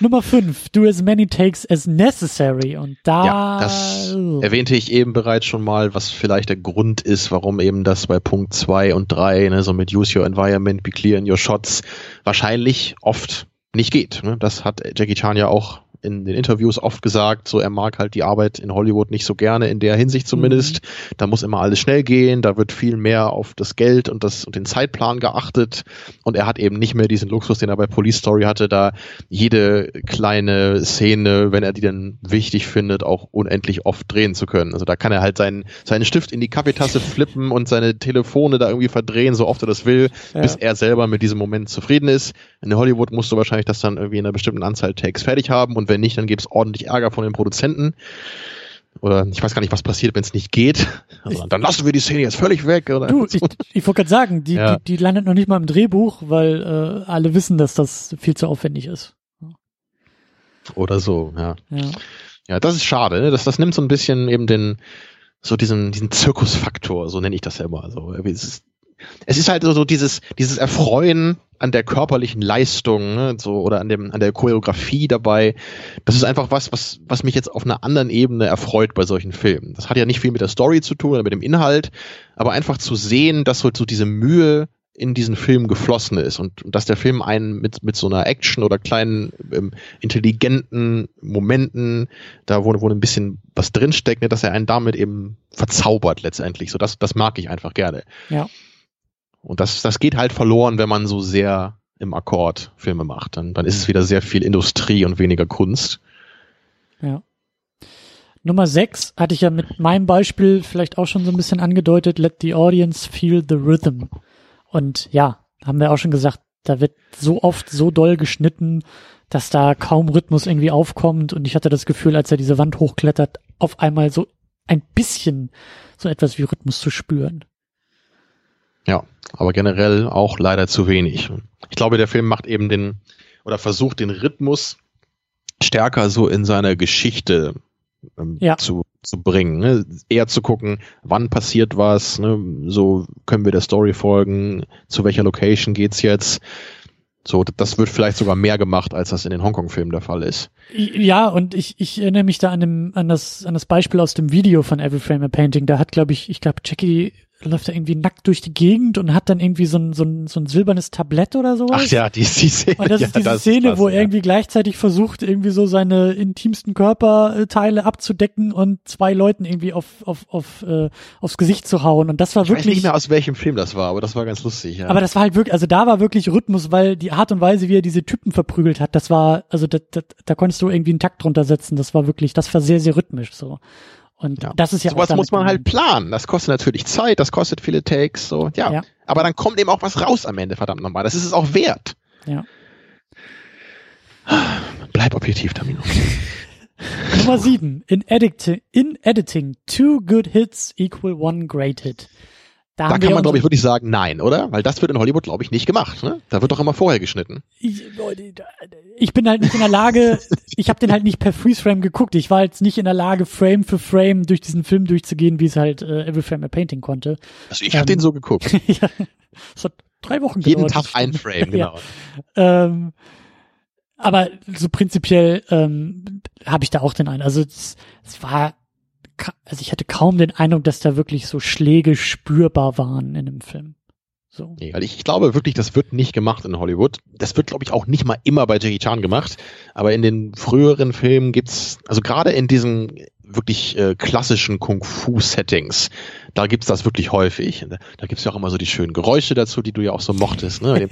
Nummer 5, do as many takes as necessary. Und da. Ja, das erwähnte ich eben bereits schon mal, was vielleicht der Grund ist, warum eben das bei Punkt 2 und 3, ne, so mit Use Your Environment, Be Clear in Your Shots, wahrscheinlich oft nicht geht. Ne? Das hat Jackie Chan ja auch in den Interviews oft gesagt, so er mag halt die Arbeit in Hollywood nicht so gerne, in der Hinsicht zumindest. Mhm. Da muss immer alles schnell gehen, da wird viel mehr auf das Geld und, das, und den Zeitplan geachtet und er hat eben nicht mehr diesen Luxus, den er bei Police Story hatte, da jede kleine Szene, wenn er die dann wichtig findet, auch unendlich oft drehen zu können. Also da kann er halt seinen, seinen Stift in die Kaffeetasse flippen und seine Telefone da irgendwie verdrehen, so oft er das will, ja. bis er selber mit diesem Moment zufrieden ist. In Hollywood musst du wahrscheinlich das dann irgendwie in einer bestimmten Anzahl Takes fertig haben und wenn nicht, dann gibt es ordentlich Ärger von den Produzenten. Oder ich weiß gar nicht, was passiert, wenn es nicht geht. Also, dann lassen wir die Szene jetzt völlig weg. Oder du, ich, ich wollte gerade sagen, die, ja. die, die landet noch nicht mal im Drehbuch, weil äh, alle wissen, dass das viel zu aufwendig ist. Oder so, ja. Ja, ja das ist schade. Ne? Das, das nimmt so ein bisschen eben den, so diesen, diesen Zirkusfaktor, so nenne ich das ja immer. So, es ist, es ist halt so, so dieses, dieses Erfreuen an der körperlichen Leistung, ne, so oder an dem an der Choreografie dabei. Das ist einfach was, was was mich jetzt auf einer anderen Ebene erfreut bei solchen Filmen. Das hat ja nicht viel mit der Story zu tun oder mit dem Inhalt, aber einfach zu sehen, dass so, so diese Mühe in diesen Film geflossen ist und, und dass der Film einen mit mit so einer Action oder kleinen ähm, intelligenten Momenten, da wo, wo ein bisschen was drinsteckt, ne, dass er einen damit eben verzaubert letztendlich. So das das mag ich einfach gerne. Ja. Und das, das geht halt verloren, wenn man so sehr im Akkord Filme macht. Dann, dann ist es wieder sehr viel Industrie und weniger Kunst. Ja. Nummer 6 hatte ich ja mit meinem Beispiel vielleicht auch schon so ein bisschen angedeutet, let the audience feel the rhythm. Und ja, haben wir auch schon gesagt, da wird so oft so doll geschnitten, dass da kaum Rhythmus irgendwie aufkommt. Und ich hatte das Gefühl, als er diese Wand hochklettert, auf einmal so ein bisschen so etwas wie Rhythmus zu spüren. Ja, aber generell auch leider zu wenig. Ich glaube, der Film macht eben den oder versucht den Rhythmus stärker so in seiner Geschichte ähm, ja. zu, zu bringen. Ne? Eher zu gucken, wann passiert was, ne? so können wir der Story folgen, zu welcher Location geht's jetzt. So, das wird vielleicht sogar mehr gemacht, als das in den Hongkong-Filmen der Fall ist. Ja, und ich, ich erinnere mich da an, dem, an, das, an das Beispiel aus dem Video von Every Frame a Painting. Da hat, glaube ich, ich glaube, Jackie läuft er irgendwie nackt durch die Gegend und hat dann irgendwie so ein, so ein, so ein silbernes Tablett oder sowas. Ach ja, die, die Szene. Und das <laughs> ja, ist diese das Szene, ist wo ja. er irgendwie gleichzeitig versucht, irgendwie so seine intimsten Körperteile abzudecken und zwei Leuten irgendwie auf, auf, auf, äh, aufs Gesicht zu hauen. Und das war ich wirklich. weiß nicht mehr, aus welchem Film das war, aber das war ganz lustig, ja. Aber das war halt wirklich, also da war wirklich Rhythmus, weil die Art und Weise, wie er diese Typen verprügelt hat, das war, also da, da, da konntest du irgendwie einen Takt drunter setzen. Das war wirklich, das war sehr, sehr rhythmisch so. Und Ja. das ist ja Sowas muss man halt planen. Das kostet natürlich Zeit, das kostet viele Takes, so, ja. Ja. Aber dann kommt eben auch was raus am Ende, verdammt nochmal. Das ist es auch wert. Ja. Bleib objektiv, Tamino. <laughs> Nummer sieben. In, editing, in editing, two good hits equal one great hit. Da haben kann man, glaube ich, wirklich sagen, nein, oder? Weil das wird in Hollywood, glaube ich, nicht gemacht. Ne? Da wird doch immer vorher geschnitten. ich, ich bin halt nicht in der Lage, <laughs> ich habe den halt nicht per Freeze-Frame geguckt. Ich war jetzt nicht in der Lage, Frame für Frame durch diesen Film durchzugehen, wie es halt äh, Every Frame a Painting konnte. Also ich habe Ähm, den so geguckt. <laughs> ja, es hat drei Wochen Jeden gedauert. Tag das ein. Frame, <laughs> Ja. genau. Ähm, aber so prinzipiell ähm, habe ich da auch den einen. Also es, war, also ich hatte kaum den Eindruck, dass da wirklich so Schläge spürbar waren in dem Film. So. Nee, weil ich, ich glaube wirklich, das wird nicht gemacht in Hollywood. Das wird, glaube ich, auch nicht mal immer bei Jackie Chan gemacht. Aber in den früheren Filmen gibt's, also gerade in diesen wirklich äh, klassischen Kung-Fu-Settings, da gibt's das wirklich häufig. Da, da gibt's ja auch immer so die schönen Geräusche dazu, die du ja auch so mochtest. Ne?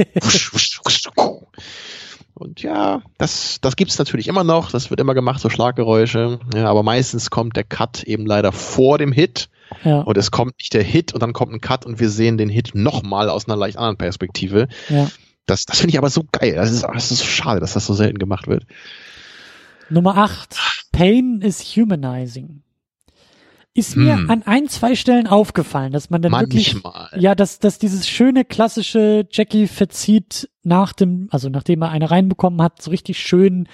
Und ja, das, das gibt's natürlich immer noch. Das wird immer gemacht, so Schlaggeräusche. Ja, aber meistens kommt der Cut eben leider vor dem Hit. Ja, Und es kommt nicht der Hit und dann kommt ein Cut und wir sehen den Hit nochmal aus einer leicht anderen Perspektive. ja. Das, das finde ich aber so geil. Das ist, das ist so schade, dass das so selten gemacht wird. Nummer 8. Pain is humanizing. Ist mir Hm. an ein, zwei Stellen aufgefallen, dass man dann wirklich Manchmal. Ja, dass, dass dieses schöne klassische Jackie verzieht nach dem, also nachdem er eine reinbekommen hat, so richtig schön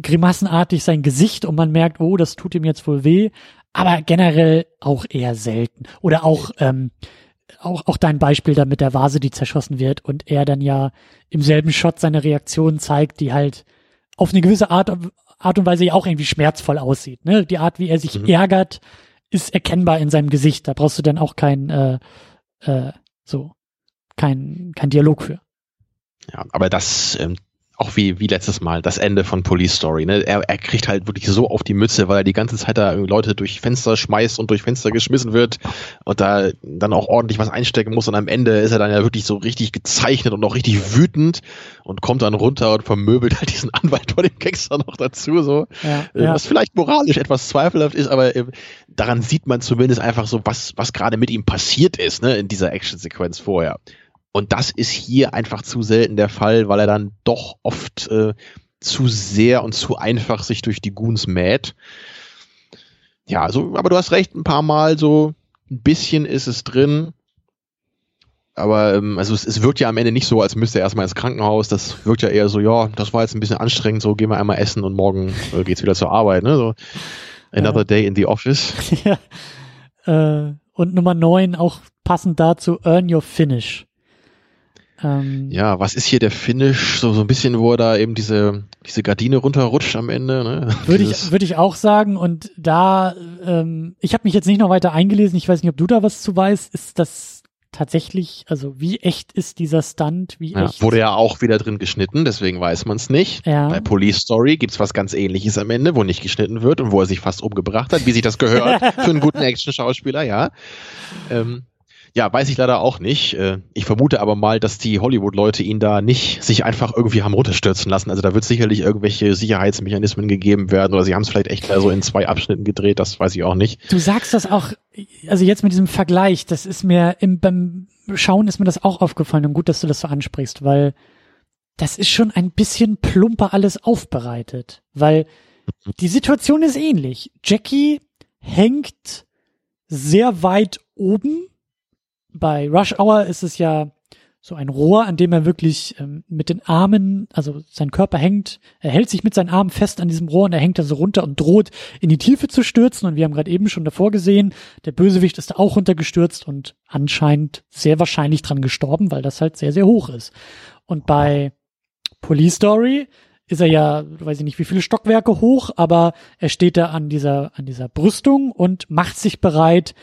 grimassenartig sein Gesicht und man merkt, oh, das tut ihm jetzt wohl weh. aber generell auch eher selten. Oder auch, ähm, auch, auch dein Beispiel da mit der Vase, die zerschossen wird und er dann ja im selben Shot seine Reaktion zeigt, die halt auf eine gewisse Art, Art und Weise ja auch irgendwie schmerzvoll aussieht. Ne? Die Art, wie er sich mhm. ärgert, ist erkennbar in seinem Gesicht. Da brauchst du dann auch kein, äh, äh, so, kein, kein Dialog für. Ja, aber das ähm, auch wie, wie letztes Mal, das Ende von Police Story. Ne? Er, er kriegt halt wirklich so auf die Mütze, weil er die ganze Zeit da Leute durch Fenster schmeißt und durch Fenster geschmissen wird und da dann auch ordentlich was einstecken muss. Und am Ende ist er dann ja wirklich so richtig gezeichnet und auch richtig wütend und kommt dann runter und vermöbelt halt diesen Anwalt vor dem Gangster noch dazu. So. Ja, äh, ja. Was vielleicht moralisch etwas zweifelhaft ist, aber äh, daran sieht man zumindest einfach so, was, was gerade mit ihm passiert ist, ne, in dieser Actionsequenz vorher. Und das ist hier einfach zu selten der Fall, weil er dann doch oft äh, zu sehr und zu einfach sich durch die Goons mäht. Ja, also, aber du hast recht, ein paar Mal so ein bisschen ist es drin. Aber ähm, also es, es wirkt ja am Ende nicht so, als müsste er erstmal ins Krankenhaus. Das wirkt ja eher so, ja, das war jetzt ein bisschen anstrengend, so gehen wir einmal essen und morgen äh, geht's wieder zur Arbeit, ne? So another ja. day in the office. <laughs> ja. Äh, und Nummer neun auch passend dazu, earn your finish. Ähm, ja, was ist hier der Finish? So, so ein bisschen, wo er da eben diese, diese Gardine runterrutscht am Ende. Ne? <laughs> Würde ich, würde ich auch sagen. Und da, ähm, ich habe mich jetzt nicht noch weiter eingelesen. Ich weiß nicht, ob du da was zu weißt. Ist das tatsächlich, also wie echt ist dieser Stunt? Wie ja, echt? Wurde ja auch wieder drin geschnitten, deswegen weiß man es nicht. Ja. Bei Police Story gibt's was ganz ähnliches am Ende, wo nicht geschnitten wird und wo er sich fast umgebracht hat, wie sich das gehört <laughs> für einen guten Action-Schauspieler, ja. Ähm, ja, weiß ich leider auch nicht. Äh, ich vermute aber mal, dass die Hollywood-Leute ihn da nicht sich einfach irgendwie haben runterstürzen lassen. Also da wird sicherlich irgendwelche Sicherheitsmechanismen gegeben werden oder sie haben es vielleicht echt so in zwei Abschnitten gedreht, das weiß ich auch nicht. Du sagst das auch, also jetzt mit diesem Vergleich, das ist mir im, beim Schauen ist mir das auch aufgefallen und gut, dass du das so ansprichst, weil das ist schon ein bisschen plumper alles aufbereitet, weil die Situation ist ähnlich. Jackie hängt sehr weit oben bei Rush Hour ist es ja so ein Rohr, an dem er wirklich ähm, mit den Armen, also sein Körper hängt, er hält sich mit seinen Armen fest an diesem Rohr und er hängt da so runter und droht in die Tiefe zu stürzen. Und wir haben gerade eben schon davor gesehen, der Bösewicht ist da auch runtergestürzt und anscheinend sehr wahrscheinlich dran gestorben, weil das halt sehr, sehr hoch ist. Und bei Police Story ist er ja, weiß ich nicht, wie viele Stockwerke hoch, aber er steht da an dieser, an dieser Brüstung und macht sich bereit,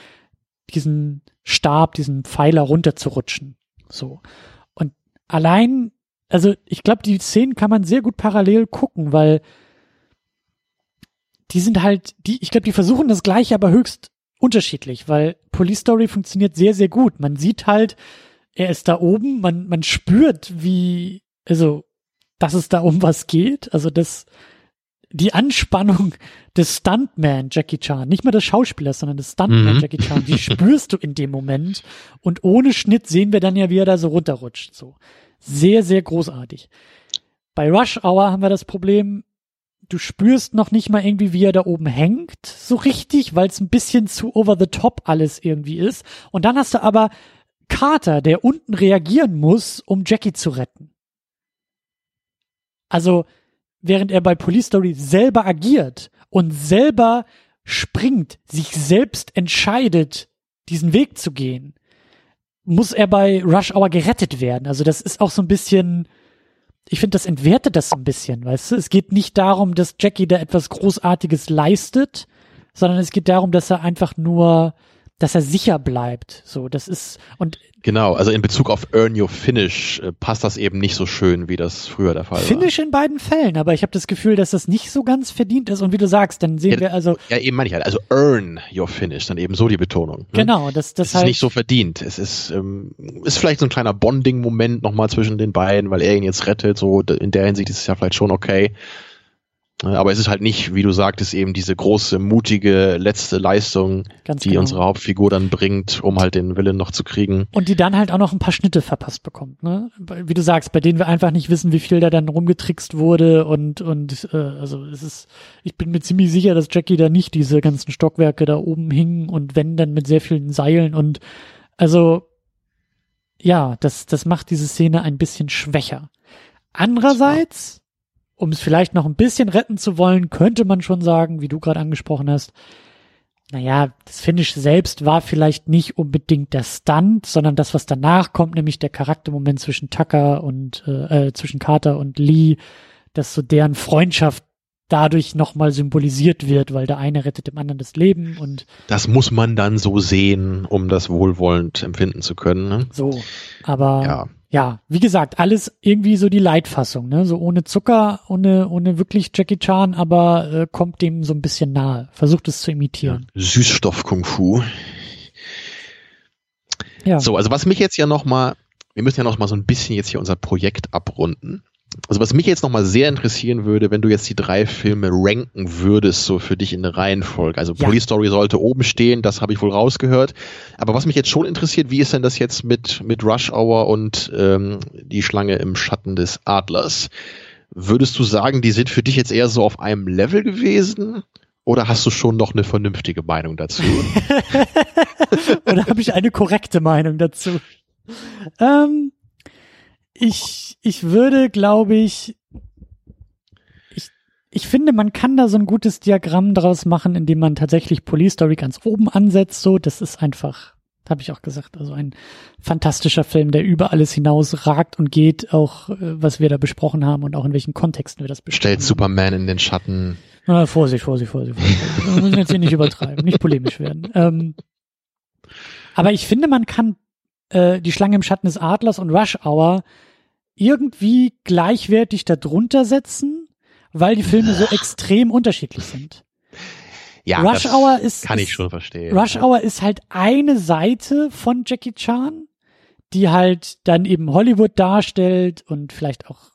diesen Stab, diesen Pfeiler runterzurutschen. So. Und allein, also ich glaube, die Szenen kann man sehr gut parallel gucken, weil die sind halt, die, ich glaube, die versuchen das gleiche, aber höchst unterschiedlich, weil Police Story funktioniert sehr, sehr gut. Man sieht halt, er ist da oben, man, man spürt, wie, also, dass es da um was geht. Also das, die Anspannung des Stuntman Jackie Chan, nicht mehr des Schauspielers, sondern des Stuntman mhm. Jackie Chan, die spürst du in dem Moment. Und ohne Schnitt sehen wir dann ja, wie er da so runterrutscht. So sehr, sehr großartig. Bei Rush Hour haben wir das Problem, du spürst noch nicht mal irgendwie, wie er da oben hängt, so richtig, weil es ein bisschen zu over the top alles irgendwie ist. Und dann hast du aber Carter, der unten reagieren muss, um Jackie zu retten. Also während er bei Police Story selber agiert und selber springt, sich selbst entscheidet, diesen Weg zu gehen, muss er bei Rush Hour gerettet werden. Also das ist auch so ein bisschen, ich finde, das entwertet das so ein bisschen, weißt du? Es geht nicht darum, dass Jackie da etwas Großartiges leistet, sondern es geht darum, dass er einfach nur dass er sicher bleibt. So, das ist und genau. Also in Bezug auf Earn Your Finish äh, passt das eben nicht so schön, wie das früher der Fall Finish war. Finish in beiden Fällen, aber ich habe das Gefühl, dass das nicht so ganz verdient ist. Und wie du sagst, dann sehen ja, wir also ja eben meine ich halt. Also Earn Your Finish, dann eben so die Betonung. Ne? Genau, das das es ist nicht so verdient. Es ist ähm, ist vielleicht so ein kleiner Bonding-Moment nochmal zwischen den beiden, weil er ihn jetzt rettet. So in der Hinsicht ist es ja vielleicht schon okay. Aber es ist halt nicht, wie du sagtest, eben diese große, mutige letzte Leistung, Ganz die genau. unsere Hauptfigur dann bringt, um halt den Willen noch zu kriegen. Und die dann halt auch noch ein paar Schnitte verpasst bekommt, ne? Wie du sagst, bei denen wir einfach nicht wissen, wie viel da dann rumgetrickst wurde und und äh, also es ist, ich bin mir ziemlich sicher, dass Jackie da nicht diese ganzen Stockwerke da oben hingen und wenn dann mit sehr vielen Seilen und also ja, das das macht diese Szene ein bisschen schwächer. Andererseits um es vielleicht noch ein bisschen retten zu wollen, könnte man schon sagen, wie du gerade angesprochen hast, naja, das Finish selbst war vielleicht nicht unbedingt der Stunt, sondern das, was danach kommt, nämlich der Charaktermoment zwischen Tucker und äh, äh, zwischen Carter und Lee, dass so deren Freundschaft dadurch nochmal symbolisiert wird, weil der eine rettet dem anderen das Leben und das muss man dann so sehen, um das wohlwollend empfinden zu können. Ne? So, aber ja. Ja, wie gesagt, alles irgendwie so die Leitfassung, ne? So ohne Zucker, ohne ohne wirklich Jackie Chan, aber äh, kommt dem so ein bisschen nahe, versucht es zu imitieren. Ja, Süßstoff Kung Fu. Ja. So, also was mich jetzt ja noch mal, wir müssen ja noch mal so ein bisschen jetzt hier unser Projekt abrunden also was mich jetzt nochmal sehr interessieren würde, wenn du jetzt die drei Filme ranken würdest, so für dich in der Reihenfolge. Also ja. Police Story sollte oben stehen, das habe ich wohl rausgehört. Aber was mich jetzt schon interessiert, wie ist denn das jetzt mit, mit Rush Hour und ähm, die Schlange im Schatten des Adlers? Würdest du sagen, die sind für dich jetzt eher so auf einem Level gewesen? Oder hast du schon noch eine vernünftige Meinung dazu? <laughs> Oder habe ich eine korrekte Meinung dazu? Ähm, ich, ich würde, glaube ich, ich, ich finde, man kann da so ein gutes Diagramm draus machen, indem man tatsächlich Police Story ganz oben ansetzt. So, das ist einfach, habe ich auch gesagt, also ein fantastischer Film, der über alles hinaus ragt und geht, auch äh, was wir da besprochen haben und auch in welchen Kontexten wir das besprochen Stellt. Superman in den Schatten. Na, Vorsicht, Vorsicht, Vorsicht, Vorsicht. Wir müssen jetzt hier nicht übertreiben, nicht polemisch werden. Ähm, aber ich finde, man kann äh, die Schlange im Schatten des Adlers und Rush Hour irgendwie gleichwertig darunter setzen, weil die Filme so extrem unterschiedlich sind. Ja, Rush Hour ist kann ich schon verstehen. Rush Hour ist halt eine Seite von Jackie Chan, die halt dann eben Hollywood darstellt und vielleicht auch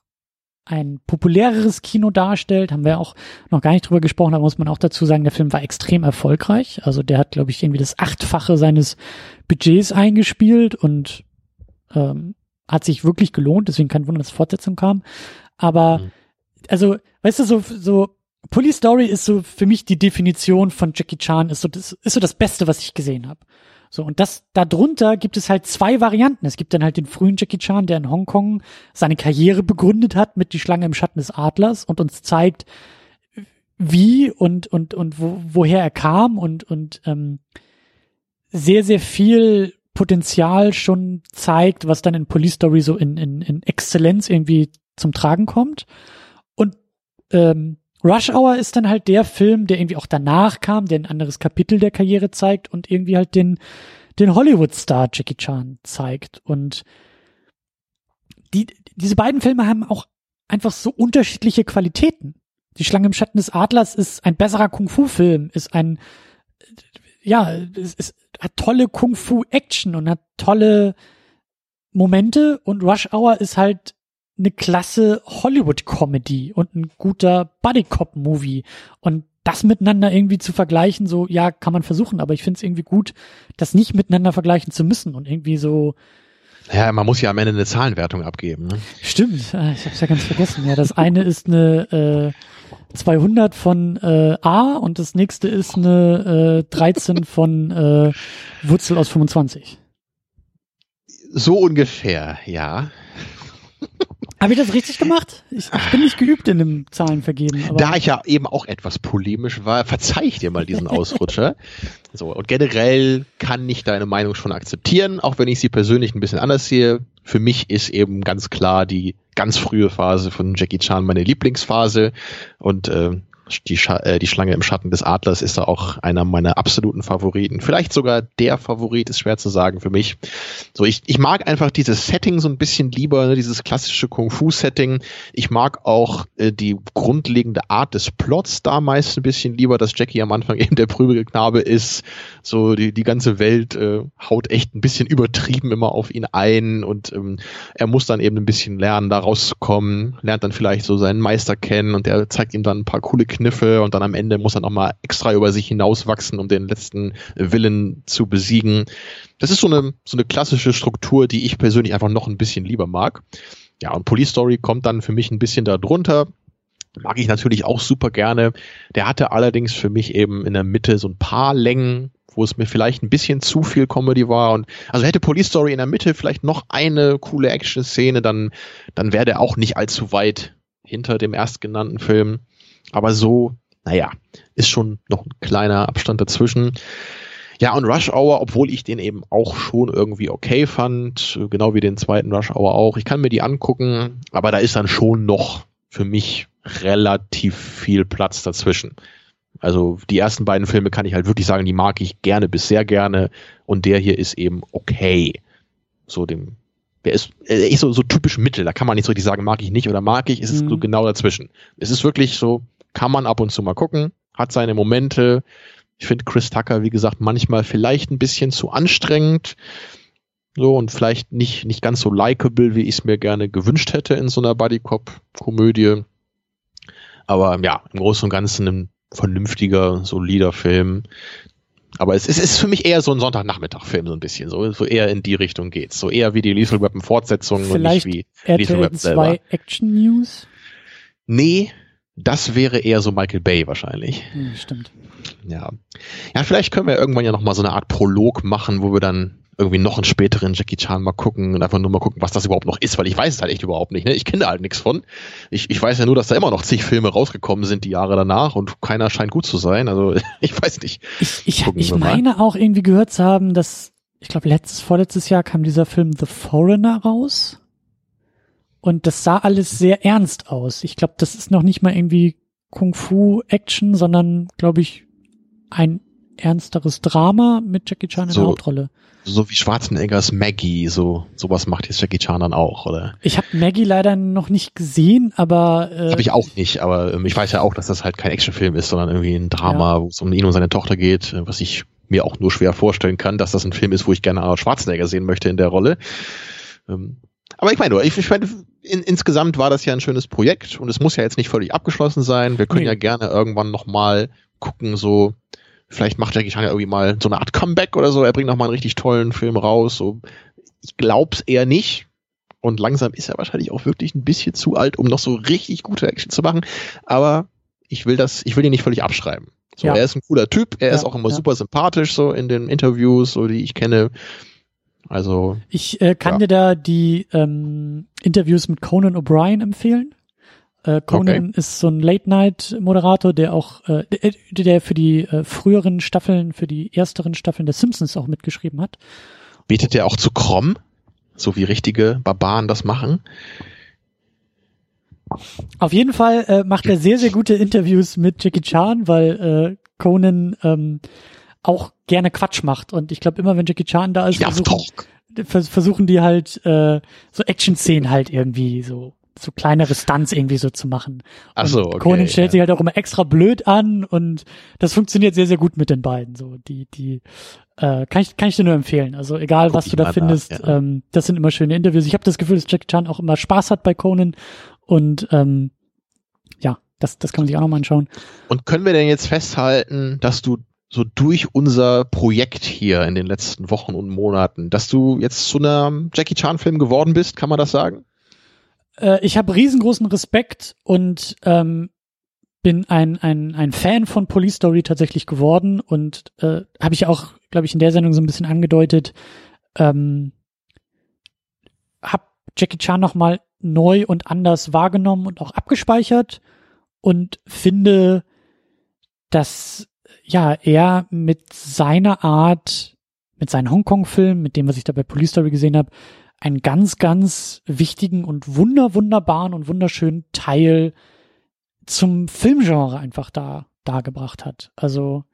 ein populäreres Kino darstellt, haben wir auch noch gar nicht drüber gesprochen, aber muss man auch dazu sagen, der Film war extrem erfolgreich. Also der hat, glaube ich, irgendwie das Achtfache seines Budgets eingespielt und ähm, hat sich wirklich gelohnt, deswegen kein Wunder, dass Fortsetzung kam. Aber, mhm. also, weißt du, so, so, Police Story ist so für mich die Definition von Jackie Chan, ist so das, ist so das Beste, was ich gesehen habe. So, und das, darunter gibt es halt zwei Varianten. Es gibt dann halt den frühen Jackie Chan, der in Hongkong seine Karriere begründet hat mit Die Schlange im Schatten des Adlers und uns zeigt, wie und, und, und wo, woher er kam und, und, ähm, sehr, sehr viel Potenzial schon zeigt, was dann in Police Story so in, in, in Exzellenz irgendwie zum Tragen kommt. Und ähm, Rush Hour ist dann halt der Film, der irgendwie auch danach kam, der ein anderes Kapitel der Karriere zeigt und irgendwie halt den, den Hollywood-Star Jackie Chan zeigt. Und die, diese beiden Filme haben auch einfach so unterschiedliche Qualitäten. Die Schlange im Schatten des Adlers ist ein besserer Kung-Fu-Film, ist ein, ja, es ist hat tolle Kung-Fu-Action und hat tolle Momente und Rush Hour ist halt eine klasse Hollywood-Comedy und ein guter Buddy-Cop-Movie und das miteinander irgendwie zu vergleichen, so, ja, kann man versuchen, aber ich finde es irgendwie gut, das nicht miteinander vergleichen zu müssen und irgendwie so. Ja, man muss ja am Ende eine Zahlenwertung abgeben. Ne? Stimmt, ah, ich hab's ja ganz vergessen. Ja, das eine ist eine äh, 200 von äh, A und das nächste ist eine äh, 13 von äh, Wurzel aus 25. So ungefähr, ja. Habe ich das richtig gemacht? Ich, ich, bin nicht geübt in dem Zahlenvergeben. Da ich ja eben auch etwas polemisch war, verzeih ich dir mal diesen Ausrutscher. <laughs> so, und generell kann ich deine Meinung schon akzeptieren, auch wenn ich sie persönlich ein bisschen anders sehe. Für mich ist eben ganz klar die ganz frühe Phase von Jackie Chan meine Lieblingsphase und äh, die, Sch äh, die Schlange im Schatten des Adlers ist da auch einer meiner absoluten Favoriten. Vielleicht sogar der Favorit, ist schwer zu sagen für mich. So, ich, ich mag einfach dieses Setting so ein bisschen lieber, ne, dieses klassische Kung-Fu-Setting. Ich mag auch äh, die grundlegende Art des Plots da meist ein bisschen lieber, dass Jackie am Anfang <laughs> eben der Prügelknabe ist. So, die, die ganze Welt äh, haut echt ein bisschen übertrieben immer auf ihn ein und ähm, er muss dann eben ein bisschen lernen, da rauszukommen, lernt dann vielleicht so seinen Meister kennen und der zeigt ihm dann ein paar coole Kniffe und dann am Ende muss er nochmal extra über sich hinauswachsen, um den letzten Willen zu besiegen. Das ist so eine, so eine klassische Struktur, die ich persönlich einfach noch ein bisschen lieber mag. Ja, und Police Story kommt dann für mich ein bisschen da drunter. Mag ich natürlich auch super gerne. Der hatte allerdings für mich eben in der Mitte so ein paar Längen, wo es mir vielleicht ein bisschen zu viel Comedy war. Und also hätte Police Story in der Mitte vielleicht noch eine coole Action-Szene, dann, dann wäre der auch nicht allzu weit hinter dem erstgenannten Film. Aber so, naja, ist schon noch ein kleiner Abstand dazwischen. Ja, und Rush Hour, obwohl ich den eben auch schon irgendwie okay fand, genau wie den zweiten Rush Hour auch. Ich kann mir die angucken, aber da ist dann schon noch für mich relativ viel Platz dazwischen. Also die ersten beiden Filme kann ich halt wirklich sagen, die mag ich gerne bis sehr gerne und der hier ist eben okay. So dem, der ist, ist so, so typisch Mittel, da kann man nicht so richtig sagen, mag ich nicht oder mag ich, es ist mhm. so genau dazwischen. Es ist wirklich so, kann man ab und zu mal gucken, hat seine Momente, ich finde Chris Tucker, wie gesagt, manchmal vielleicht ein bisschen zu anstrengend. So und vielleicht nicht, nicht ganz so likable, wie ich es mir gerne gewünscht hätte in so einer Bodycop-Komödie. Aber ja, im Großen und Ganzen ein vernünftiger, solider Film. Aber es, es ist für mich eher so ein Sonntagnachmittag-Film, so ein bisschen. So, so eher in die Richtung geht's. So eher wie die Lethal Weapon Fortsetzung und nicht wie RTL Lethal Weapon selber. Action News? Nee, das wäre eher so Michael Bay wahrscheinlich. Hm, stimmt. Ja. Ja, vielleicht können wir irgendwann ja noch mal so eine Art Prolog machen, wo wir dann irgendwie noch einen späteren Jackie Chan mal gucken und einfach nur mal gucken, was das überhaupt noch ist, weil ich weiß es halt echt überhaupt nicht. Ne? Ich kenne da halt nichts von. Ich, ich weiß ja nur, dass da immer noch zig Filme rausgekommen sind die Jahre danach und keiner scheint gut zu sein. Also <laughs> ich weiß nicht. Ich, ich, ich meine auch irgendwie gehört zu haben, dass, ich glaube, letztes, vorletztes Jahr kam dieser Film The Foreigner raus. Und das sah alles sehr ernst aus. Ich glaube, das ist noch nicht mal irgendwie Kung-Fu-Action, sondern, glaube ich, ein ernsteres Drama mit Jackie Chan in so, der Hauptrolle. So wie Schwarzeneggers Maggie, so sowas macht jetzt Jackie Chan dann auch, oder? Ich habe Maggie leider noch nicht gesehen, aber äh, habe ich auch nicht, aber ähm, ich weiß ja auch, dass das halt kein Actionfilm ist, sondern irgendwie ein Drama, ja. wo es um ihn und seine Tochter geht, äh, was ich mir auch nur schwer vorstellen kann, dass das ein Film ist, wo ich gerne Arnold Schwarzenegger sehen möchte in der Rolle. Ähm, aber ich meine, ich, ich meine, in, insgesamt war das ja ein schönes Projekt und es muss ja jetzt nicht völlig abgeschlossen sein. Wir können nee. ja gerne irgendwann nochmal gucken, so vielleicht macht Jackie Chan ja irgendwie mal so eine Art Comeback oder so. Er bringt nochmal einen richtig tollen Film raus. So. Ich glaub's eher nicht. Und langsam ist er wahrscheinlich auch wirklich ein bisschen zu alt, um noch so richtig gute Action zu machen. Aber ich will das, ich will ihn nicht völlig abschreiben. So, ja. er ist ein cooler Typ, er ja, ist auch immer ja. super sympathisch, so in den Interviews, so die ich kenne. Also. Ich äh, kann dir da die ähm, Interviews mit Conan O'Brien empfehlen. Äh, Conan okay. ist so ein Late-Night-Moderator, der auch, äh, der, der für die äh, früheren Staffeln, für die ersteren Staffeln der Simpsons auch mitgeschrieben hat. Betet er auch zu Krom? So wie richtige Barbaren das machen? Auf jeden Fall äh, macht er sehr, sehr gute Interviews mit Jackie Chan, weil äh, Conan ähm, auch gerne Quatsch macht. Und ich glaube, immer wenn Jackie Chan da ist, versuchen, versuchen die halt äh, so Action-Szenen halt irgendwie so so kleinere Stunts irgendwie so zu machen. Ach so, okay, Conan stellt ja. sich halt auch immer extra blöd an und das funktioniert sehr, sehr gut mit den beiden. So, die, die, äh, kann ich, kann ich dir nur empfehlen. Also egal, Guck was du da findest, nach, ja. ähm, das sind immer schöne Interviews. Ich habe das Gefühl, dass Jack Chan auch immer Spaß hat bei Conan und ähm, ja, das, das kann man sich auch nochmal anschauen. Und können wir denn jetzt festhalten, dass du so durch unser Projekt hier in den letzten Wochen und Monaten, dass du jetzt zu einem Jackie Chan Film geworden bist, kann man das sagen? Äh, ich habe riesengroßen Respekt und ähm, bin ein, ein, ein Fan von Police Story tatsächlich geworden und äh, habe ich auch, glaube ich, in der Sendung so ein bisschen angedeutet, ähm, hab Jackie Chan nochmal neu und anders wahrgenommen und auch abgespeichert und finde, dass ja er mit seiner Art, mit seinen Hongkong-Filmen, mit dem, was ich da bei Police Story gesehen habe, einen ganz, ganz wichtigen und wunder, wunderbaren und wunderschönen Teil zum Filmgenre einfach da dargebracht hat. Also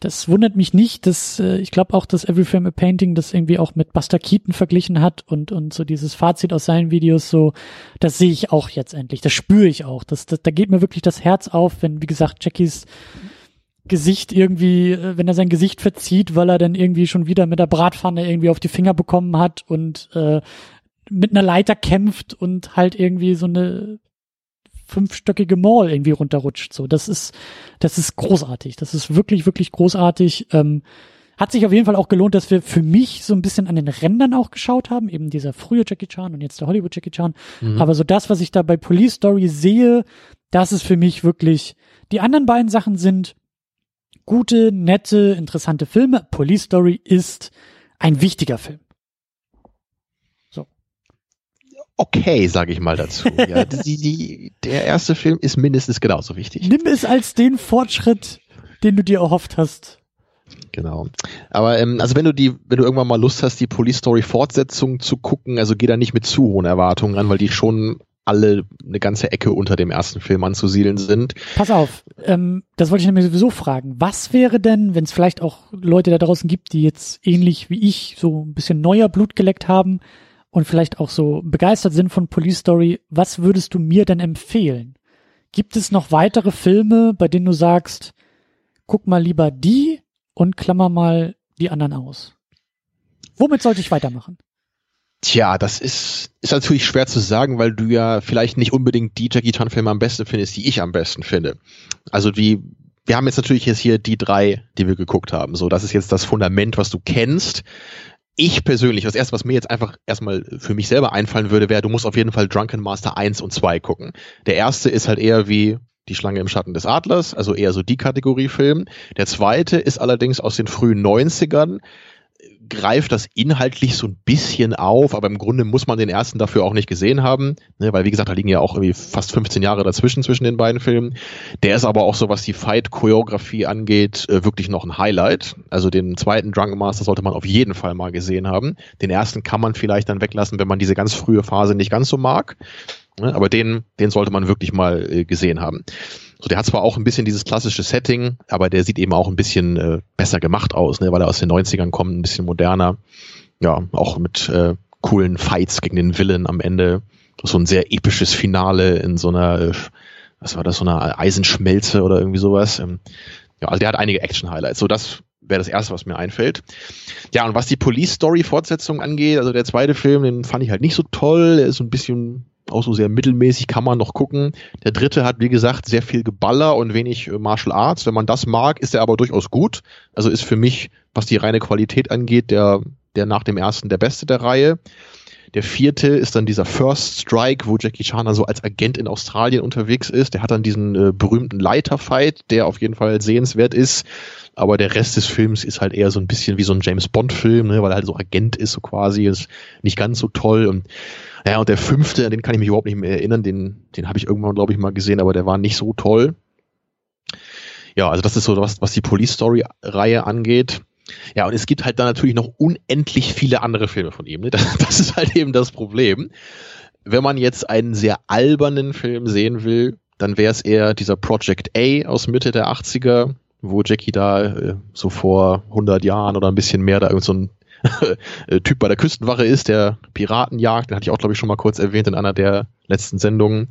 das wundert mich nicht, dass äh, ich glaube auch, dass Every Frame a Painting das irgendwie auch mit Buster Keaton verglichen hat und und so dieses Fazit aus seinen Videos so, das sehe ich auch jetzt endlich, das spüre ich auch, das, das da geht mir wirklich das Herz auf, wenn wie gesagt Jackies Gesicht irgendwie, äh, wenn er sein Gesicht verzieht, weil er dann irgendwie schon wieder mit der Bratpfanne irgendwie auf die Finger bekommen hat und äh, mit einer Leiter kämpft und halt irgendwie so eine fünfstöckige Mall irgendwie runterrutscht. So, das ist, das ist großartig. Das ist wirklich, wirklich großartig. Ähm, hat sich auf jeden Fall auch gelohnt, dass wir für mich so ein bisschen an den Rändern auch geschaut haben, eben dieser frühe Jackie Chan und jetzt der Hollywood Jackie Chan. Mhm. Aber so das, was ich da bei Police Story sehe, das ist für mich wirklich, die anderen beiden Sachen sind gute, nette, interessante Filme. Police Story ist ein wichtiger Film. So. okay, sage ich mal dazu. <laughs> Ja, die, die, der erste Film ist mindestens genauso wichtig. Nimm es als den Fortschritt, den du dir erhofft hast. Genau. Aber ähm, also wenn du die, wenn du irgendwann mal Lust hast, die Police Story Fortsetzung zu gucken, also geh da nicht mit zu hohen Erwartungen ran, weil die schon alle eine ganze Ecke unter dem ersten Film anzusiedeln sind. Pass auf, ähm, das wollte ich nämlich sowieso fragen. Was wäre denn, wenn es vielleicht auch Leute da draußen gibt, die jetzt ähnlich wie ich so ein bisschen neuer Blut geleckt haben und vielleicht auch so begeistert sind von Police Story, was würdest du mir denn empfehlen? Gibt es noch weitere Filme, bei denen du sagst, guck mal lieber die und klammer mal die anderen aus? Womit sollte ich weitermachen? Tja, das ist, ist natürlich schwer zu sagen, weil du ja vielleicht nicht unbedingt die Jackie Chan Filme am besten findest, die ich am besten finde. Also die, wir haben jetzt natürlich jetzt hier die drei, die wir geguckt haben. So, das ist jetzt das Fundament, was du kennst. Ich persönlich, das erste, was mir jetzt einfach erstmal für mich selber einfallen würde, wäre, du musst auf jeden Fall Drunken Master 1 und 2 gucken. Der erste ist halt eher wie die Schlange im Schatten des Adlers, also eher so die Kategorie Film. Der zweite ist allerdings aus den frühen 90ern greift das inhaltlich so ein bisschen auf, aber im Grunde muss man den ersten dafür auch nicht gesehen haben, ne, weil wie gesagt, da liegen ja auch irgendwie fast 15 Jahre dazwischen zwischen den beiden Filmen. Der ist aber auch so, was die Fight-Choreografie angeht, äh, wirklich noch ein Highlight. Also den zweiten Drunken Master sollte man auf jeden Fall mal gesehen haben. Den ersten kann man vielleicht dann weglassen, wenn man diese ganz frühe Phase nicht ganz so mag. Ne, aber den, den sollte man wirklich mal äh, gesehen haben. So, der hat zwar auch ein bisschen dieses klassische Setting, aber der sieht eben auch ein bisschen äh, besser gemacht aus, ne, weil er aus den 90ern kommt, ein bisschen moderner. Ja, auch mit äh, coolen Fights gegen den Villain am Ende. So ein sehr episches Finale in so einer, äh, was war das, so einer Eisenschmelze oder irgendwie sowas. Ähm, ja, also der hat einige Action-Highlights. So, das wäre das erste, was mir einfällt. Ja, und was die Police Story Fortsetzung angeht, also der zweite Film, den fand ich halt nicht so toll. Der ist so ein bisschen auch so sehr mittelmäßig, kann man noch gucken. Der dritte hat, wie gesagt, sehr viel Geballer und wenig äh, Martial Arts. Wenn man das mag, ist er aber durchaus gut. Also ist für mich, was die reine Qualität angeht, der, der nach dem ersten der beste der Reihe. Der vierte ist dann dieser First Strike, wo Jackie Chan so als Agent in Australien unterwegs ist. Der hat dann diesen äh, berühmten Leiterfight, der auf jeden Fall sehenswert ist. Aber der Rest des Films ist halt eher so ein bisschen wie so ein James Bond-Film, ne, weil er halt so Agent ist, so quasi, ist nicht ganz so toll. Und ja, und der fünfte, an den kann ich mich überhaupt nicht mehr erinnern, den, den habe ich irgendwann, glaube ich, mal gesehen, aber der war nicht so toll. Ja, also das ist so was, was die Police Story-Reihe angeht. Ja, und es gibt halt dann natürlich noch unendlich viele andere Filme von ihm. Ne? <laughs> Das, das ist halt eben das Problem. Wenn man jetzt einen sehr albernen Film sehen will, dann wäre es eher dieser Project A aus Mitte der 80er, wo Jackie da äh, so vor 100 Jahren oder ein bisschen mehr da irgend so ein <laughs> äh, Typ bei der Küstenwache ist, der Piraten jagt. Den hatte ich auch, glaube ich, schon mal kurz erwähnt in einer der letzten Sendungen.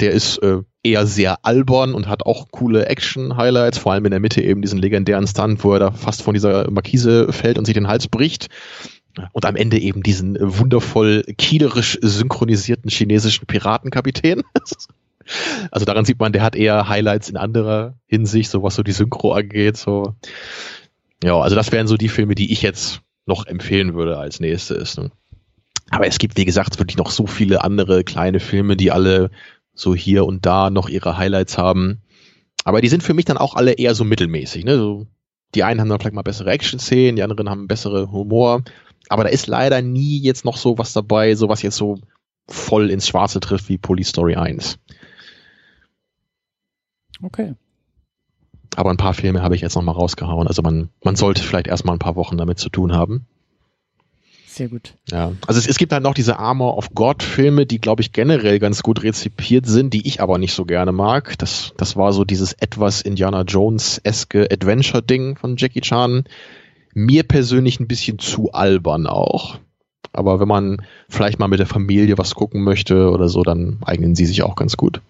Der ist äh, eher sehr albern und hat auch coole Action-Highlights, vor allem in der Mitte eben diesen legendären Stunt, wo er da fast von dieser Markise fällt und sich den Hals bricht. Und am Ende eben diesen wundervoll kielerisch synchronisierten chinesischen Piratenkapitän. <laughs> Also daran sieht man, der hat eher Highlights in anderer Hinsicht, so was so die Synchro angeht. So. Ja, also das wären so die Filme, die ich jetzt noch empfehlen würde als nächstes. Ne? Aber es gibt, wie gesagt, wirklich noch so viele andere kleine Filme, die alle so hier und da noch ihre Highlights haben. Aber die sind für mich dann auch alle eher so mittelmäßig. Ne? So, die einen haben dann vielleicht mal bessere Action-Szenen, die anderen haben bessere Humor. Aber da ist leider nie jetzt noch so was dabei, so was jetzt so voll ins Schwarze trifft wie Police Story 1. Okay. Aber ein paar Filme habe ich jetzt noch mal rausgehauen. Also man, man sollte vielleicht erstmal ein paar Wochen damit zu tun haben. Sehr gut. Ja, also es, es gibt halt noch diese Armor of God Filme, die glaube ich generell ganz gut rezipiert sind, die ich aber nicht so gerne mag. Das, das war so dieses etwas Indiana Jones-eske Adventure-Ding von Jackie Chan. Mir persönlich ein bisschen zu albern auch. Aber wenn man vielleicht mal mit der Familie was gucken möchte oder so, dann eignen sie sich auch ganz gut.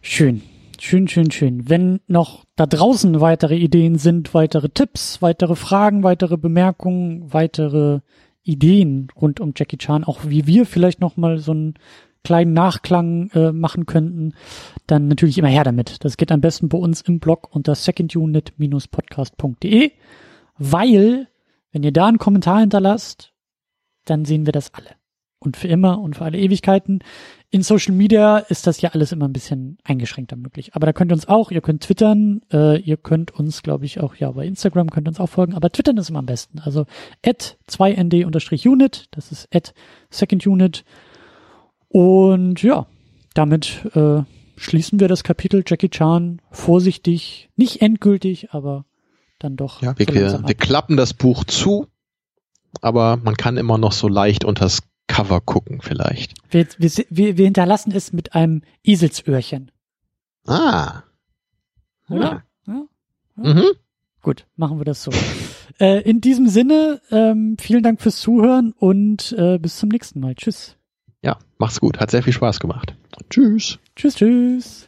Schön. Schön, schön, schön. Wenn noch da draußen weitere Ideen sind, weitere Tipps, weitere Fragen, weitere Bemerkungen, weitere Ideen rund um Jackie Chan, auch wie wir vielleicht noch mal so einen kleinen Nachklang äh, machen könnten, dann natürlich immer her damit. Das geht am besten bei uns im Blog unter secondunit-podcast.de, weil wenn ihr da einen Kommentar hinterlasst, dann sehen wir das alle. Und für immer und für alle Ewigkeiten. In Social Media ist das ja alles immer ein bisschen eingeschränkter möglich. Aber da könnt ihr uns auch, ihr könnt twittern, äh, ihr könnt uns, glaube ich, auch, ja, bei Instagram könnt ihr uns auch folgen, aber twittern ist immer am besten. Also at 2nd-unit, das ist at secondunit. Und ja, damit äh, schließen wir das Kapitel Jackie Chan vorsichtig, nicht endgültig, aber dann doch. Ja, wir, so wir klappen das Buch zu, aber man kann immer noch so leicht unters Cover gucken vielleicht. Wir, wir, wir hinterlassen es mit einem Eselsöhrchen. Ah. Oder? Ja. ja. ja. Mhm. Gut, machen wir das so. <laughs> äh, in diesem Sinne, ähm, vielen Dank fürs Zuhören und äh, bis zum nächsten Mal. Tschüss. Ja, macht's gut. Hat sehr viel Spaß gemacht. Tschüss. Tschüss, tschüss.